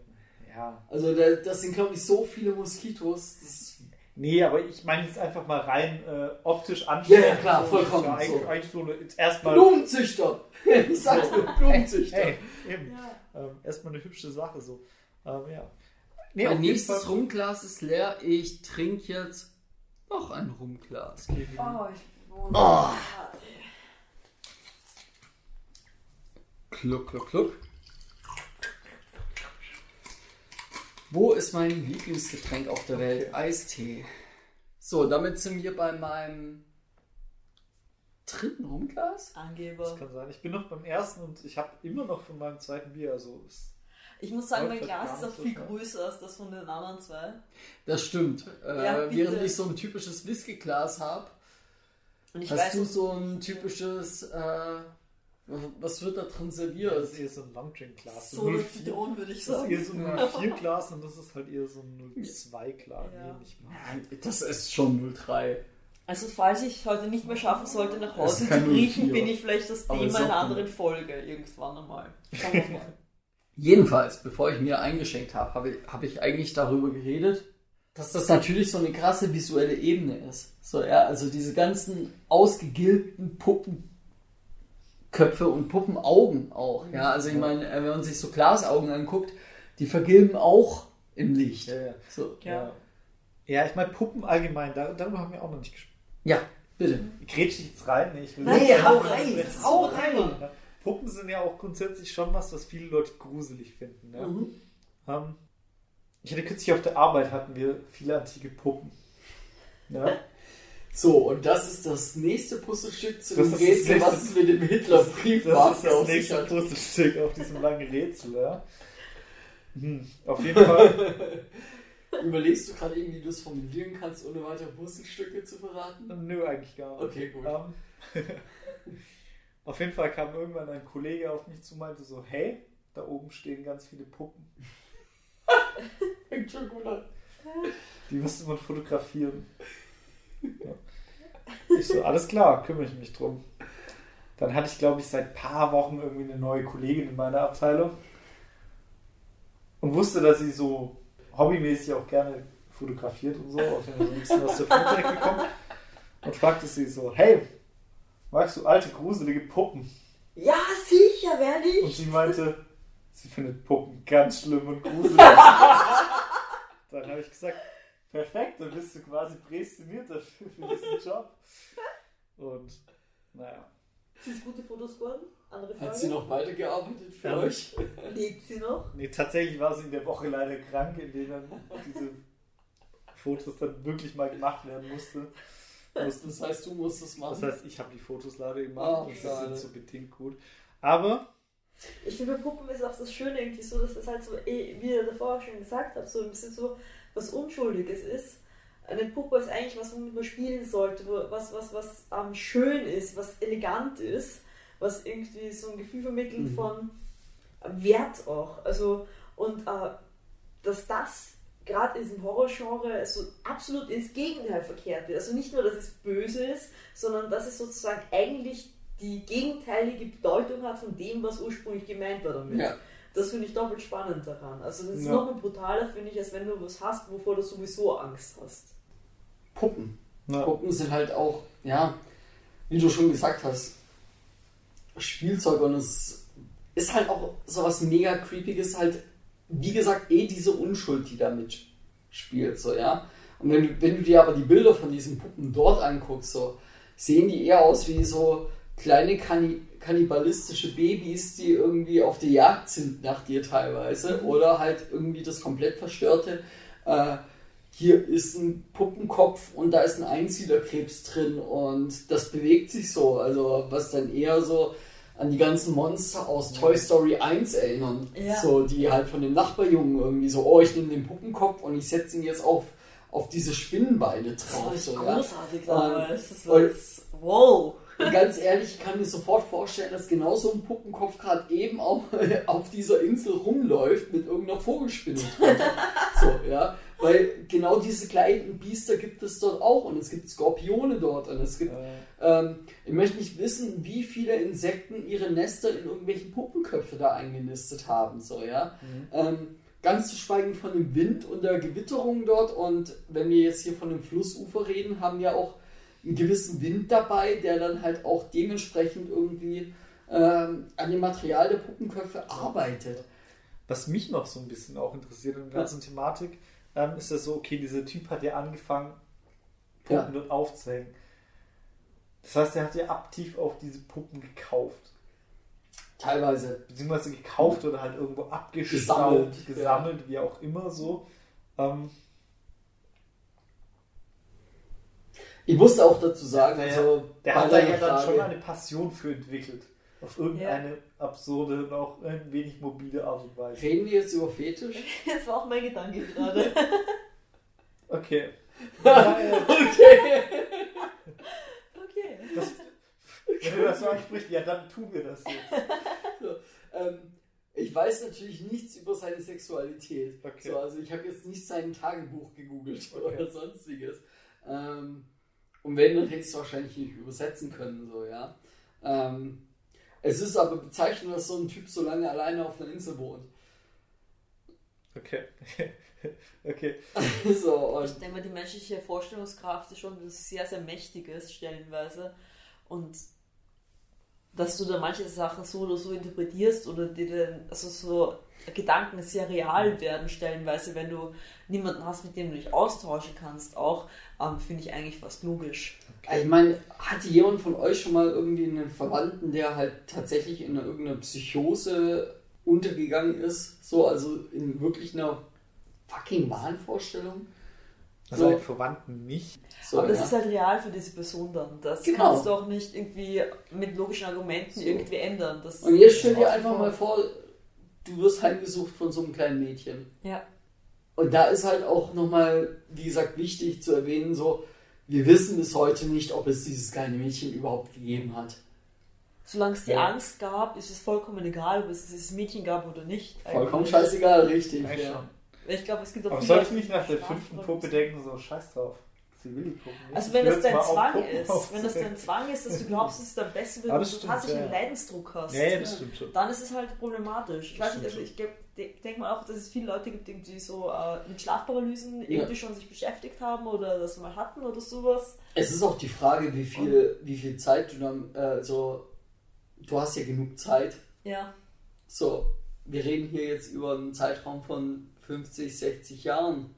Ja. Also da, das sind, glaube ich, so viele Moskitos. Das, Nee, aber ich meine jetzt einfach mal rein äh, optisch anschauen. Ja, ja, klar, so, vollkommen ja eigentlich, so. eigentlich so eine, erstmal. Blumenzüchter! <laughs> Ich sag's nur, Blumenzüchter. Hey, eben. Ja. Ähm, erstmal eine hübsche Sache so. Ähm, ja. Nee, mein nächstes Rumglas ist leer. Ich trinke jetzt noch ein Rumglas. Oh, ich Oh. Kluck, kluck, kluck. Wo ist mein Lieblingsgetränk auf der Welt? Eistee. So, damit sind wir bei meinem dritten Rumglas. Das Angeber. kann sein. Ich bin noch beim ersten und ich habe immer noch von meinem zweiten Bier. Also Ich muss sagen, mein Glas halt gar ist auch so viel schnell. größer als das von den anderen zwei. Das stimmt. Äh, Ja, bitte. während ich so ein typisches Whiskyglas habe, hast weiß, du so ein typisches, äh, was wird da drin das serviert? ist eher so ein Longdrink-Glas. so eine 04 Zitronen würde ich Das ist sagen. eher so ein 04-Glas und das ist halt eher so ein 02-Glas. Ja. Nee. Das ist schon 03. Also falls ich heute nicht mehr schaffen sollte, nach Es Hause zu 04. bin ich vielleicht das Aber Thema einer anderen gut. Folge irgendwann einmal. Schauen wir mal. <laughs> Jedenfalls, bevor ich mir eingeschenkt habe, habe ich, habe ich eigentlich darüber geredet, dass das natürlich so eine krasse visuelle Ebene ist. So, ja, also diese ganzen ausgegilbten Puppenköpfe und Puppenaugen auch. Ja, also ich meine, äh, wenn man sich so Glasaugen anguckt, die vergilben auch im Licht. Ja, ja. So, Ja, ja ich meine Puppen allgemein, dar- darüber haben wir auch noch nicht gesprochen. ja, bitte. Grätsch ich jetzt rein? Nee, ich will Nee, nicht- hau rein, hau rein. Ja. Puppen sind ja auch grundsätzlich schon was, was viele Leute gruselig finden. Ja? Mhm. Ähm, ich hatte kürzlich auf der Arbeit hatten wir viele antike Puppen. Ja? So, und das ist das nächste Puzzlestück zu Das dem Rätsel, was mit dem Hitlerbrief Das ist das nächste hat. Puzzlestück auf diesem langen Rätsel. Ja? Hm, auf jeden Fall. <laughs> Überlegst du gerade irgendwie, wie du es formulieren kannst, ohne weitere Puzzlestücke zu verraten? Nö, eigentlich gar nicht. Okay, gut. Ähm, <laughs> auf jeden Fall kam irgendwann ein Kollege auf mich zu und meinte so, hey, da oben stehen ganz viele Puppen. Fängt schon gut an. Die müsste man fotografieren. Ja. Ich so, alles klar, kümmere ich mich drum. Dann hatte ich, glaube ich, seit ein paar Wochen irgendwie eine neue Kollegin in meiner Abteilung und wusste, dass sie so hobbymäßig auch gerne fotografiert und so, so ein bisschen aus der Fototechnik kommt. Und fragte sie so, hey, magst du alte, gruselige Puppen? Ja, sicher, werde Und ich. sie meinte, sie findet Puppen ganz schlimm und gruselig. <laughs> dann habe ich gesagt, perfekt, dann bist du quasi prädestiniert dafür für diesen Job. Und naja, Sind es gute Fotos geworden? Andere. Hat sie noch weitergearbeitet für Ja. euch? Lebt sie noch? nee, tatsächlich war sie in der Woche leider krank, in der dann diese Fotos dann wirklich mal gemacht werden musste. mussten. Das heißt, du musst es machen. Das heißt, ich habe die Fotos leider gemacht Oh, und sie sind so bedingt gut. Aber Ich finde, bei Puppen ist auch das Schöne irgendwie so, dass das halt so, eh, wie ihr davor schon gesagt habt, so ein bisschen so was Unschuldiges ist. Eine Puppe ist eigentlich was, womit man spielen sollte, was, was, was ähm, schön ist, was elegant ist, was irgendwie so ein Gefühl vermittelt Mhm. von Wert auch. Also, und äh, dass das gerade in diesem Horrorgenre so absolut ins Gegenteil verkehrt wird. Also nicht nur, dass es böse ist, sondern dass es sozusagen eigentlich die gegenteilige Bedeutung hat von dem, was ursprünglich gemeint war damit. Ja. Das finde ich doppelt spannend daran. Also das ist Ja. noch brutaler, finde ich, als wenn du was hast, wovor du sowieso Angst hast. Puppen. Ja. Puppen sind halt auch, ja, wie du schon gesagt hast, Spielzeug und es ist halt auch sowas mega creepiges, halt, wie gesagt, eh diese Unschuld, die da mitspielt, so, ja. Und wenn, du- wenn du dir aber die Bilder von diesen Puppen dort anguckst, so, sehen die eher aus wie so kleine Kanni kannibalistische Babys, die irgendwie auf der Jagd sind nach dir teilweise, oder halt irgendwie das komplett verstörte, äh, hier ist ein Puppenkopf und da ist ein Einsiedlerkrebs drin und das bewegt sich so, also was dann eher so an die ganzen Monster aus Toy Story 1 erinnern. Ja. So, die halt von dem Nachbarjungen irgendwie so, oh, ich nehme den Puppenkopf und ich setze ihn jetzt auf, auf diese Spinnenbeine Das drauf. war So, echt ja. großartig damals. Das war wow. Und ganz ehrlich, ich kann mir sofort vorstellen, dass genau so ein Puppenkopf gerade eben auf, auf dieser Insel rumläuft mit irgendeiner Vogelspinne <laughs> so, ja. Weil genau diese kleinen Biester gibt es dort auch und es gibt Skorpione dort und es gibt. Ähm, ich möchte nicht wissen, wie viele Insekten ihre Nester in irgendwelchen Puppenköpfe da eingenistet haben, so, ja. Ähm, ganz zu schweigen von dem Wind und der Gewitterung dort und wenn wir jetzt hier von dem Flussufer reden, haben wir auch einen gewissen Wind dabei, der dann halt auch dementsprechend irgendwie ähm, an dem Material der Puppenköpfe arbeitet. Was mich noch so ein bisschen auch interessiert in der ganzen Thematik, ähm, ist ja so, okay, dieser Typ hat ja angefangen, Puppen Ja. dort aufzuhängen. Das heißt, er hat ja aktiv auch diese Puppen gekauft. Teilweise. Beziehungsweise gekauft oder halt irgendwo abgestaubt, Gesammelt, gesammelt, wie auch immer so. Ähm, Ich musste auch dazu sagen, Naja, also der hat da ja dann schon eine Passion für entwickelt. Auf irgendeine absurde und auch ein wenig mobile Art und Weise. Reden wir jetzt über Fetisch? <laughs> Das war auch mein Gedanke gerade. <laughs> Okay. <laughs> okay. Okay. Das, wenn du das so ansprichst, ja, dann tun wir das jetzt. So, ähm, ich weiß natürlich nichts über seine Sexualität. Okay. So, also ich habe jetzt nicht sein Tagebuch gegoogelt Okay. oder sonstiges. Ähm, und wenn, dann hätte ich es wahrscheinlich nicht übersetzen können, so, ja. Ähm, es ist aber bezeichnend, dass so ein Typ so lange alleine auf einer Insel wohnt. Okay. <laughs> okay. <laughs> so, Ich denke mal, die menschliche Vorstellungskraft ist schon was sehr, sehr Mächtiges, stellenweise. Und dass du da manche Sachen so oder so interpretierst oder dir dann, also so Gedanken sehr real werden, stellenweise, wenn du niemanden hast, mit dem du dich austauschen kannst, auch, ähm, finde ich eigentlich fast logisch. ich meine, hatte jemand von euch schon mal irgendwie einen Verwandten, der halt tatsächlich in irgendeiner Psychose untergegangen ist? So, also in wirklich einer fucking Wahnvorstellung? Also So. einen Verwandten nicht. So, Aber das ja. ist halt real für diese Person dann. Das Genau. kannst du auch nicht irgendwie mit logischen Argumenten So. irgendwie ändern. Das Und jetzt stell dir einfach mal vor, du wirst heimgesucht von so einem kleinen Mädchen. Ja. Und da ist halt auch nochmal, wie gesagt, wichtig zu erwähnen, so, wir wissen bis heute nicht, ob es dieses kleine Mädchen überhaupt gegeben hat. Solange es die Ja. Angst gab, ist es vollkommen egal, ob es dieses Mädchen gab oder nicht. Vollkommen eigentlich. scheißegal, richtig. Ja. schon. Ich glaube, es gibt auch Aber viele soll ich nicht nach der fünften Puppe denken, so scheiß drauf. Also wenn das dein Zwang ist, wenn das dein Zwang ist, dass du <laughs> glaubst, es ist dann besser, wenn Ah, du tatsächlich ja, einen ja. Leidensdruck hast. Ja, ja, das stimmt schon. Dann ist es halt problematisch. Ich Das weiß nicht, also ich denke mal auch, dass es viele Leute gibt, die so äh, mit Schlafparalysen irgendwie schon sich beschäftigt haben oder das mal hatten oder sowas. Es ist auch die Frage, wie viel, wie viel Zeit du dann, äh, so, du hast ja genug Zeit. Ja. So, wir reden hier jetzt über einen Zeitraum von 50, 60 Jahren.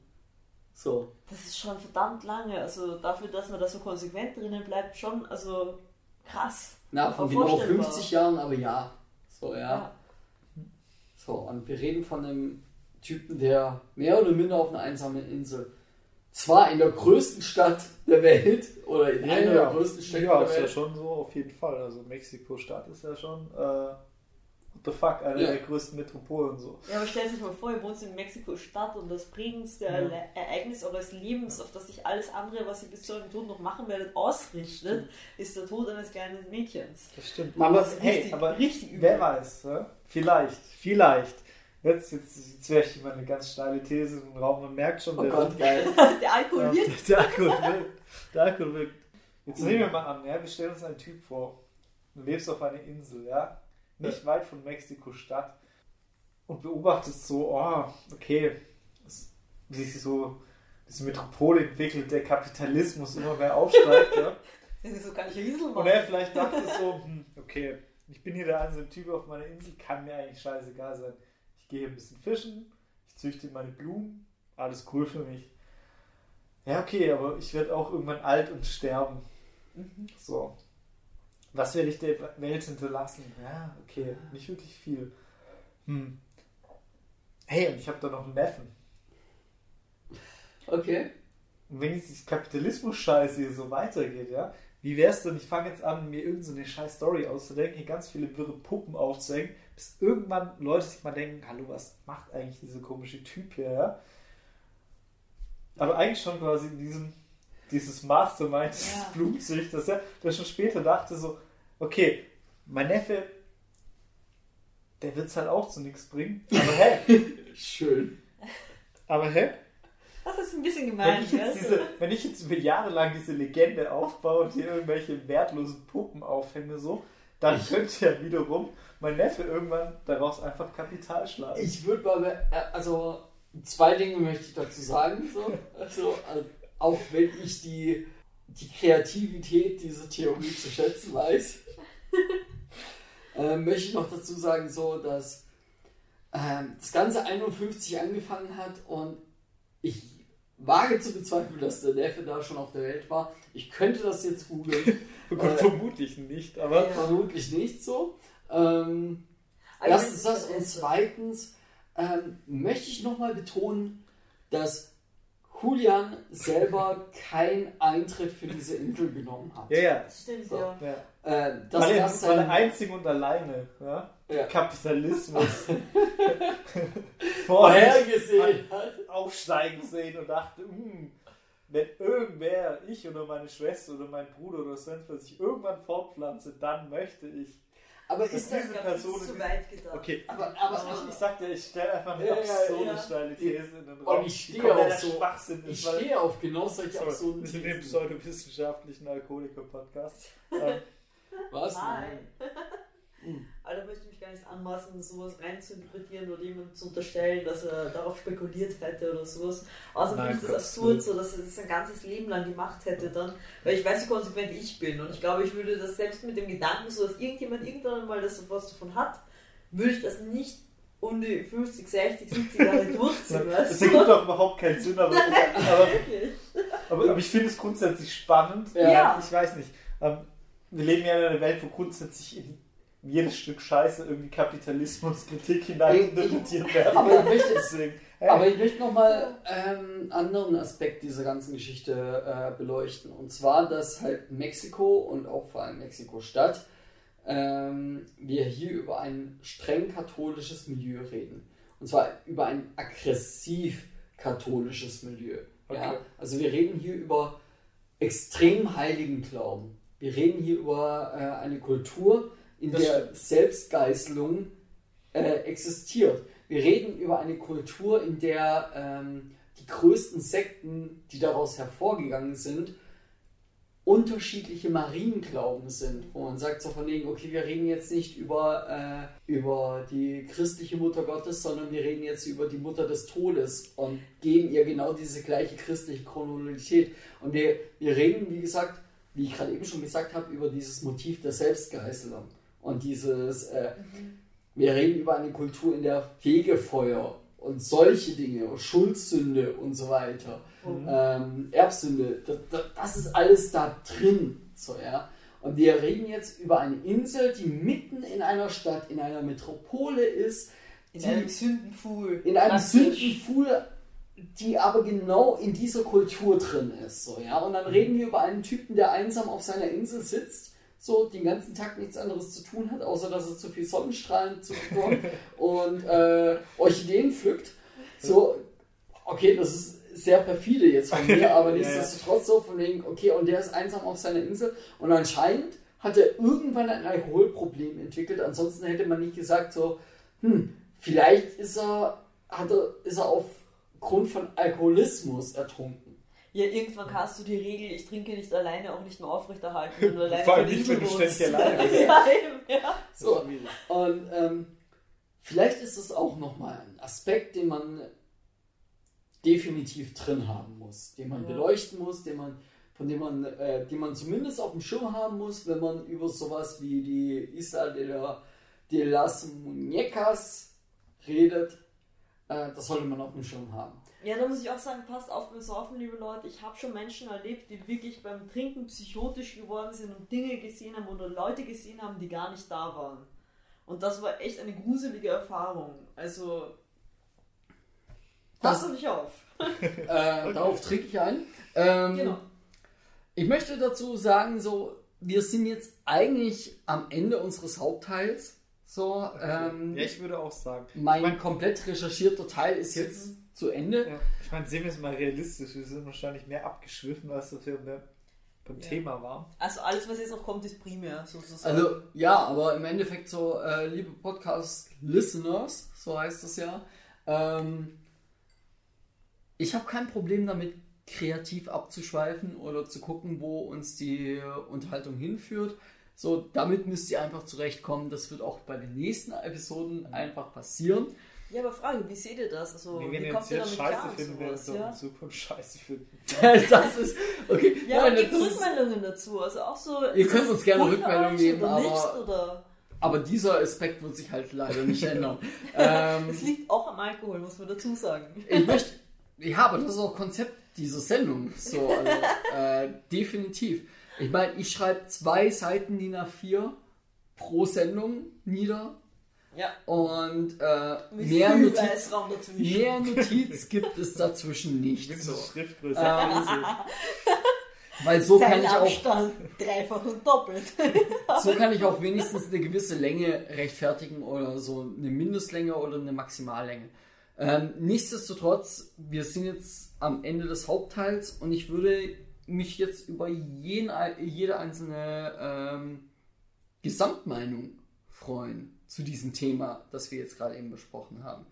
So, Das ist schon verdammt lange. Also dafür, dass man da so konsequent drinnen bleibt, schon, also krass. na, von genau vorstellbar. 50 Jahren, aber ja. So, ja. Ja. So, und wir reden von einem Typen, der mehr oder minder auf einer einsamen Insel, zwar in der größten Stadt der Welt, oder in einer der größten Städte ja, der ist ja Welt, schon so, auf jeden Fall. Also Mexiko-Stadt ist ja schon äh, the fuck, eine Ja. der größten Metropolen und so. Ja, aber stell sich mal vor, ihr wohnt in Mexiko-Stadt und das prägendste Erle- Ereignis eures Lebens, auf das sich alles andere, was ihr bis zu eurem Tod noch machen werdet, ausrichtet, ist der Tod eines kleinen Mädchens. Das stimmt. Das Aber ist hey, richtig- aber richtig übel. wer weiß, ne? vielleicht, vielleicht. Jetzt, jetzt, jetzt werfe ich mal eine ganz steile These in den Raum. Man merkt schon, Oh der, Gott, geil. <laughs> Der Alkohol Ja, wirkt. der Alkohol wirkt. Der Alkohol wirkt. Jetzt nehmen wir mal an, ja, wir stellen uns einen Typ vor. Du lebst auf einer Insel, ja, nicht weit von Mexiko-Stadt und beobachtest so, oh, okay, wie sich so diese Metropole entwickelt, der Kapitalismus immer mehr aufsteigt, ja. <laughs> So kann ich eine Insel Und machen. er vielleicht dachte so, <laughs> hm, okay, ich bin hier der einzelne Typ auf meiner Insel, kann mir eigentlich scheißegal sein. Ich gehe ein bisschen fischen, ich züchte meine Blumen, alles cool für mich. Ja, okay, aber ich werde auch irgendwann alt und sterben. So. Was werde ich der Welt hinterlassen? Ja, okay, nicht wirklich viel. Hm. Hey, und ich habe da noch einen Neffen. Okay. Und wenn jetzt die Kapitalismus-Scheiße hier so weitergeht, ja, wie wär's denn, ich fange jetzt an, mir irgendeine so scheiß Story auszudenken, hier ganz viele wirre Puppen aufzuhängen, bis irgendwann Leute sich mal denken, hallo, was macht eigentlich dieser komische Typ hier, ja? Aber eigentlich schon quasi in diesem, dieses Mastermind des Ja. Blumenzüchters, ja, der schon später dachte so, okay, mein Neffe, der wird's halt auch zu nichts bringen, aber hey, <laughs> Schön. aber hey, Das ist ein bisschen wenn gemein, ich, jetzt diese, wenn ich jetzt über Jahre lang diese Legende aufbaue und hier irgendwelche wertlosen Puppen aufhänge, so, dann könnte ja wiederum mein Neffe irgendwann daraus einfach Kapital schlagen. Ich würde mal, äh, also zwei Dinge möchte ich dazu sagen. So. Also, äh, auch wenn ich die, die Kreativität dieser Theorie zu schätzen weiß, <laughs> äh, möchte ich noch dazu sagen, so, dass ähm, das Ganze 51 angefangen hat und ich wage zu bezweifeln, dass der Neffe da schon auf der Welt war. Ich könnte das jetzt googeln, <laughs> Gut, äh, vermutlich nicht, aber Ja. vermutlich nicht so. Ähm, Aber Erstens das und zweitens ähm, möchte ich nochmal betonen, dass Julian selber keinen Eintritt für diese Insel genommen hat. ja, ja. Das stimmt, So. ja. Äh, dass weil, er, das weil sein, einzig und alleine ja, Ja. Kapitalismus <laughs> vorhergesehen hat. aufsteigen sehen und dachte, "Hm, wenn irgendwer, ich oder meine Schwester oder mein Bruder oder sonst was sich irgendwann fortpflanze, dann möchte ich. Aber ist das. diese Ich Person zu in weit gedacht. Okay, Aber, aber aber, ich, ich sag dir, ich stelle einfach eine Ja, absurde ja. steile These in den Und Raum. ich die stehe auf so- Schwachsinn ich stehe auf genau solche absurden wir sind im Thesen. pseudowissenschaftlichen Alkoholiker-Podcast. <laughs> ähm, Was? Nein. Hm. Also da möchte ich mich gar nicht anmaßen, sowas rein zu interpretieren oder jemandem zu unterstellen, dass er darauf spekuliert hätte oder sowas. Außerdem finde ich das absurd, so dass er das sein ganzes Leben lang gemacht hätte dann. Weil ich weiß, wie konsequent ich bin und ich glaube, ich würde das selbst mit dem Gedanken, so dass irgendjemand irgendwann mal das was davon hat, würde ich das nicht um die 50, 60, 70 Jahre <laughs> durchziehen, das ergibt doch überhaupt keinen Sinn, aber, aber, <laughs> Wirklich. aber, aber ich finde es grundsätzlich spannend. Ja. Ja. Ich weiß nicht. Ähm, wir leben ja in einer Welt, wo grundsätzlich in jedes Stück Scheiße irgendwie Kapitalismuskritik hineininterpretiert werden. Aber ich möchte, Deswegen, hey, Aber ich möchte nochmal einen anderen Aspekt dieser ganzen Geschichte äh, beleuchten. Und zwar, dass halt Mexiko und auch vor allem Mexiko-Stadt ähm, wir hier über ein streng katholisches Milieu reden. Und zwar über ein aggressiv katholisches Milieu. Ja? Okay. Also wir reden hier über extrem heiligen Glauben. Wir reden hier über äh, eine Kultur, in Das der. Selbstgeißelung äh, existiert. Wir reden über eine Kultur, in der ähm, die größten Sekten, die daraus hervorgegangen sind, unterschiedliche Marienglauben sind, wo man sagt so von wegen, okay, wir reden jetzt nicht über, äh, über die christliche Mutter Gottes, sondern wir reden jetzt über die Mutter des Todes und geben ihr genau diese gleiche christliche Chronologität. Und wir, wir reden, wie gesagt, wie ich gerade eben schon gesagt habe, über dieses Motiv der Selbstgeißelung und dieses, äh, wir reden über eine Kultur, in der Fegefeuer und solche Dinge, Schuldsünde und so weiter, ähm, Erbsünde, das, das, ist alles da drin. So, ja? Und wir reden jetzt über eine Insel, die mitten in einer Stadt, in einer Metropole ist, In die- einem Sündenpfuhl. in einem Praktisch. Sündenpfuhl, die aber genau in dieser Kultur drin ist. So, ja? Und dann reden wir über einen Typen, der einsam auf seiner Insel sitzt, so den ganzen Tag nichts anderes zu tun hat, außer dass er zu viel Sonnenstrahlen zubekommt <laughs> und äh, Orchideen pflückt. So, okay, das ist sehr perfide jetzt von mir, <laughs> aber nichtsdestotrotz so von wegen, okay, und der ist einsam auf seiner Insel und anscheinend hat er irgendwann ein Alkoholproblem entwickelt. Ansonsten hätte man nicht gesagt so, hm, vielleicht ist er, hat er, ist er aufgrund von Alkoholismus ertrunken. Ja, irgendwann kannst du die Regel, ich trinke nicht alleine, auch nicht mehr aufrechterhalten, du <laughs> alleine Vor allem nicht, wenn du ständig alleine <laughs> bist. ja, eben, ja. So, und ähm, vielleicht ist es auch nochmal ein Aspekt, den man definitiv drin haben muss, den man Ja. beleuchten muss, den man, von dem man, äh, den man zumindest auf dem Schirm haben muss, wenn man über sowas wie die Isla de, la, de las Muñecas redet. Äh, das sollte man auf dem Schirm haben. Ja, da muss ich auch sagen, passt auf beim Saufen, liebe Leute. Ich habe schon Menschen erlebt, die wirklich beim Trinken psychotisch geworden sind und Dinge gesehen haben oder Leute gesehen haben, die gar nicht da waren. Und das war echt eine gruselige Erfahrung. Also, Das- pass auf dich auf. <laughs> Äh, Darauf trinke ich ein. Ähm, Genau. Ich möchte dazu sagen, so, wir sind jetzt eigentlich am Ende unseres Hauptteils. So, ähm, Ja, ich würde auch sagen. mein ich mein, komplett recherchierter Teil ist jetzt zu Ende. ja, ich meine, sehen wir es mal realistisch. Wir sind wahrscheinlich mehr abgeschwiffen, als dass wir mehr beim Ja. Thema waren. Also alles, was jetzt noch kommt, ist primär sozusagen. Also, ja, aber im Endeffekt so, äh, liebe Podcast-Listeners, so heißt es ja, ähm, ich habe kein Problem damit, kreativ abzuschweifen oder zu gucken, wo uns die Unterhaltung hinführt. So, damit müsst ihr einfach zurechtkommen. Das wird auch bei den nächsten Episoden einfach passieren. Ja, aber Frage, wie seht ihr das? Also, Wenn wie wir den kommt jetzt damit scheiße klar? finden, werden sowas, wir ja? in Zukunft scheiße finden. <laughs> das ist, okay. Ja, nein, aber ist, Rückmeldungen dazu. Also auch so. Ihr ist könnt uns gerne Rückmeldungen geben, oder aber- Nicht, oder? aber dieser Aspekt wird sich halt leider nicht ändern. <laughs> ähm, Es liegt auch am Alkohol, muss man dazu sagen. Ich möchte, ja, aber das ist auch Konzept dieser Sendung. So, also, äh, definitiv. Ich meine, ich schreibe zwei Seiten DIN A4 pro Sendung nieder Ja. und äh, mehr, Notiz, mehr Notiz gibt es dazwischen nicht. Mit So. Schriftgröße. Ähm, <laughs> weil so kann ich auch Zeilenabstand dreifach und doppelt. <laughs> so kann ich auch wenigstens eine gewisse Länge rechtfertigen oder so eine Mindestlänge oder eine Maximallänge. Ähm, nichtsdestotrotz, wir sind jetzt am Ende des Hauptteils und ich würde mich jetzt über jeden, jede einzelne ähm, Gesamtmeinung freuen zu diesem Thema, das wir jetzt gerade eben besprochen haben.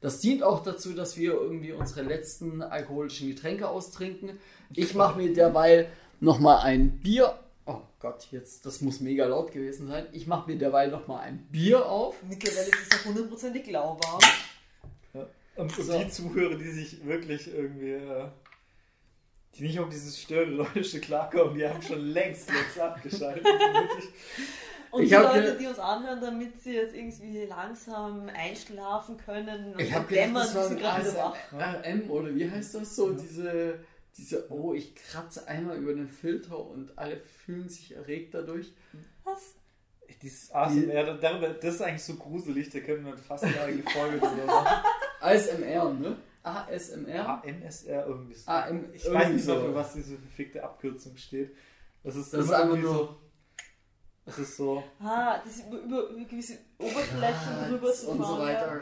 Das dient auch dazu, dass wir irgendwie unsere letzten alkoholischen Getränke austrinken. Ich mache mir derweil nochmal ein Bier. Oh Gott, jetzt, das muss mega laut gewesen sein. Ich mache mir derweil nochmal ein Bier auf. Mittlerweile ist es noch hundertprozentig lauwarm. Ja. Und für So. die Zuhörer, die sich wirklich irgendwie, äh, die nicht auf dieses Störgeräusche klarkommen, die haben schon längst, längst abgeschaltet. <laughs> Und Ich die Leute, die uns anhören, damit sie jetzt irgendwie langsam einschlafen können und Ich dann gedacht, ein gerade wach. ASMR oder wie heißt das so? Diese, diese, oh, ich kratze einmal über den Filter und alle fühlen sich erregt dadurch. Was? Dieses ASMR, darüber, das ist eigentlich so gruselig, da können wir fast eine eigene Folge drüber machen. ASMR, ne? ASMR? AMSR irgendwie so. AM, Ich weiß nicht so. mehr, für was diese verfickte Abkürzung steht. Das ist, Das ist einfach nur- Das ist so. Ah, das ist über, über, über gewisse Oberflächen drüber zu und so fahren, weiter.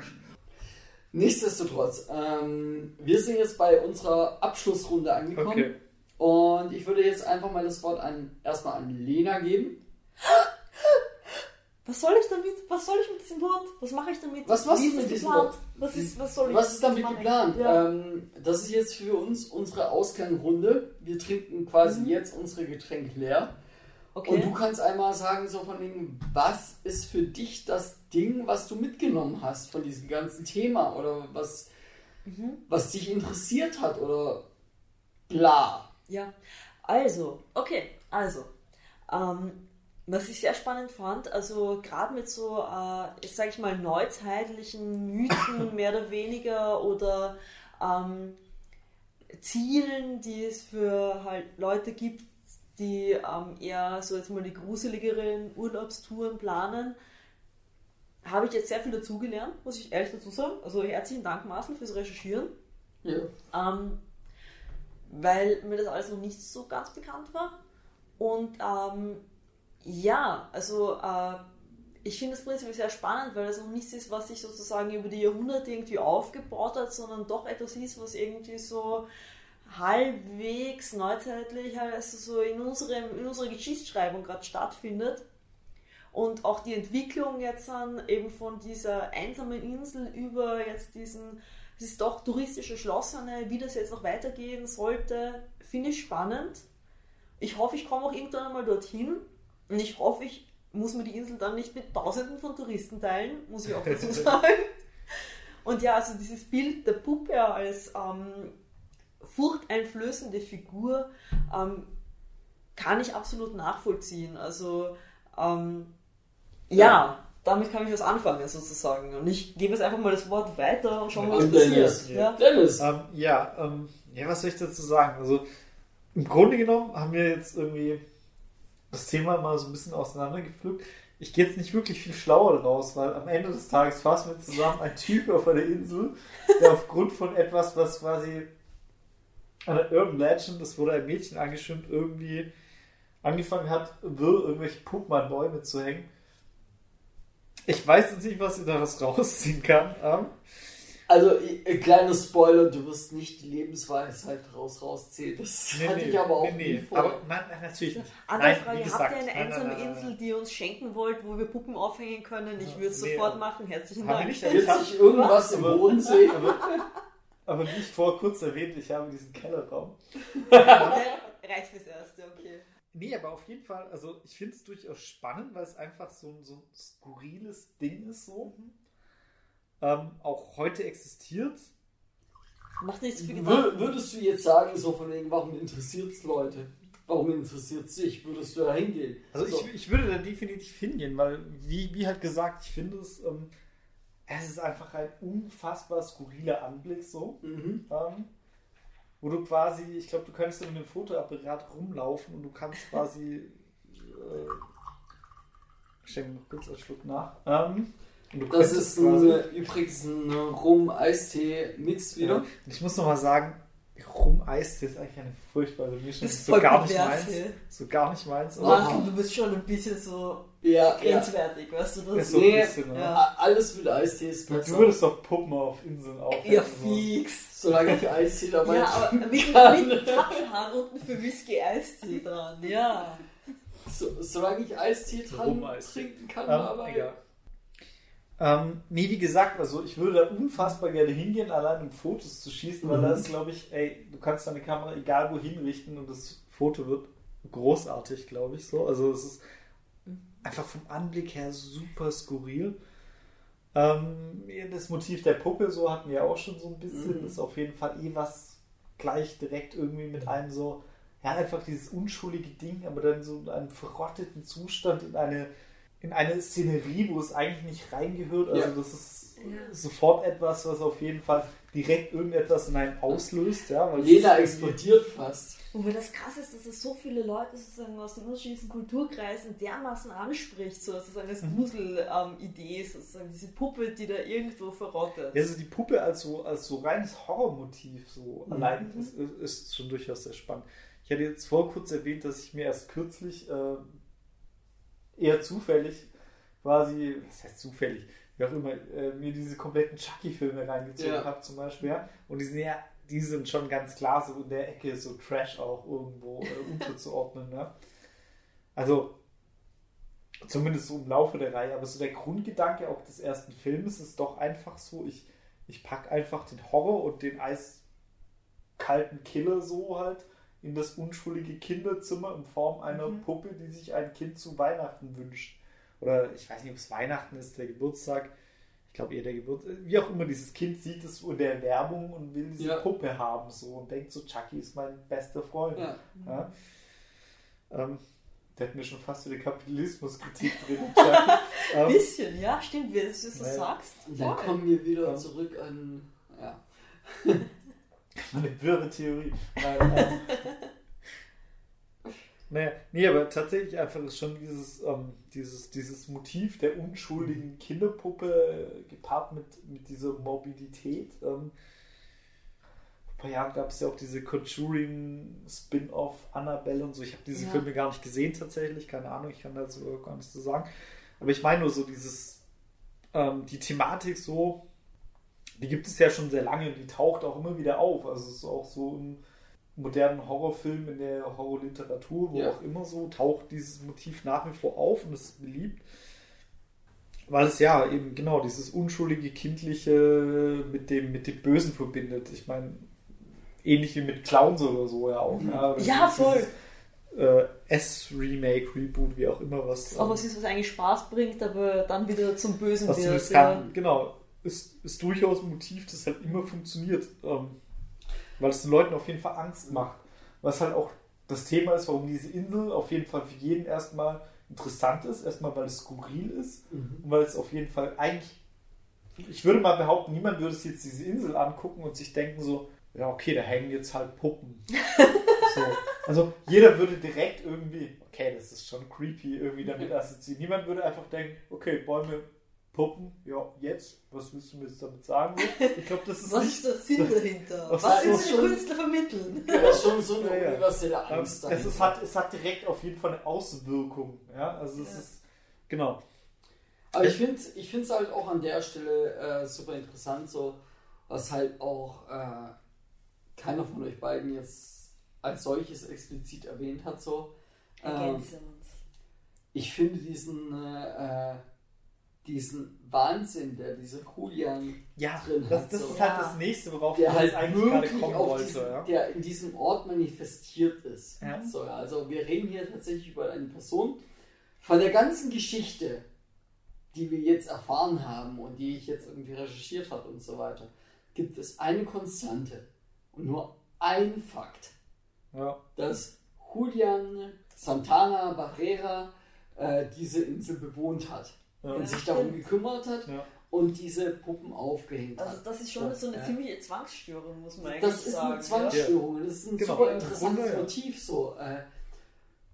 Nichtsdestotrotz, ähm, wir sind jetzt bei unserer Abschlussrunde angekommen. Okay. Und ich würde jetzt einfach mal das Wort an, erstmal an Lena geben. Was soll ich damit? Was soll ich mit diesem Wort? Was mache ich damit? Was machst Wie du ist mit diesem geplant? Wort? Was, ist, was soll ich Was ist damit geplant? Ja. Ähm, das ist jetzt für uns unsere Ausgangrunde. Wir trinken quasi Mhm. jetzt unsere Getränke leer. Okay. Und du kannst einmal sagen, so von wegen, was ist für dich das Ding, was du mitgenommen hast von diesem ganzen Thema oder was, Mhm. was dich interessiert hat oder bla. Ja, also, okay, also, ähm, was ich sehr spannend fand, also gerade mit so, äh, sage ich mal, neuzeitlichen Mythen <coughs> mehr oder weniger oder ähm, Zielen, die es für halt Leute gibt, die ähm, eher so jetzt mal die gruseligeren Urlaubstouren planen, habe ich jetzt sehr viel dazugelernt, muss ich ehrlich dazu sagen. Also herzlichen Dank, Marcel, fürs Recherchieren. Ja. Ähm, weil mir das alles noch nicht so ganz bekannt war. Und ähm, Ja, also äh, ich finde das prinzipiell sehr spannend, weil das noch nichts ist, was sich sozusagen über die Jahrhunderte irgendwie aufgebaut hat, sondern doch etwas ist, was irgendwie so halbwegs neuzeitlich also so in, unserem, in unserer Geschichtsschreibung gerade stattfindet. Und auch die Entwicklung jetzt an eben von dieser einsamen Insel über jetzt diesen, dieses doch touristische Schloss, wie das jetzt noch weitergehen sollte, finde ich spannend. Ich hoffe, ich komme auch irgendwann einmal dorthin. Und ich hoffe, ich muss mir die Insel dann nicht mit Tausenden von Touristen teilen, muss ich auch dazu <laughs> sagen. Und ja, also dieses Bild der Puppe als ähm, furchteinflößende Figur ähm, kann ich absolut nachvollziehen. Also ähm, ja, ja, damit kann ich was anfangen sozusagen. Und ich gebe jetzt einfach mal das Wort weiter und schauen, was passiert. Ja, Dennis. Ähm, ja, ähm, ja, was soll ich dazu sagen? Also im Grunde genommen haben wir jetzt irgendwie das Thema mal so ein bisschen auseinandergepflückt. Ich gehe jetzt nicht wirklich viel schlauer daraus, weil am Ende des Tages fassen wir zusammen ein Typ auf einer Insel, der aufgrund von etwas, was quasi einer Urban Legend, das wurde ein Mädchen angeschwimmt, irgendwie angefangen hat, Will irgendwelche Puppen an Bäume zu hängen. Ich weiß jetzt nicht, was ihr daraus rausziehen kann. Ähm, also, äh, kleiner Spoiler, du wirst nicht die Lebensweisheit raus rausziehen. Das nee, hatte nee, ich aber auch nee, nie vor. Aber nein, natürlich nicht. Andere nein, Frage, gesagt, habt ihr eine einsame nein, nein, Insel, die ihr uns schenken wollt, wo wir Puppen aufhängen können? Ich würde es sofort machen. Herzlichen Dank. Gibt sich irgendwas im Bodensee? Aber wie ich vor kurz erwähnt, ich habe diesen Kellerraum. <laughs> Reicht fürs Erste, okay. Nee, aber auf jeden Fall, also ich finde es durchaus spannend, weil es einfach so, so ein skurriles Ding ist, so. Mhm. Ähm, auch heute existiert. Macht nichts für Wür Würdest du jetzt sagen, so von wegen, warum interessiert es Leute? Warum interessiert es sich? Würdest du da hingehen? Also, also ich, ich würde da definitiv hingehen, weil, wie, wie halt gesagt, ich finde es. Ähm, es ist einfach ein unfassbar skurriler Anblick so. Mhm. Ähm, wo du quasi, ich glaube, du könntest mit dem Fotoapparat rumlaufen und du kannst quasi. Äh, ich mir noch kurz einen Schluck nach. Ähm, das ist ein, übrigens ein Rum-Eistee-Mix wieder. Ja. Ich muss nochmal sagen, Rum-Eistee ist eigentlich eine furchtbare Mischung. Das ist so gar nicht meins. So gar nicht meins. Marcel, du bist schon ein bisschen so ja, grenzwertig, ja. weißt du das? Ist so nee, bisschen, ja. Alles mit Eistee ist besser. Du würdest doch Puppen auf Inseln aufhängen. Ja, fix. Solange ich Eistee dabei Ja, aber <laughs> mit, mit Zapfhahn unten für Whisky Eistee dran, ja. So, solange ich Eistee dran trinken kann, um, aber... Egal. Ähm, nee, wie gesagt, also ich würde da unfassbar gerne hingehen, allein um Fotos zu schießen, weil mhm. da ist, glaube ich, ey, du kannst deine Kamera egal wohin richten und das Foto wird großartig, glaube ich, so. Also es ist einfach vom Anblick her super skurril. Ähm, das Motiv der Puppe, so hatten wir auch schon so ein bisschen, mhm. ist auf jeden Fall eh was gleich direkt irgendwie mit einem so, ja, einfach dieses unschuldige Ding, aber dann so in einem verrotteten Zustand in eine in eine Szenerie, wo es eigentlich nicht reingehört. Also ja. das ist ja. sofort etwas, was auf jeden Fall direkt irgendetwas in einem auslöst. Ja, Lena explodiert fast. Wobei das krass ist, dass es so viele Leute sozusagen aus den unterschiedlichen Kulturkreisen dermaßen anspricht, so sozusagen als mhm. Grusel-Idee, ähm, sozusagen diese Puppe, die da irgendwo verrottet. Ja, also die Puppe als so, als so reines Horrormotiv so mhm. allein ist, ist, schon durchaus sehr spannend. Ich hatte jetzt vor kurz erwähnt, dass ich mir erst kürzlich äh, eher zufällig quasi, was heißt zufällig, wie auch immer, äh, mir diese kompletten Chucky-Filme reingezogen ja. habe zum Beispiel. Ja? Und die sind ja, die sind schon ganz klar so in der Ecke, so Trash auch irgendwo äh, <laughs> unterzuordnen. Ne? Also, zumindest so im Laufe der Reihe, aber so der Grundgedanke auch des ersten Films ist doch einfach so, ich, ich packe einfach den Horror und den eiskalten Killer so halt in das unschuldige Kinderzimmer in Form einer mhm. Puppe, die sich ein Kind zu Weihnachten wünscht. Oder ich weiß nicht, ob es Weihnachten ist, der Geburtstag. Ich glaube eher der Geburtstag. Wie auch immer, dieses Kind sieht es in der Werbung und will diese ja. Puppe haben so und denkt so, Chucky ist mein bester Freund. Ja. Ja. Ähm, der hat mir schon fast wieder Kapitalismuskritik drin. <laughs> ähm, Bisschen, ja, stimmt, wie du das so sagst. Dann kommen wir wieder zurück an. Ja. <laughs> <laughs> Meine wirre Theorie. Nein, ähm, <laughs> naja, nee, aber tatsächlich einfach ist schon dieses, ähm, dieses, dieses Motiv der unschuldigen Kinderpuppe gepaart mit, mit dieser Morbidität. Ähm, vor Jahren gab es ja auch diese Conjuring-Spin-Off Annabelle und so. Ich habe diese Ja. Filme gar nicht gesehen tatsächlich, keine Ahnung, ich kann dazu gar nichts zu sagen. Aber ich meine nur so dieses, ähm, die Thematik so, die gibt es ja schon sehr lange und die taucht auch immer wieder auf. Also es ist auch so im modernen Horrorfilm, in der Horrorliteratur, wo Ja. auch immer so, taucht dieses Motiv nach wie vor auf und ist beliebt. Weil es ja eben genau dieses unschuldige, kindliche mit dem, mit dem Bösen verbindet. Ich meine, ähnlich wie mit Clowns oder so ja auch. Oder Ja, dieses, voll. Äh, S-Remake, Reboot, wie auch immer was. Auch ähm, was ist, was eigentlich Spaß bringt, aber dann wieder zum Bösen was wird. das ja. kann, genau, ist, ist durchaus ein Motiv, das halt immer funktioniert. Ähm, weil es den Leuten auf jeden Fall Angst macht. Was halt auch das Thema ist, warum diese Insel auf jeden Fall für jeden erstmal interessant ist. Erstmal, weil es skurril ist und weil es auf jeden Fall eigentlich, ich würde mal behaupten, niemand würde sich jetzt diese Insel angucken und sich denken so, ja okay, da hängen jetzt halt Puppen. <laughs> so. Also jeder würde direkt irgendwie, okay, das ist schon creepy, irgendwie damit <laughs> assoziieren. Niemand würde einfach denken, okay, Bäume, Puppen, ja, jetzt, was willst du mir jetzt damit sagen? <laughs> Ich glaube, das ist Was nicht ist der Sinn dahinter? <laughs> Was Was der schon- Künstler vermitteln? Das ist schon so eine <laughs> Ja, ja. universelle Angst. es, dahinter. ist, hat, es hat direkt auf jeden Fall eine Auswirkung. Ja, also es Ja. ist, genau. Aber ich finde ich es halt auch an der Stelle äh, super interessant, so was halt auch äh, keiner von euch beiden jetzt als solches explizit erwähnt hat. So. Ähm, Ergänze uns. ich finde diesen, äh, äh, diesen Wahnsinn, der diese Julian Ja, drin das, hat, das so. ist halt das nächste, worauf der halt eigentlich gerade kommen wollte. diesen, Ja. der in diesem Ort manifestiert ist. Ja. So, also wir reden hier tatsächlich über eine Person. Von der ganzen Geschichte, die wir jetzt erfahren haben und die ich jetzt irgendwie recherchiert habe und so weiter, gibt es eine Konstante und nur ein Fakt, Ja. dass Julian Santana Barrera äh, diese Insel bewohnt hat Ja. und sich darum gekümmert hat Ja. und diese Puppen aufgehängt hat. Also das ist schon so eine ziemliche Zwangsstörung, muss man eigentlich Das ist sagen. eine Zwangsstörung. Das ist ein Genau. super interessantes. Motiv. So, äh,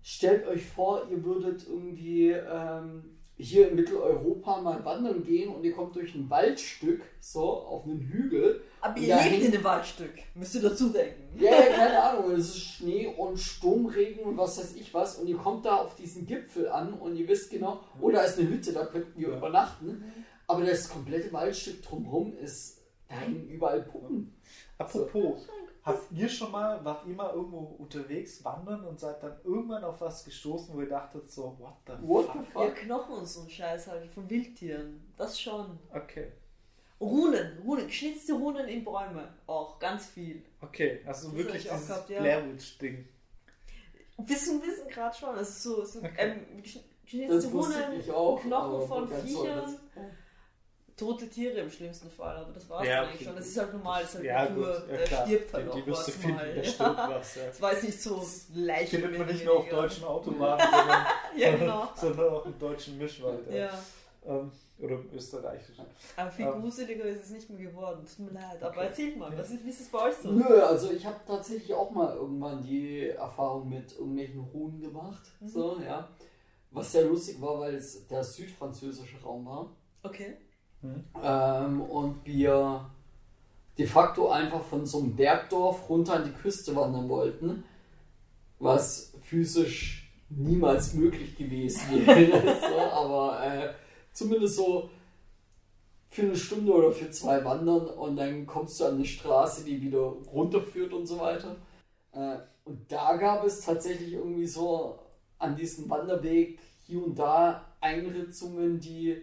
stellt euch vor, ihr würdet irgendwie ähm, hier in Mitteleuropa mal wandern gehen und ihr kommt durch ein Waldstück, so auf einen Hügel. Aber ihr lebt in dem Waldstück, müsst ihr dazu denken. Ja, ja, keine Ahnung, es ist Schnee und Sturmregen und was weiß ich was und ihr kommt da auf diesen Gipfel an und ihr wisst genau, oh, da ist eine Hütte, da könnten wir Ja. übernachten. Aber das komplette Waldstück drumherum ist, da hängen überall Puppen. Apropos, habt ihr schon mal, wart ihr mal irgendwo unterwegs wandern und seid dann irgendwann auf was gestoßen, wo ihr dachtet so, what the What fuck? the Ja, fuck? Knochen und so ein Scheiß halt von Wildtieren. Das schon. Okay. Runen, Runen, geschnitzte Runen in Bäume. Auch ganz viel. Okay, also Das wirklich dieses gehabt, ja. Blair Witch Ding. Wissen, wissen gerade schon. Das ist so, so Okay. ähm, geschnitzte Runen, ich auch. Knochen von Viechern, tote Tiere im schlimmsten Fall. Aber das war es Ja, eigentlich okay, schon. Das ist halt normal. Das ist halt Ja, Natur. ja, klar. stirbt halt die, auch die wirst du was finden, mal. da stirbt was. Ja. <laughs> Das war jetzt nicht so leicht. Findet man nicht nur auf deutschen <laughs> Autobahnen, sondern, <laughs> Ja, genau. sondern auch im deutschen Mischwald. Ja. Ja. Ähm, oder im österreichischen. Aber viel Ähm. gruseliger ist es nicht mehr geworden. Tut mir leid. Aber Okay. erzählt mal, Ja. was ist, wie ist es bei euch so? Nö, also ich habe tatsächlich auch mal irgendwann die Erfahrung mit irgendwelchen Ruhen gemacht. Mhm. So, ja. Was sehr lustig war, weil es der südfranzösische Raum war. Okay. Ähm, und wir de facto einfach von so einem Bergdorf runter an die Küste wandern wollten, was physisch niemals möglich gewesen wäre. <laughs> so, aber äh, zumindest so für eine Stunde oder für zwei wandern und dann kommst du an eine Straße, die wieder runterführt und so weiter. Äh, und da gab es tatsächlich irgendwie so an diesem Wanderweg hier und da Einritzungen, die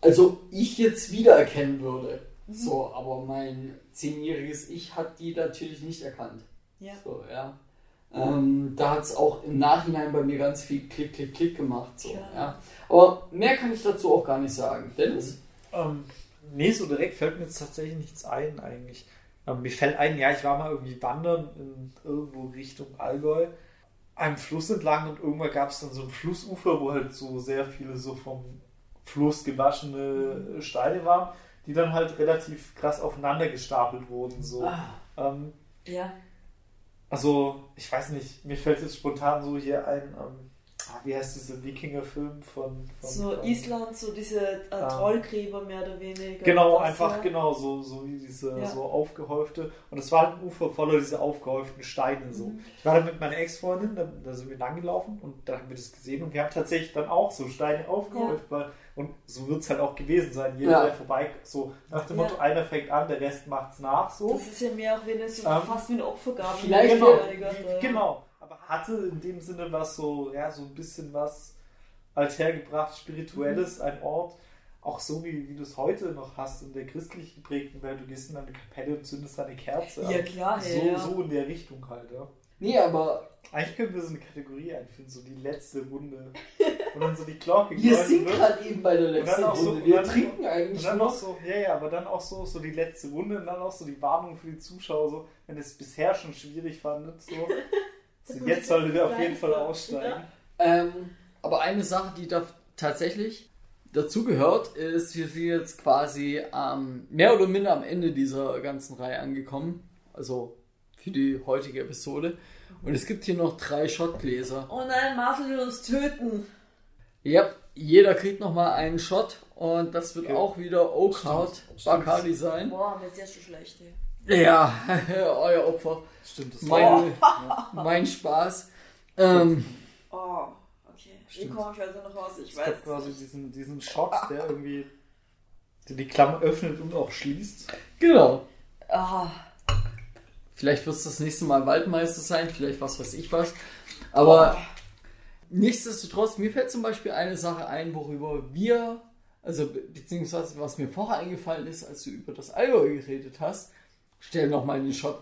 also ich jetzt wiedererkennen würde. So, aber mein zehnjähriges Ich hat die natürlich nicht erkannt. Ja. So, ja. Ähm, da hat es auch im Nachhinein bei mir ganz viel Klick, Klick, Klick gemacht. So, Klar. ja. Aber mehr kann ich dazu auch gar nicht sagen. Dennis? Ähm, nee, so direkt fällt mir jetzt tatsächlich nichts ein eigentlich. Ähm, mir fällt ein, ja, ich war mal irgendwie wandern in irgendwo Richtung Allgäu, einem Fluss entlang und irgendwann gab es dann so ein Flussufer, wo halt so sehr viele so vom Fluss gewaschene Steine waren, die dann halt relativ krass aufeinander gestapelt wurden. So. Ähm, Ja. also, ich weiß nicht, mir fällt jetzt spontan so hier ein, ähm, wie heißt dieser Wikinger-Film von, von So von, Island, so diese äh, Ah. Trollgräber mehr oder weniger. Genau, Das, einfach ja. genau so, so wie diese Ja. so aufgehäufte. Und es war halt ein Ufer voller diese aufgehäuften Steine. So. Mhm. Ich war da mit meiner Ex-Freundin, da, da sind wir lang gelaufen und da haben wir das gesehen und wir haben tatsächlich dann auch so Steine aufgehäuft. Weil, und so wird es halt auch gewesen sein. Jeder, Ja. der vorbei, so nach dem Ja. Motto, einer fängt an, der Rest macht's nach. So. Das ist ja mehr auch wie eine, so Ähm, fast wie eine Opfergabe. vielleicht Genau, ja. genau. Aber hatte in dem Sinne was so, ja, so ein bisschen was althergebracht, spirituelles, Mhm. ein Ort, auch so wie, wie du es heute noch hast in der christlich geprägten Welt. Du gehst in eine Kapelle und zündest eine Kerze Ja, klar, so, ja. so in der Richtung halt, ja. Nee, aber Eigentlich können wir so eine Kategorie einführen, so die letzte Runde. <laughs> Und dann so die Glocke wir sind wird. gerade eben bei der Und letzten auch so- Runde. Wir und dann- trinken Und eigentlich dann noch noch. so, ja, ja, aber dann auch so, so die letzte Runde und dann auch so die Warnung für die Zuschauer, so, wenn ihr es bisher schon schwierig fandet, so, so <laughs> jetzt solltet ihr auf jeden Fall aussteigen. Ähm, aber eine Sache, die da tatsächlich dazu gehört, ist, wir sind jetzt quasi ähm, mehr oder minder am Ende dieser ganzen Reihe angekommen. Also für die heutige Episode. Und es gibt hier noch drei Shotgläser. Oh nein, Marcel will uns töten. Ja, jeder kriegt nochmal einen Shot und das wird Okay. auch wieder Oak Heart Bacardi sein. Boah, mir ist jetzt schon schlecht. Ey. Ja, <laughs> euer Opfer. Stimmt, das Mein, <laughs> mein Spaß. Ähm, Oh, okay. Wie Stimmt. komme ich also nach Hause? Ich Es weiß gab quasi diesen, diesen Shot, der irgendwie der die Klammer öffnet und auch schließt. genau. Ah, Vielleicht wird es das nächste Mal Waldmeister sein, vielleicht was weiß ich was. Aber nichtsdestotrotz, mir fällt zum Beispiel eine Sache ein, worüber wir, also be- beziehungsweise was mir vorher eingefallen ist, als du über das Allgäu geredet hast. Stell nochmal den Shot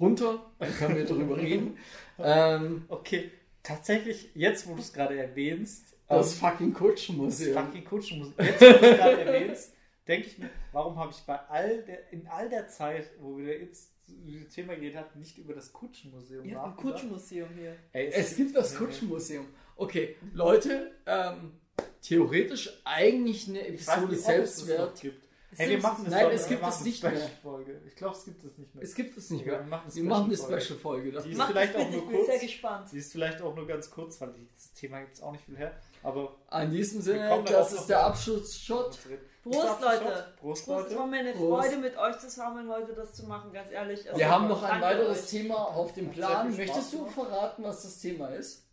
runter, dann können wir darüber <laughs> reden. Ähm, Okay, tatsächlich, jetzt wo du es gerade erwähnst, das ähm, fucking das Kutschenmuseum. fucking Kutschenmuseum, jetzt wo du es gerade erwähnst, denke ich mir, warum habe ich bei all der, in all der Zeit, wo wir jetzt über das Thema geredet haben, nicht über das Kutschenmuseum ein nachgedacht? Kutschenmuseum hier. Ey, Es gibt das Kutschenmuseum. Okay, Leute, ähm, theoretisch eigentlich eine Episode nicht, ob es selbst das wert. noch gibt. Hey, wir machen das Nein, es wir gibt machen es eine nicht mehr. Special-Folge. Ich glaube, es gibt es nicht mehr. Es gibt es nicht Ja, mehr. wir machen eine Wir machen eine Special-Folge. Die ist vielleicht auch nur ich bin sehr kurz. gespannt. Sie ist vielleicht auch nur ganz kurz, weil das Thema gibt es auch nicht viel her. Aber An diesem Sinne, das ist der. Abschlussshot. Prost, Leute. Prost, Prost, es war Leute. mir eine Prost. Freude, mit euch zusammen heute das zu machen, ganz ehrlich. Also, Wir haben noch ein weiteres euch. Thema auf dem Plan. Möchtest du verraten, was das Thema ist?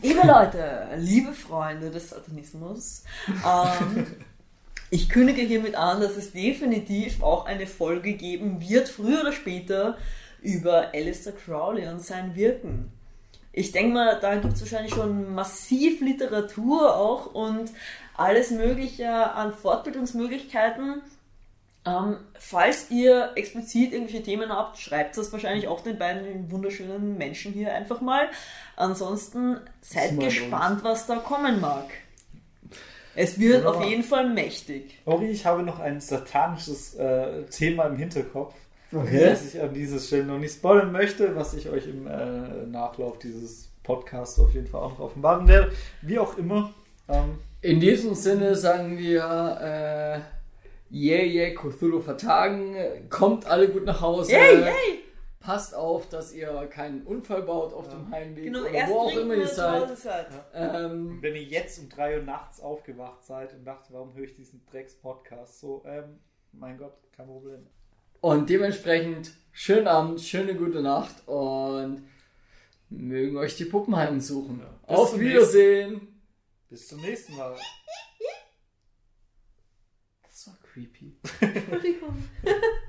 Liebe Leute, liebe Freunde des Satanismus, ähm, <laughs> ich kündige hiermit an, dass es definitiv auch eine Folge geben wird, früher oder später, über Alistair Crowley und sein Wirken. Ich denke mal, da gibt es wahrscheinlich schon massiv Literatur auch und alles Mögliche an Fortbildungsmöglichkeiten. Ähm, falls ihr explizit irgendwelche Themen habt, schreibt das wahrscheinlich auch den beiden wunderschönen Menschen hier einfach mal. Ansonsten seid gespannt, was da kommen mag. Es wird Wunderbar. auf jeden Fall mächtig. Ori, ich habe noch ein satanisches äh, Thema im Hinterkopf, Okay. das ich an dieser Stelle noch nicht spoilern möchte, was ich euch im äh, Nachlauf dieses Podcasts auf jeden Fall auch noch offenbaren werde. Wie auch immer. Ähm, In diesem Sinne sagen wir, äh, yeah, yeah, Cthulhu vertagen. Kommt alle gut nach Hause. Yay, yay! Passt auf, dass ihr keinen Unfall baut auf dem Heimweg Genau, oder erst wo auch immer wenn ihr ihr zu Hause seid. Ähm, wenn ihr jetzt um 3 Uhr nachts aufgewacht seid und dachte, warum höre ich diesen Drecks-Podcast? So, ähm, mein Gott, kein Problem. Und dementsprechend schönen Abend, schöne gute Nacht und mögen euch die Puppen heimsuchen. Bis Auf Wiedersehen. Bis zum nächsten Mal. Das war creepy. Entschuldigung. <laughs>